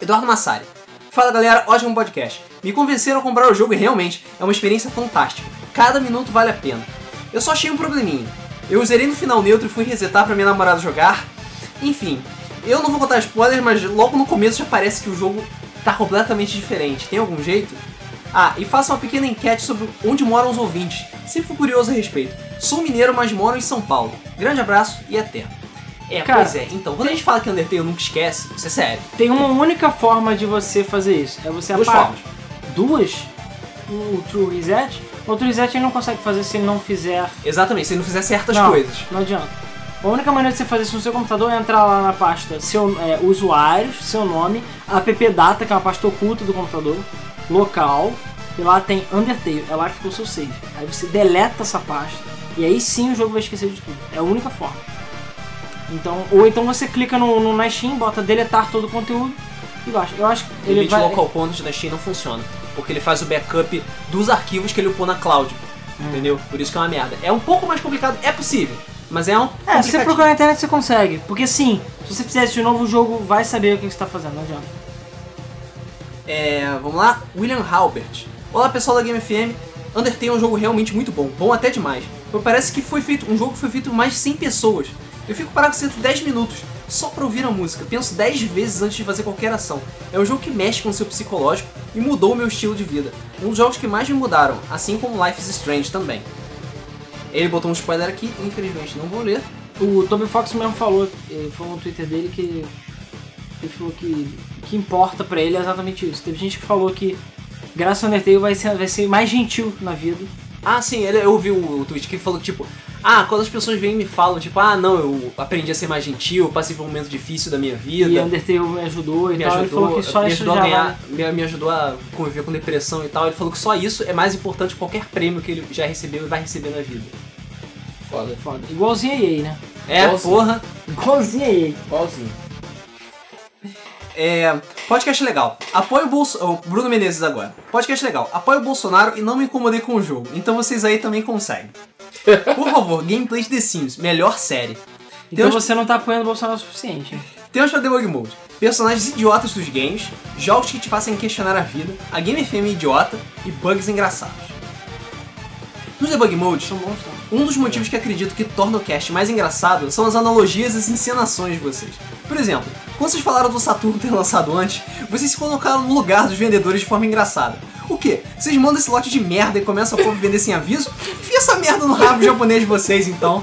Eduardo Massari. Fala galera, ótimo podcast. Me convenceram a comprar o jogo e realmente é uma experiência fantástica. Cada minuto vale a pena. Eu só achei um probleminha. Eu zerei no final neutro e fui resetar pra minha namorada jogar. Enfim, eu não vou contar spoilers, mas logo no começo já parece que o jogo tá completamente diferente. Tem algum jeito? Ah, e faça uma pequena enquete sobre onde moram os ouvintes. Sempre fui curioso a respeito. Sou mineiro, mas moro em São Paulo. Grande abraço e até. É, Cara, pois é. Então, quando a gente fala que Undertale nunca esquece, isso é sério. Tem uma única forma de você fazer isso. É você Duas apagar. Duas? O True Reset? O True Reset ele não consegue fazer se ele não fizer Exatamente, se ele não fizer certas não, coisas. Não adianta. A única maneira de você fazer isso no seu computador é entrar lá na pasta seu, é, usuários, seu nome, appdata, que é uma pasta oculta do computador, local, e lá tem Undertale, é lá que ficou o seu save. Aí você deleta essa pasta, e aí sim o jogo vai esquecer de tudo. É a única forma. Então, ou então você clica no, no na Steam, bota deletar todo o conteúdo e baixa. Eu acho que Ele ele vai... local content da Steam não funciona. Porque ele faz o backup dos arquivos que ele upou na cloud. Hum. Entendeu? Por isso que é uma merda. É um pouco mais complicado, é possível. Mas é um. É, se você procurar na internet você consegue. Porque sim, se você fizer isso de novo, o jogo vai saber o que você tá fazendo, não adianta. É, vamos lá, William Halbert. Olá pessoal da Game FM. Undertale é um jogo realmente muito bom, bom até demais. Mas parece que foi feito, um jogo que foi feito por mais de 100 pessoas. Eu fico parado de 10 minutos só pra ouvir a música. Penso 10 vezes antes de fazer qualquer ação. É um jogo que mexe com o seu psicológico e mudou o meu estilo de vida. Um dos jogos que mais me mudaram, assim como Life is Strange também. Ele botou um spoiler aqui, infelizmente não vou ler. O Toby Fox mesmo falou, falou no Twitter dele que ele falou que que importa pra ele é exatamente isso. Teve gente que falou que graças ao Undertale vai ser, vai ser mais gentil na vida. Ah, sim, ele, eu ouvi o, o tweet que falou que, tipo, ah, quando as pessoas vêm e me falam, tipo, ah, não, eu aprendi a ser mais gentil, passei por um momento difícil da minha vida. E Undertale me ajudou e me tal. ajudou, ele falou que só me isso ajudou já a ganhar, vale. me, me ajudou a conviver com depressão e tal. Ele falou que só isso é mais importante que qualquer prêmio que ele já recebeu e vai receber na vida. Foda. Foda. Igualzinho a EA, né? É, Igualzinho. porra. Igualzinho a EA. Igualzinho. É, podcast legal. Apoio o Bolsonaro. O Bruno Menezes agora. Podcast legal. Apoio o Bolsonaro e não me incomodei com o jogo. Então vocês aí também conseguem. Por favor, gameplay de The Sims. Melhor série. Então você não tá apoiando o Bolsonaro o suficiente. Temos pra Debug Mode, personagens idiotas dos games, jogos que te façam questionar a vida, a Game FM idiota e bugs engraçados. No Debug Mode, São bons, tá? um dos motivos que acredito que torna o cast mais engraçado são as analogias e as encenações de vocês. Por exemplo, quando vocês falaram do Saturno ter lançado antes, vocês se colocaram no lugar dos vendedores de forma engraçada. O quê? Vocês mandam esse lote de merda e começam a povo vender sem aviso? Enfia essa merda no rabo japonês de vocês então.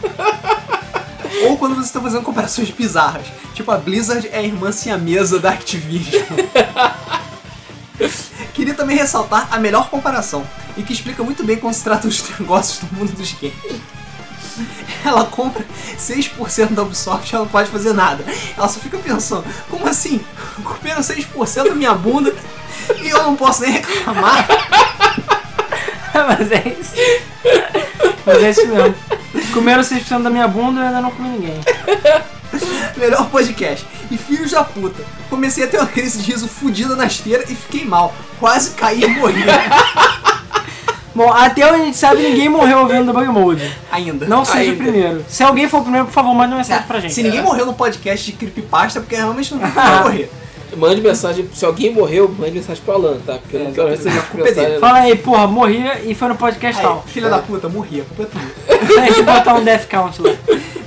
Ou quando vocês estão fazendo comparações bizarras. Tipo, a Blizzard é a irmã siamesa da Activision. Queria também ressaltar a melhor comparação, e que explica muito bem como se trata os negócios do mundo dos games. Ela compra 6% da Ubisoft e ela não pode fazer nada. Ela só fica pensando, como assim? Comeram 6% da minha bunda e eu não posso nem reclamar. Mas é isso. Mas é isso mesmo. Comeram 6% da minha bunda e eu ainda não comi ninguém. Melhor podcast. E filhos da puta. Comecei a ter uma crise de riso fudida na esteira e fiquei mal. Quase caí e morri. Bom, até onde a gente sabe, ninguém morreu ouvindo Debug Mode. Ainda. Não seja o Ainda. primeiro. Se alguém for o primeiro, por favor, mande uma mensagem pra gente. Se ninguém morreu no podcast de Creepypasta, é porque realmente não tem como morrer. Mande mensagem, se alguém morreu, mande mensagem pro Alan, tá? Porque eu não quero receber A culpa é dele. mensagem. Fala aí, porra, morri e foi no podcast Aí, tal. filha da puta, morri. A culpa é tua. A gente botar um death count lá.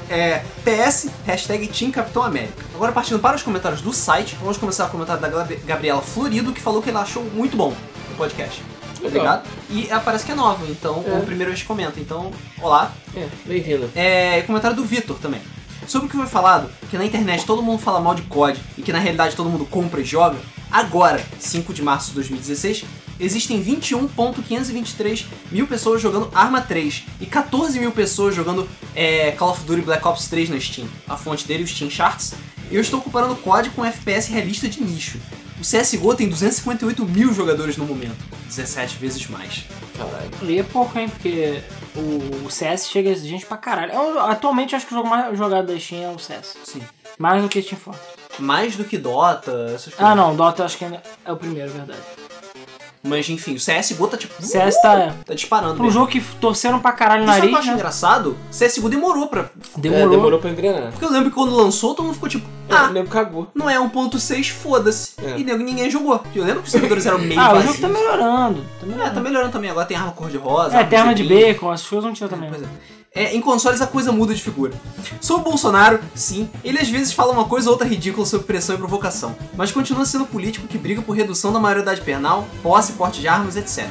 É, PS, hashtag Team Capitão América. Agora partindo para os comentários do site, vamos começar com o comentário da Gab- Gabriela Florido, que falou que ela achou muito bom o podcast. Legal. Obrigado. E ela parece que é nova, então, É. o primeiro vez que comenta. Então, olá. É, bem-vinda. É, comentário do Vitor também. Sobre o que foi falado, que na internet todo mundo fala mal de COD e que na realidade todo mundo compra e joga, agora, 5 de março de 2016, existem 21.523 mil pessoas jogando Arma 3 e 14 mil pessoas jogando é, Call of Duty Black Ops 3 na Steam. A fonte dele, o Steam Charts. Eu estou comparando COD com FPS realista de nicho. O CSGO tem 258 mil jogadores no momento, 17 vezes mais. Caralho. É pouco, hein? Porque o, o CS chega de gente pra caralho. Eu, atualmente, acho que o jogo mais jogado da Steam é o CS. Sim. Mais do que Team Fortress. Mais do que Dota, essas coisas. Ah, não. Dota acho que é o primeiro, verdade. Mas enfim, o CSGO tá tipo. CS tá... Tá disparando. Pra um jogo que torceram pra caralho o E sabe o que eu nariz, acho né? engraçado? CSGO demorou pra. Demorou. É, demorou pra engrenar. Porque eu lembro que quando lançou, todo mundo ficou tipo, Ah, ah, o nego cagou. não é 1.6, foda-se. É. E nego, ninguém jogou. Eu lembro que os servidores eram meio Ah, o vazios. jogo tá melhorando. Tá É, melhorando. tá melhorando também. Agora tem arma cor-de-rosa. É, arma tem arma de bacon, as coisas não tinha também. Pois é. É, em consoles a coisa muda de figura. Sobre o Bolsonaro, sim, ele às vezes fala uma coisa ou outra ridícula sobre pressão e provocação, mas continua sendo político que briga por redução da maioridade penal, posse, porte de armas, etc.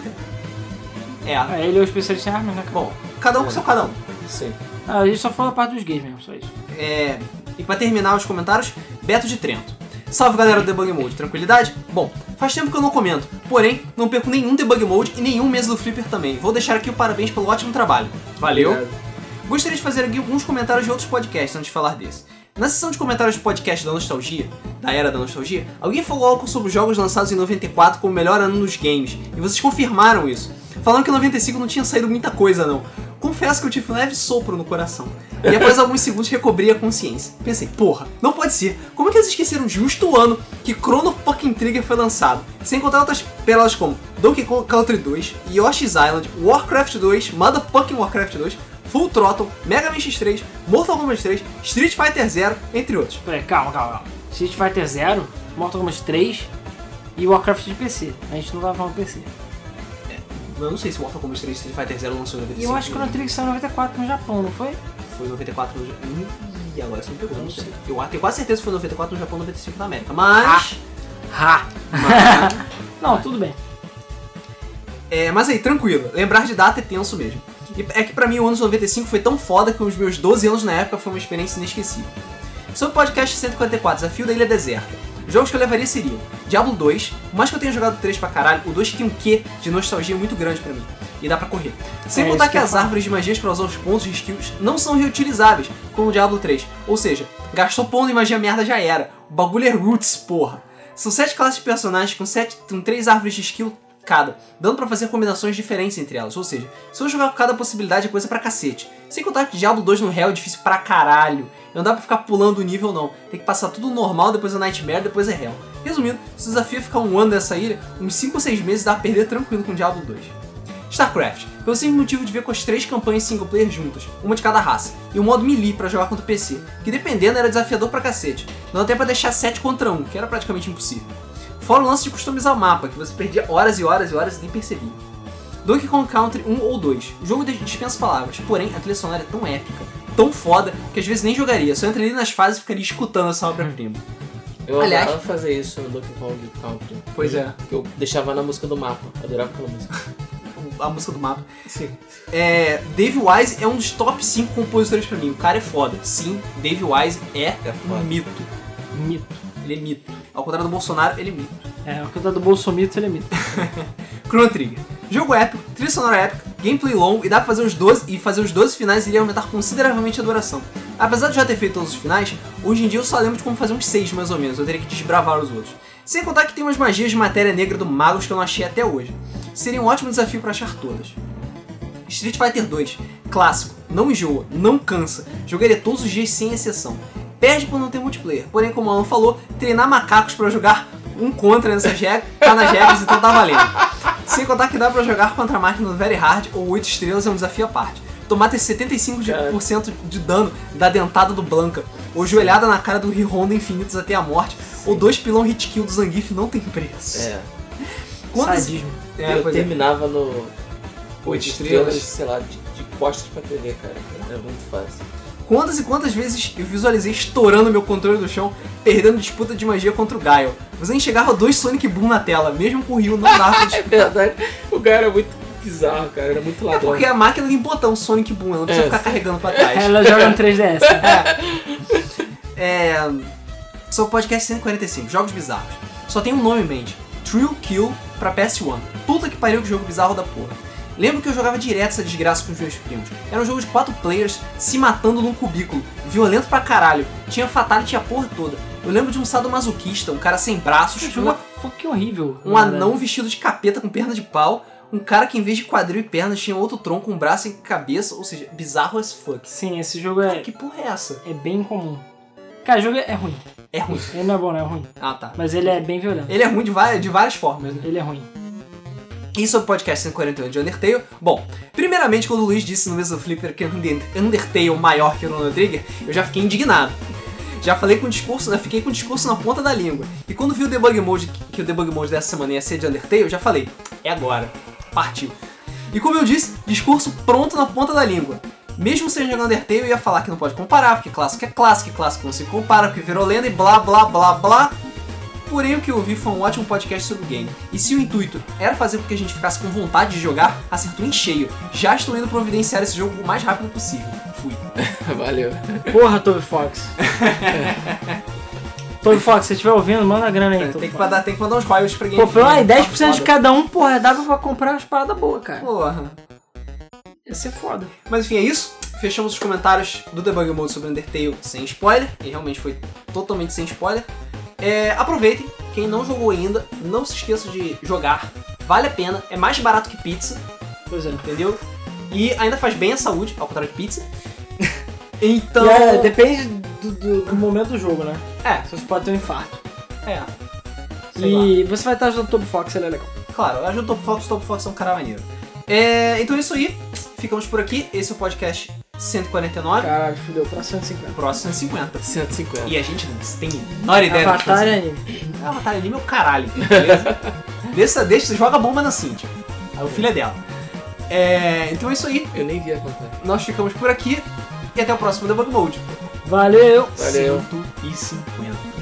É, É, ele é o especialista em armas, né? cara? bom, cada um com seu cada um. Sim. Ah, a gente só falou a parte dos gays mesmo, só isso. É, e pra terminar os comentários, Beto de Trento. Salve galera do Debug Mode, tranquilidade? Bom, faz tempo que eu não comento, porém, não perco nenhum Debug Mode e nenhum mês do Flipper também. Vou deixar aqui o parabéns pelo ótimo trabalho. Valeu! Obrigado. Gostaria de fazer aqui alguns comentários de outros podcasts antes de falar desse. Na sessão de comentários de podcast da nostalgia, da era da nostalgia, alguém falou algo sobre os jogos lançados em 94 como o melhor ano nos games, e vocês confirmaram isso, falando que em 95 não tinha saído muita coisa não. Confesso que eu tive um leve sopro no coração. E após alguns segundos recobri a consciência. Pensei, porra, não pode ser. Como é que eles esqueceram justo o ano que Chrono fucking Trigger foi lançado? Sem contar outras pérolas como Donkey Kong Country 2, Yoshi's Island, Warcraft 2, Motherfucking Warcraft 2, Full Throttle, Mega Man X3, Mortal Kombat 3, Street Fighter 0, entre outros. Peraí, calma, calma, calma. Street Fighter 0, Mortal Kombat 3 e Warcraft de PC. A gente não tava falando PC. Eu não sei se Mortal Kombat 3 e Street Fighter 0 lançou em E 95. eu acho que o Chrono saiu em 94 no Japão, não foi? Foi 94 no Japão. Ih, agora você me pegou, não sei. Eu tenho quase certeza que foi 94 no Japão 95 na América. Mas. Ha! mas, Não, tudo bem. é, mas aí, tranquilo. Lembrar de data é tenso mesmo. E é que pra mim o ano de 95 foi tão foda que os meus 12 anos na época foi uma experiência inesquecível. Sobre o podcast 144, Desafio da Ilha Deserta. Os jogos que eu levaria seriam Diablo 2, por mais que eu tenha jogado 3 pra caralho, o 2 tem um quê de nostalgia muito grande pra mim. E dá pra correr. Sem É, contar que que as árvores de magias pra usar os pontos de skills não são reutilizáveis, como o Diablo 3. Ou seja, gastou ponto em magia merda já era. O bagulho é roots, porra. São 7 classes de personagens com, sete, com 3 árvores de skill cada, dando pra fazer combinações diferentes entre elas. Ou seja, se eu jogar com cada possibilidade é coisa pra cacete. Sem contar que Diablo 2 no Hell é difícil pra caralho. Não dá pra ficar pulando o nível não. Tem que passar tudo normal, depois é Nightmare, depois é Hell. Resumindo, se o desafio é ficar um ano nessa ilha, uns 5 ou 6 meses dá pra perder tranquilo com Diablo 2. StarCraft, pelo simples motivo de ver com as três campanhas single player juntas, uma de cada raça, e o modo melee pra jogar contra o PC, que dependendo era desafiador pra cacete, não até pra deixar 7 contra 1, que era praticamente impossível. Fora o lance de customizar o mapa, que você perdia horas e horas e horas e nem percebia. Donkey Kong Country 1 ou 2. O jogo dispensa palavras, porém a trilha sonora é tão épica, tão foda, que às vezes nem jogaria, só entraria nas fases e ficaria escutando essa obra-prima. Eu Aliás- adorava fazer isso no Donkey Kong Country. Pois é. Que eu deixava na música do mapa. Adorava aquela música. A música do mapa. Sim. É, Dave Wise é um dos top 5 compositores pra mim. O cara é foda. Sim, Dave Wise é, É um mito. Mito. Ele é mito. Ao contrário do Bolsonaro, ele é mito. É, o cantor do Bolsomito, ele é mito. Chrono Trigger. Jogo épico, trilha sonora épica, gameplay longo e dá pra fazer os 12 e fazer os 12 finais iria aumentar consideravelmente a duração. Apesar de já ter feito todos os finais, hoje em dia eu só lembro de como fazer uns 6 mais ou menos, eu teria que desbravar os outros. Sem contar que tem umas magias de matéria negra do Magos que eu não achei até hoje. Seria um ótimo desafio pra achar todas. Street Fighter 2, clássico, não enjoa, não cansa, jogaria todos os dias sem exceção. Perde por não ter multiplayer, porém, como o Alan falou, treinar macacos pra jogar um contra nessas regras, tá nas regras, então tá valendo. Sem contar que dá pra jogar contra a máquina do Very Hard ou 8 estrelas é um desafio à parte. Tomar ter 75% de dano da dentada do Blanca, ou joelhada na cara do Honda Infinitos até a morte, ou dois pilão hit kill do Zangief não tem preço. É. Quantas... Sadismo. É, eu é. terminava no. Oito Oito estrelas. estrelas, sei lá, de, de costas pra TV, cara. Era muito fácil. Quantas e quantas vezes eu visualizei estourando meu controle do chão, perdendo disputa de magia contra o Gaio. Você enxergava dois Sonic Boom na tela, mesmo com o Ryu não dava pra É verdade. O cara era muito bizarro, cara. Era muito É ladrão. porque a máquina tem botão Sonic Boom, ela não precisa É. ficar carregando pra trás. Ela joga no 3DS. É. Sou o podcast 145, Jogos Bizarros. Só tem um nome, mente. Trill Kill pra PS1. Puta que pariu que jogo bizarro da porra. Lembro que eu jogava direto essa desgraça com os meus primos. Era um jogo de quatro players se matando num cubículo. Violento pra caralho. Tinha fatality a porra toda. Eu lembro de um sadomasoquista, um cara sem braços, Esse um, jogo é fucking horrível. um anão vestido de capeta com perna de pau, um cara que em vez de quadril e pernas tinha outro tronco, um braço e cabeça, ou seja, bizarro as fuck. Sim, esse jogo é, Que porra é essa? é bem comum. Cara, o jogo é ruim. É ruim. Ele não é bom, não é ruim. Ah, tá. Mas ele é bem violento. Ele é ruim de de várias formas, né? Ele é ruim. E sobre o podcast 148 de Undertale? Bom, primeiramente, quando o Luiz disse no mesmo Flipper que Undertale maior que o Chrono Trigger, eu já fiquei indignado. Já falei com o discurso, já fiquei com o discurso na ponta da língua. E quando vi o debug mode, que o debug mode dessa semana ia ser de Undertale, eu já falei, é agora. Partiu. E como eu disse, discurso pronto na ponta da língua. Mesmo sendo jogando Undertale, eu ia falar que não pode comparar, porque clássico é clássico, clássico não se compara, porque virou lenda e blá blá blá blá. Porém, o que eu ouvi foi um ótimo podcast sobre o game. E se o intuito era fazer com que a gente ficasse com vontade de jogar, acertou em cheio. Já estou indo providenciar esse jogo o mais rápido possível. Fui. Valeu. Porra, Toby Fox. Toby Fox, se você estiver ouvindo, manda grana aí. Tem Toby que, mandar, tem que mandar uns royalties pra game. Pô, pelo aí, 10% de Foda. cada um, porra, dava pra comprar umas paradas boas, cara. Porra. Ia ser foda. Mas enfim, é isso. Fechamos os comentários do Debug Mode sobre Undertale sem spoiler. E realmente foi totalmente sem spoiler. É, aproveitem. Quem não jogou ainda, não se esqueça de jogar. Vale a pena. É mais barato que pizza. Pois é. Entendeu? E ainda faz bem à saúde, ao contrário de pizza. Então. É, depende do, do- do momento do jogo, né? É, Você pode ter um infarto. é. Sei lá. E você vai estar ajudando o Toby Fox, ele é legal. Claro, ajuda o Top Fox, o Top Fox é um cara maneiro. É, então é isso aí. Ficamos por aqui. Esse é o podcast 149. Caralho, fudeu, pra 150. Próximo 150. 150. E a gente não tem a menor ideia do que Avatar fazer. é anime. É Avatar anime é o caralho, beleza? deixa, deixa, joga bomba na Cintia. Aí o filho é dela. É, então é isso aí. Eu nem vi a contar. Nós ficamos por aqui. E até o próximo Debug Mode. Valeu! Valeu. 150.